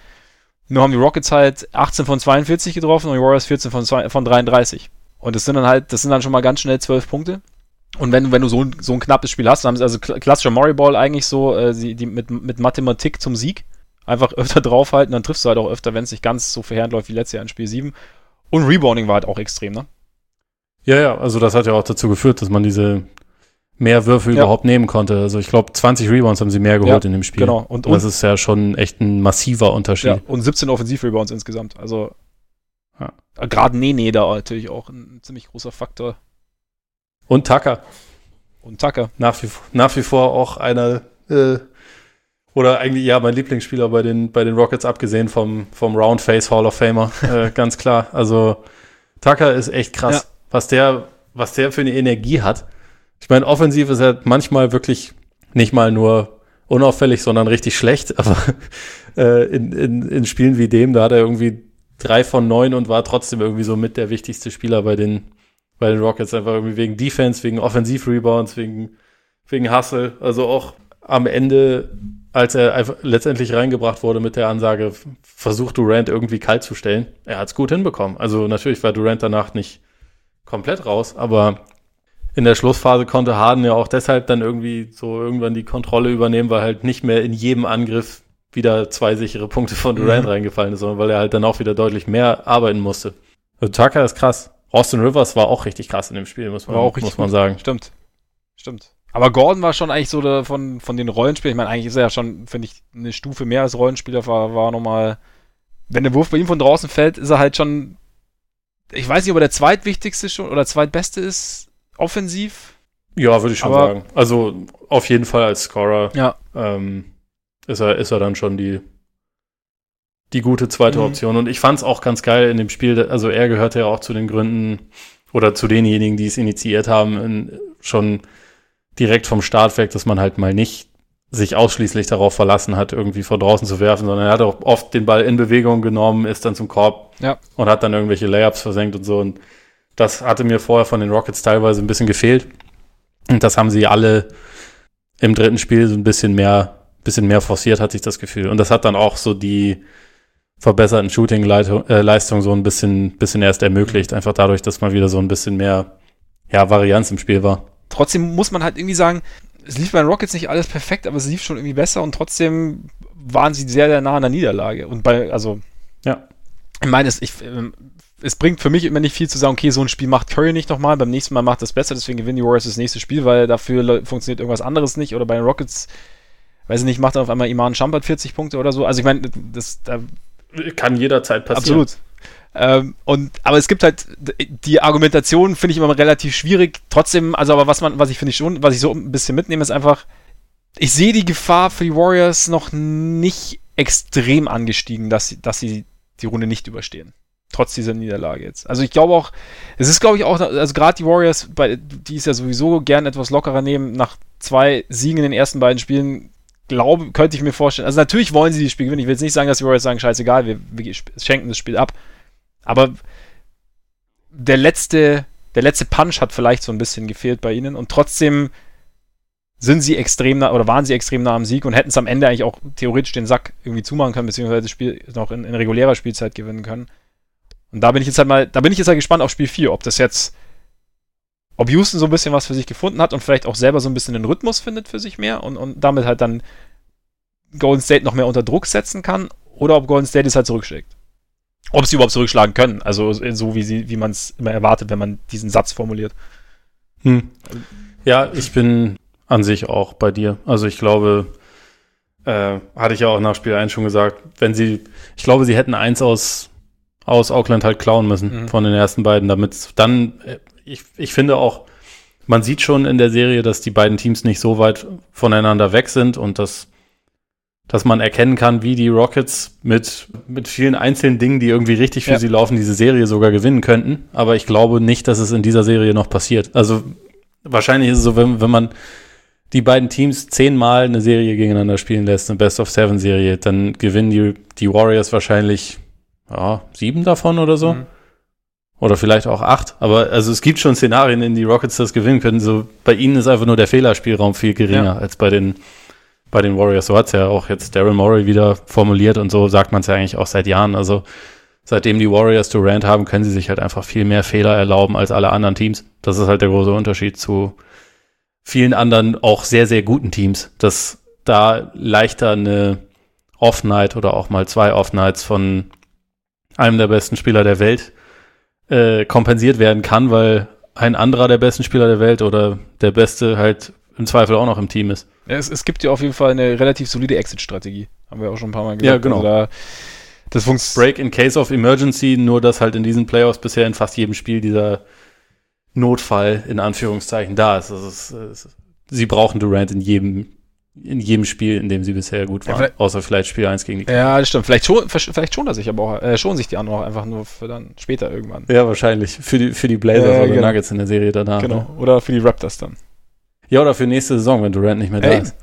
Nur haben die Rockets halt 18 von 42 getroffen und die Warriors 14 von, von 33. Und das sind dann halt, das sind dann schon mal ganz schnell 12 Punkte. Und wenn, wenn du so ein, so ein knappes Spiel hast, dann haben sie also klassischer Murray Ball eigentlich so, äh, die, die mit, mit Mathematik zum Sieg. Einfach öfter draufhalten, dann triffst du halt auch öfter, wenn es nicht ganz so verheerend läuft wie letztes Jahr in Spiel 7. Und Rebounding war halt auch extrem, ne? Ja, ja, also das hat ja auch dazu geführt, dass man diese mehr Würfe ja. überhaupt nehmen konnte. Also ich glaube, 20 Rebounds haben sie mehr geholt ja, in dem Spiel. Genau. Und, und, das ist ja schon echt ein massiver Unterschied. Ja, und 17 Offensiv-Rebounds insgesamt. Also ja. gerade Nene da natürlich auch ein ziemlich großer Faktor. Und Tucker. Und Tucker. Nach wie, nach wie vor auch einer äh, oder eigentlich ja mein Lieblingsspieler bei den bei den Rockets abgesehen vom vom Roundface Hall of Famer äh, ganz klar also Tucker ist echt krass ja. was der was der für eine Energie hat ich meine offensiv ist er manchmal wirklich nicht mal nur unauffällig sondern richtig schlecht aber äh, in, in, in Spielen wie dem da hat er irgendwie drei von neun und war trotzdem irgendwie so mit der wichtigste Spieler bei den bei den Rockets einfach irgendwie wegen Defense wegen Offensiv-Rebounds wegen wegen Hustle also auch am Ende als er einfach letztendlich reingebracht wurde mit der Ansage, versuch Durant irgendwie kalt zu stellen. Er hat es gut hinbekommen. Also natürlich war Durant danach nicht komplett raus, aber in der Schlussphase konnte Harden ja auch deshalb dann irgendwie so irgendwann die Kontrolle übernehmen, weil halt nicht mehr in jedem Angriff wieder zwei sichere Punkte von Durant mhm. reingefallen ist, sondern weil er halt dann auch wieder deutlich mehr arbeiten musste. Also Tucker ist krass. Austin Rivers war auch richtig krass in dem Spiel, muss man, muss man sagen. Stimmt. Stimmt. Aber Gordon war schon eigentlich so der, von, von den Rollenspielern, ich meine, eigentlich ist er ja schon, finde ich, eine Stufe mehr als Rollenspieler, war, war nochmal, wenn der Wurf bei ihm von draußen fällt, ist er halt schon, ich weiß nicht, ob er der zweitwichtigste schon oder zweitbeste ist, offensiv. Ja, würde ich schon Aber, sagen. Also auf jeden Fall als Scorer ja. ähm, ist, er, ist er dann schon die, die gute zweite mhm. Option. Und ich fand es auch ganz geil in dem Spiel, also er gehörte ja auch zu den Gründen oder zu denjenigen, die es initiiert haben, in, schon direkt vom Start weg, dass man halt mal nicht sich ausschließlich darauf verlassen hat, irgendwie vor draußen zu werfen, sondern er hat auch oft den Ball in Bewegung genommen, ist dann zum Korb ja. und hat dann irgendwelche Layups versenkt und so. Und das hatte mir vorher von den Rockets teilweise ein bisschen gefehlt. Und das haben sie alle im dritten Spiel so ein bisschen mehr, bisschen mehr forciert, hatte ich das Gefühl. Und das hat dann auch so die verbesserten Shooting-Leistungen so ein bisschen, bisschen erst ermöglicht, einfach dadurch, dass mal wieder so ein bisschen mehr, ja, Varianz im Spiel war trotzdem muss man halt irgendwie sagen, es lief bei den Rockets nicht alles perfekt, aber es lief schon irgendwie besser und trotzdem waren sie sehr, sehr nah an der Niederlage. Und bei, also, ja. Ich meine, es, ich, ähm, es bringt für mich immer nicht viel zu sagen, okay, so ein Spiel macht Curry nicht nochmal, beim nächsten Mal macht es besser, deswegen gewinnen die Warriors das nächste Spiel, weil dafür funktioniert irgendwas anderes nicht. Oder bei den Rockets, weiß ich nicht, macht dann auf einmal Iman Champert 40 Punkte oder so. Also ich meine, das da kann jederzeit passieren. Absolut. Ähm, und, aber es gibt halt, die Argumentation finde ich immer relativ schwierig. Trotzdem, also aber was man, was ich finde schon, was ich so ein bisschen mitnehme, ist einfach, ich sehe die Gefahr für die Warriors noch nicht extrem angestiegen, dass sie, dass sie die Runde nicht überstehen. Trotz dieser Niederlage jetzt. Also ich glaube auch, es ist glaube ich auch, also gerade die Warriors, bei, die es ja sowieso gern etwas lockerer nehmen, nach zwei Siegen in den ersten beiden Spielen, glaube, könnte ich mir vorstellen. Also natürlich wollen sie die Spiel gewinnen. Ich will jetzt nicht sagen, dass die Warriors sagen, scheißegal, wir, wir schenken das Spiel ab. Aber der letzte, der letzte Punch hat vielleicht so ein bisschen gefehlt bei ihnen und trotzdem sind sie extrem nah oder waren sie extrem nah am Sieg und hätten es am Ende eigentlich auch theoretisch den Sack irgendwie zumachen können, beziehungsweise das Spiel noch in, in regulärer Spielzeit gewinnen können. Und da bin ich jetzt halt mal, da bin ich jetzt halt gespannt auf Spiel 4, ob das jetzt, ob Houston so ein bisschen was für sich gefunden hat und vielleicht auch selber so ein bisschen den Rhythmus findet für sich mehr und, und damit halt dann Golden State noch mehr unter Druck setzen kann oder ob Golden State es halt zurückschlägt ob sie überhaupt zurückschlagen können. Also so wie sie, wie man es immer erwartet, wenn man diesen Satz formuliert. Hm. Ja, ich bin an sich auch bei dir. Also ich glaube, äh, hatte ich ja auch nach Spiel 1 schon gesagt, wenn sie, ich glaube, sie hätten eins aus, aus Auckland halt klauen müssen mhm. von den ersten beiden, damit dann, äh, ich, ich finde auch, man sieht schon in der Serie, dass die beiden Teams nicht so weit voneinander weg sind und dass dass man erkennen kann, wie die Rockets mit, mit vielen einzelnen Dingen, die irgendwie richtig für ja. sie laufen, diese Serie sogar gewinnen könnten. Aber ich glaube nicht, dass es in dieser Serie noch passiert. Also wahrscheinlich ist es so, wenn, wenn man die beiden Teams zehnmal eine Serie gegeneinander spielen lässt, eine Best of Seven Serie, dann gewinnen die, die Warriors wahrscheinlich ja, sieben davon oder so. Mhm. Oder vielleicht auch acht. Aber also es gibt schon Szenarien, in die Rockets das gewinnen können. So bei ihnen ist einfach nur der Fehlerspielraum viel geringer ja. als bei den bei den Warriors. So hat es ja auch jetzt Daryl Morey wieder formuliert und so sagt man es ja eigentlich auch seit Jahren. Also seitdem die Warriors Durant haben, können sie sich halt einfach viel mehr Fehler erlauben als alle anderen Teams. Das ist halt der große Unterschied zu vielen anderen auch sehr, sehr guten Teams, dass da leichter eine Off-Night oder auch mal zwei Off-Nights von einem der besten Spieler der Welt äh, kompensiert werden kann, weil ein anderer der besten Spieler der Welt oder der Beste halt im Zweifel auch noch im Team ist. Ja, es, es gibt ja auf jeden Fall eine relativ solide Exit-Strategie. Haben wir auch schon ein paar Mal gesagt. Ja, genau. Also da, das Break in case of emergency, nur dass halt in diesen Playoffs bisher in fast jedem Spiel dieser Notfall in Anführungszeichen da ist. Also es, es, sie brauchen Durant in jedem in jedem Spiel, in dem sie bisher gut waren. Ja, außer vielleicht Spiel 1 gegen die Kinder. Ja, das stimmt. Vielleicht, schon, vielleicht schon er sich aber auch, äh, schonen sich die anderen auch einfach nur für dann später irgendwann. Ja, wahrscheinlich. Für die, für die Blazers äh, oder genau. Nuggets in der Serie danach. Genau. Ne? Oder für die Raptors dann. Ja, oder für nächste Saison, wenn Durant nicht mehr da ist.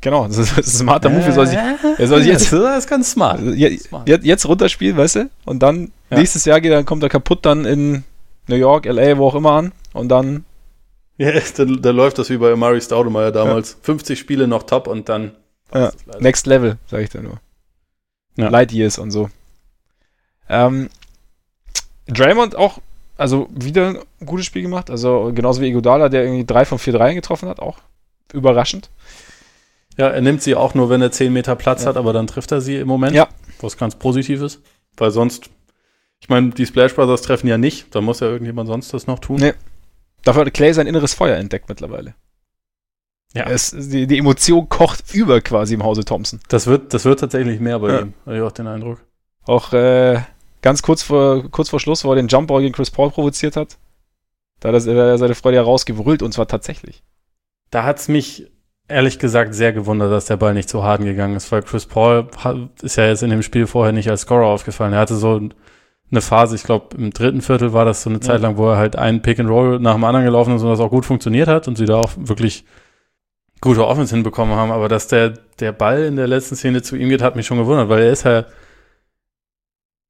Genau, das ist, das ist ein smarter Move. Er soll sich, er soll sich jetzt, das ist ganz smart. Jetzt, jetzt runterspielen, weißt du? Und dann ja. nächstes Jahr geht, dann kommt er kaputt dann in New York, LA, wo auch immer an. Und dann. Ja, dann, dann läuft das wie bei Murray Staudemeyer damals. Ja. 50 Spiele noch top und dann. Ja. Next Level, sag ich da nur. Ja. Light Years und so. Ähm, Draymond auch, also wieder ein gutes Spiel gemacht. Also genauso wie Igodala, der irgendwie drei von vier Dreien getroffen hat, auch überraschend. Ja, er nimmt sie auch nur, wenn er 10 Meter Platz ja. hat, aber dann trifft er sie im Moment. Ja. Was ganz positiv ist. Weil sonst, ich meine, die Splash Brothers treffen ja nicht. Da muss ja irgendjemand sonst das noch tun. Nee. Dafür hat Clay sein inneres Feuer entdeckt mittlerweile. Ja. Es, die, die, Emotion kocht über quasi im Hause Thompson. Das wird, das wird tatsächlich mehr bei ja. ihm, habe ich auch den Eindruck. Auch äh, ganz kurz vor, kurz vor Schluss, wo er den Jumpball gegen Chris Paul provoziert hat, da hat er seine Freude herausgebrüllt und zwar tatsächlich. Da hat es mich ehrlich gesagt sehr gewundert, dass der Ball nicht zu Harden gegangen ist, weil Chris Paul ist ja jetzt in dem Spiel vorher nicht als Scorer aufgefallen. Er hatte so eine Phase, ich glaube im dritten Viertel war das so eine ja. Zeit lang, wo er halt einen Pick and Roll nach dem anderen gelaufen ist und das auch gut funktioniert hat und sie da auch wirklich gute Offense hinbekommen haben. Aber dass der, der Ball in der letzten Szene zu ihm geht, hat mich schon gewundert, weil er ist halt,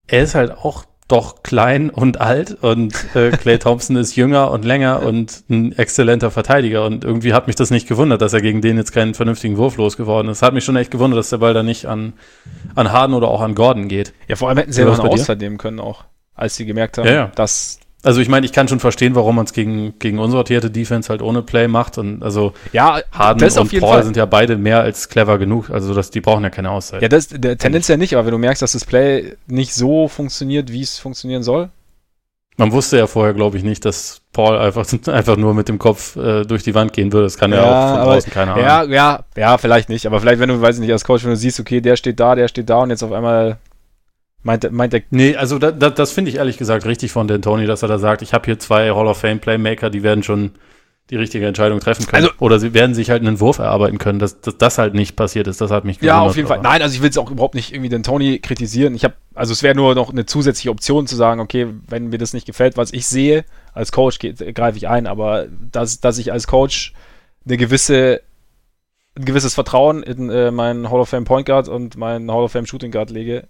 er ist halt auch doch klein und alt und äh, Clay Thompson ist jünger und länger und ein exzellenter Verteidiger und irgendwie hat mich das nicht gewundert, dass er gegen den jetzt keinen vernünftigen Wurf losgeworden ist. Hat mich schon echt gewundert, dass der Ball da nicht an, an Harden oder auch an Gordon geht. Ja, vor allem hätten sie ja noch einen Ausfall nehmen können auch, als sie gemerkt haben, ja, ja. dass also ich meine, ich kann schon verstehen, warum man es gegen, gegen unsortierte Defense halt ohne Play macht. Und also ja, Harden und Paul Fall. sind ja beide mehr als clever genug. Also dass die brauchen ja keine Auszeit. Ja, das der Tendenz ja nicht, aber wenn du merkst, dass das Play nicht so funktioniert, wie es funktionieren soll. Man wusste ja vorher, glaube ich, nicht, dass Paul einfach, einfach nur mit dem Kopf äh, durch die Wand gehen würde. Das kann ja, ja auch von draußen keiner Ja, ja, ja, vielleicht nicht. Aber vielleicht, wenn du, weiß ich nicht, als Coach, wenn du siehst, okay, der steht da, der steht da und jetzt auf einmal Meint, meint er. Nee, also da, da, das finde ich ehrlich gesagt richtig von D'Antoni, dass er da sagt, ich habe hier zwei Hall of Fame Playmaker, die werden schon die richtige Entscheidung treffen können. Also, Oder sie werden sich halt einen Wurf erarbeiten können, dass, dass das halt nicht passiert ist. Das hat mich gewundert. Ja, auf jeden Fall. Nein, also ich will es auch überhaupt nicht irgendwie den Tony kritisieren. Ich habe, also es wäre nur noch eine zusätzliche Option zu sagen, okay, wenn mir das nicht gefällt, was ich sehe, als Coach greife ich ein, aber dass, dass ich als Coach eine gewisse ein gewisses Vertrauen in äh, meinen Hall of Fame Point Guard und meinen Hall of Fame Shooting Guard lege,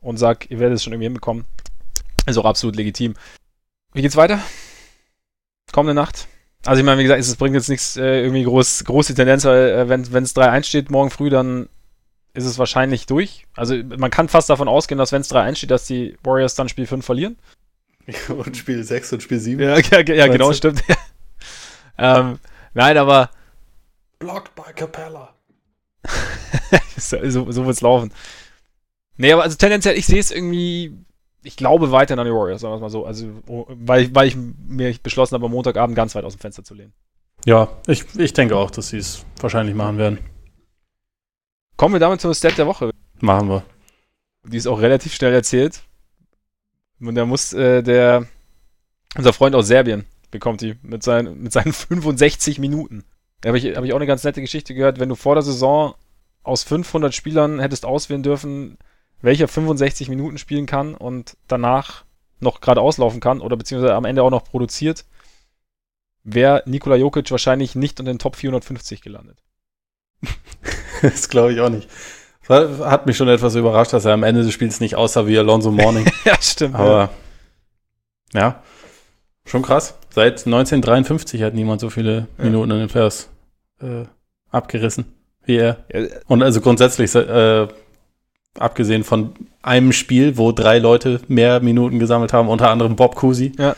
und sag, ihr werdet es schon irgendwie hinbekommen. Ist auch absolut legitim. Wie geht's weiter? Kommende Nacht. Also ich meine, wie gesagt, es bringt jetzt nichts äh, irgendwie groß, große Tendenz, weil äh, wenn es 3-1 steht morgen früh, dann ist es wahrscheinlich durch. Also man kann fast davon ausgehen, dass wenn es 3-1 steht, dass die Warriors dann Spiel 5 verlieren. Und Spiel 6 und Spiel 7. Ja, ja, ja genau, stimmt. ähm, nein, aber. Blocked by Capella. so, so, so wird's laufen. Nee, aber also tendenziell, ich sehe es irgendwie, ich glaube weiter an die Warriors, sagen wir es mal so. Also, weil, weil ich mir beschlossen habe, am Montagabend ganz weit aus dem Fenster zu lehnen. Ja, ich, ich denke auch, dass sie es wahrscheinlich machen werden. Kommen wir damit zum Stat der Woche. Machen wir. Die ist auch relativ schnell erzählt. Und da muss äh, der, unser Freund aus Serbien, bekommt die mit, seinen, mit seinen 65 Minuten. Da habe ich, hab ich auch eine ganz nette Geschichte gehört. Wenn du vor der Saison aus 500 Spielern hättest auswählen dürfen, welcher 65 Minuten spielen kann und danach noch gerade auslaufen kann oder beziehungsweise am Ende auch noch produziert, wäre Nikola Jokic wahrscheinlich nicht in den Top 450 gelandet. das glaube ich auch nicht. Hat mich schon etwas überrascht, dass er am Ende des Spiels nicht aussah wie Alonso Morning. ja, stimmt. Aber ja. ja. schon krass. Seit 1953 hat niemand so viele ja. Minuten in den Playoffs äh, abgerissen wie er. Ja. Und also grundsätzlich äh, abgesehen von einem Spiel, wo drei Leute mehr Minuten gesammelt haben, unter anderem Bob Cousy, ja.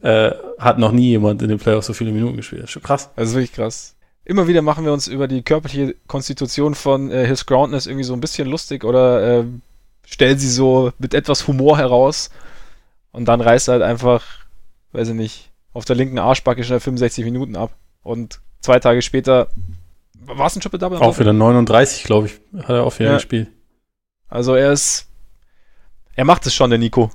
äh, hat noch nie jemand in den Playoffs so viele Minuten gespielt. Das ist schon krass. Das ist wirklich krass. Immer wieder machen wir uns über die körperliche Konstitution von äh, His Groundness irgendwie so ein bisschen lustig oder äh, stellen sie so mit etwas Humor heraus. und dann reißt er halt einfach, weiß ich nicht, auf der linken Arschbacke schnell 65 Minuten ab. Und zwei Tage später war es ein Triple Double. Auch wieder 39, glaube ich, hat er auch wieder ja. gespielt. Also er ist, er macht es schon, der Nico.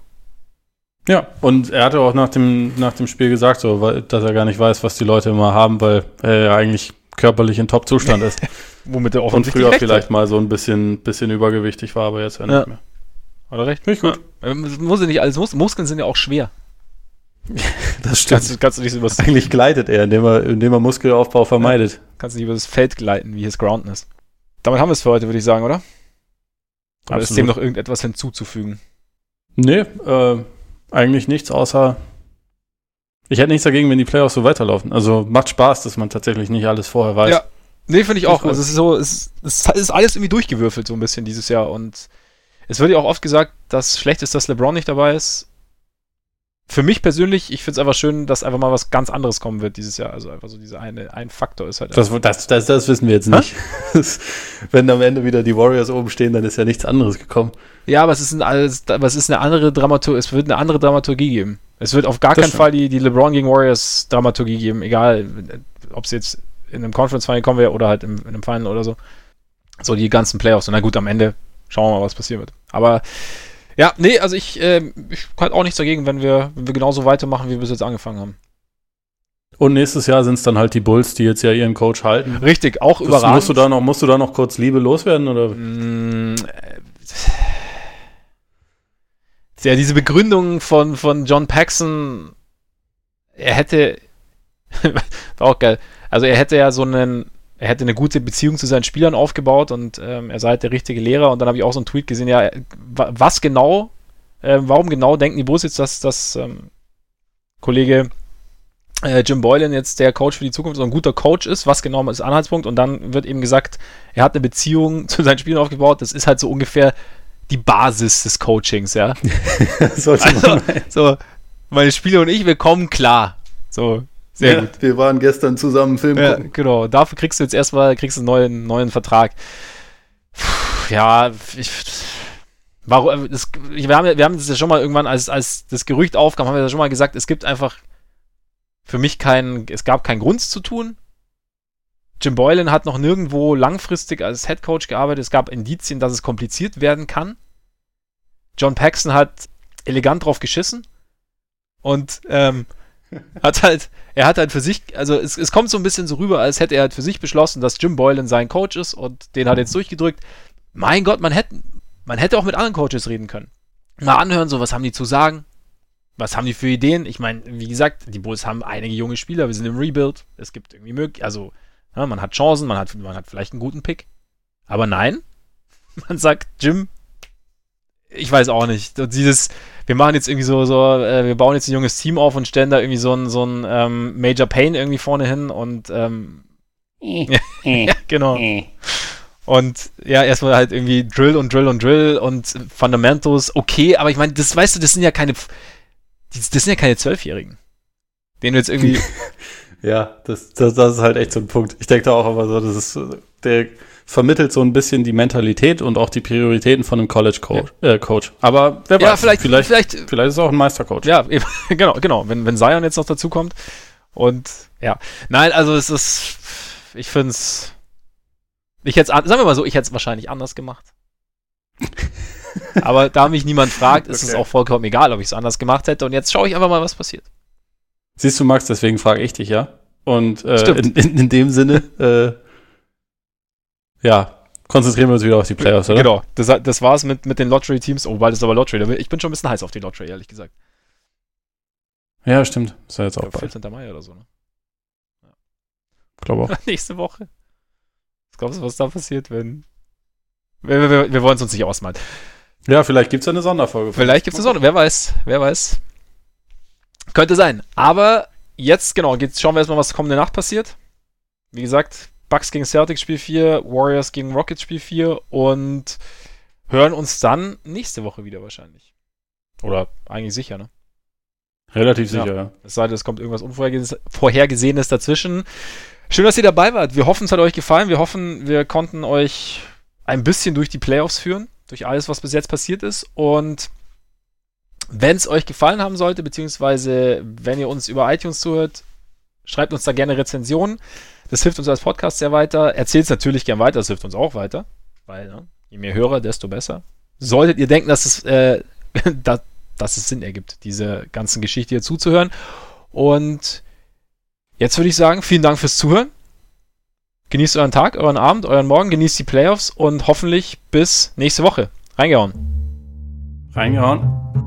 Ja, und er hatte auch nach dem, nach dem Spiel gesagt, so, weil, dass er gar nicht weiß, was die Leute immer haben, weil er ja eigentlich körperlich in Top-Zustand ist. Womit er offensichtlich Und früher vielleicht hat. mal so ein bisschen, bisschen übergewichtig war, aber jetzt ja nicht mehr. Hat er recht? Finde ich gut. Ja. Muss ja nicht alles, Mus Muskeln sind ja auch schwer. das stimmt. Kannst, kannst du nicht übers Eigentlich gleitet er, indem er, indem er Muskelaufbau vermeidet. Ja. Kannst du nicht über das Feld gleiten, wie es Ground ist. Damit haben wir es für heute, würde ich sagen, oder? Oder Absolut. ist dem noch irgendetwas hinzuzufügen? Nee, äh, eigentlich nichts, außer ich hätte nichts dagegen, wenn die Playoffs so weiterlaufen. Also macht Spaß, dass man tatsächlich nicht alles vorher weiß. Ja, nee, finde ich auch. Also es ist so, es, es ist alles irgendwie durchgewürfelt so ein bisschen dieses Jahr und es wird ja auch oft gesagt, dass schlecht ist, dass LeBron nicht dabei ist. Für mich persönlich, ich finde es einfach schön, dass einfach mal was ganz anderes kommen wird dieses Jahr. Also einfach so dieser eine ein Faktor ist halt. Das, das, das, das wissen wir jetzt nicht. Wenn am Ende wieder die Warriors oben stehen, dann ist ja nichts anderes gekommen. Ja, aber es ist, ein, aber es ist eine andere Dramaturgie, es wird eine andere Dramaturgie geben. Es wird auf gar das keinen stimmt. Fall die, die LeBron gegen Warriors Dramaturgie geben, egal, ob es jetzt in einem Conference Final kommen wäre oder halt im, in einem Final oder so. So die ganzen Playoffs. Und na gut, am Ende schauen wir mal, was passieren wird. Aber ja, nee, also ich, äh, ich kann auch nichts dagegen, wenn wir, wenn wir genauso weitermachen, wie wir bis jetzt angefangen haben. Und nächstes Jahr sind es dann halt die Bulls, die jetzt ja ihren Coach halten. Richtig, auch das überragend. Musst du, da noch, musst du da noch kurz Liebe loswerden? Oder? Mm, äh, ja, diese Begründung von, von John Paxson, er hätte, war auch geil, also er hätte ja so einen, er hätte eine gute Beziehung zu seinen Spielern aufgebaut und ähm, er sei halt der richtige Lehrer. Und dann habe ich auch so einen Tweet gesehen, ja, was genau, äh, warum genau denken die Bulls jetzt, dass das ähm, Kollege äh, Jim Boylan jetzt der Coach für die Zukunft so ein guter Coach ist, was genau ist Anhaltspunkt? Und dann wird eben gesagt, er hat eine Beziehung zu seinen Spielern aufgebaut, das ist halt so ungefähr die Basis des Coachings, ja. Sollte also, man so, meine Spieler und ich, wir kommen klar. So, sehr ja, gut. Wir waren gestern zusammen Film ja, Genau, dafür kriegst du jetzt erstmal kriegst einen neuen, neuen Vertrag. Puh, ja, ich, warum, das, wir, haben, wir haben das ja schon mal irgendwann, als, als das Gerücht aufkam, haben wir ja schon mal gesagt, es gibt einfach für mich keinen, es gab keinen Grund zu tun. Jim Boylan hat noch nirgendwo langfristig als Head Coach gearbeitet. Es gab Indizien, dass es kompliziert werden kann. John Paxson hat elegant drauf geschissen und ähm, hat halt, er hat halt für sich, also es, es kommt so ein bisschen so rüber, als hätte er halt für sich beschlossen, dass Jim Boylan sein Coach ist und den hat er jetzt durchgedrückt. Mein Gott, man hätte, man hätte auch mit anderen Coaches reden können. Mal anhören, so was haben die zu sagen, was haben die für Ideen? Ich meine, wie gesagt, die Bulls haben einige junge Spieler, wir sind im Rebuild, es gibt irgendwie möglich, also ja, man hat Chancen, man hat, man hat vielleicht einen guten Pick. Aber nein, man sagt, Jim, ich weiß auch nicht. Und dieses, wir machen jetzt irgendwie so, so äh, wir bauen jetzt ein junges Team auf und stellen da irgendwie so ein, so ein ähm, Major Pain irgendwie vorne hin und ähm, ja, genau. Und ja, erstmal halt irgendwie Drill und Drill und Drill und Fundamentals, okay, aber ich meine, das weißt du, das sind ja keine, das sind ja keine Zwölfjährigen. Den du jetzt irgendwie Ja, das, das, das ist halt echt so ein Punkt. Ich denke da auch immer so, das ist, der vermittelt so ein bisschen die Mentalität und auch die Prioritäten von einem College-Coach. Ja. Äh, Coach. Aber wer ja, weiß, vielleicht, vielleicht, vielleicht, vielleicht ist es auch ein Meistercoach. Ja, genau, genau. Wenn, wenn Zion jetzt noch dazu kommt. Und ja, nein, also es ist, ich finde es, ich hätte sagen wir mal so, ich hätte es wahrscheinlich anders gemacht. Aber da mich niemand fragt, ist okay. es auch vollkommen egal, ob ich es anders gemacht hätte. Und jetzt schaue ich einfach mal, was passiert. Siehst du, Max, deswegen frage ich dich ja. Und äh, in, in, in, dem Sinne, äh, ja, konzentrieren wir uns wieder auf die Playoffs, oder? Genau, das, das war's mit, mit den Lottery-Teams. Oh, bald ist aber Lottery. Ich bin schon ein bisschen heiß auf die Lottery, ehrlich gesagt. Ja, stimmt. Ist ja jetzt auch glaub, 14. Mai oder so, ne? Ja. Glaube auch. Nächste Woche. Was glaubst du, was da passiert, wenn. Wir, wir, wir wollen es uns nicht ausmalen. Ja, vielleicht gibt es eine Sonderfolge. Vielleicht gibt es eine Sonderfolge. Wer weiß, wer weiß. Könnte sein. Aber jetzt, genau, jetzt schauen wir erstmal, was kommende Nacht passiert. Wie gesagt, Bucks gegen Celtics Spiel 4, Warriors gegen Rockets Spiel 4 und hören uns dann nächste Woche wieder wahrscheinlich. Oder eigentlich sicher, ne? Relativ sicher, ja. ja. Es sei denn, es kommt irgendwas Unvorhergesehenes dazwischen. Schön, dass ihr dabei wart. Wir hoffen, es hat euch gefallen. Wir hoffen, wir konnten euch ein bisschen durch die Playoffs führen, durch alles, was bis jetzt passiert ist. Und Wenn es euch gefallen haben sollte, beziehungsweise wenn ihr uns über iTunes zuhört, schreibt uns da gerne Rezensionen. Das hilft uns als Podcast sehr weiter. Erzählt es natürlich gern weiter, das hilft uns auch weiter. Weil ne, je mehr Hörer, desto besser. Solltet ihr denken, dass es, äh, dass, dass es Sinn ergibt, diese ganzen Geschichte hier zuzuhören. Und jetzt würde ich sagen, vielen Dank fürs Zuhören. Genießt euren Tag, euren Abend, euren Morgen, genießt die Playoffs und hoffentlich bis nächste Woche. Reingehauen. Reingehauen.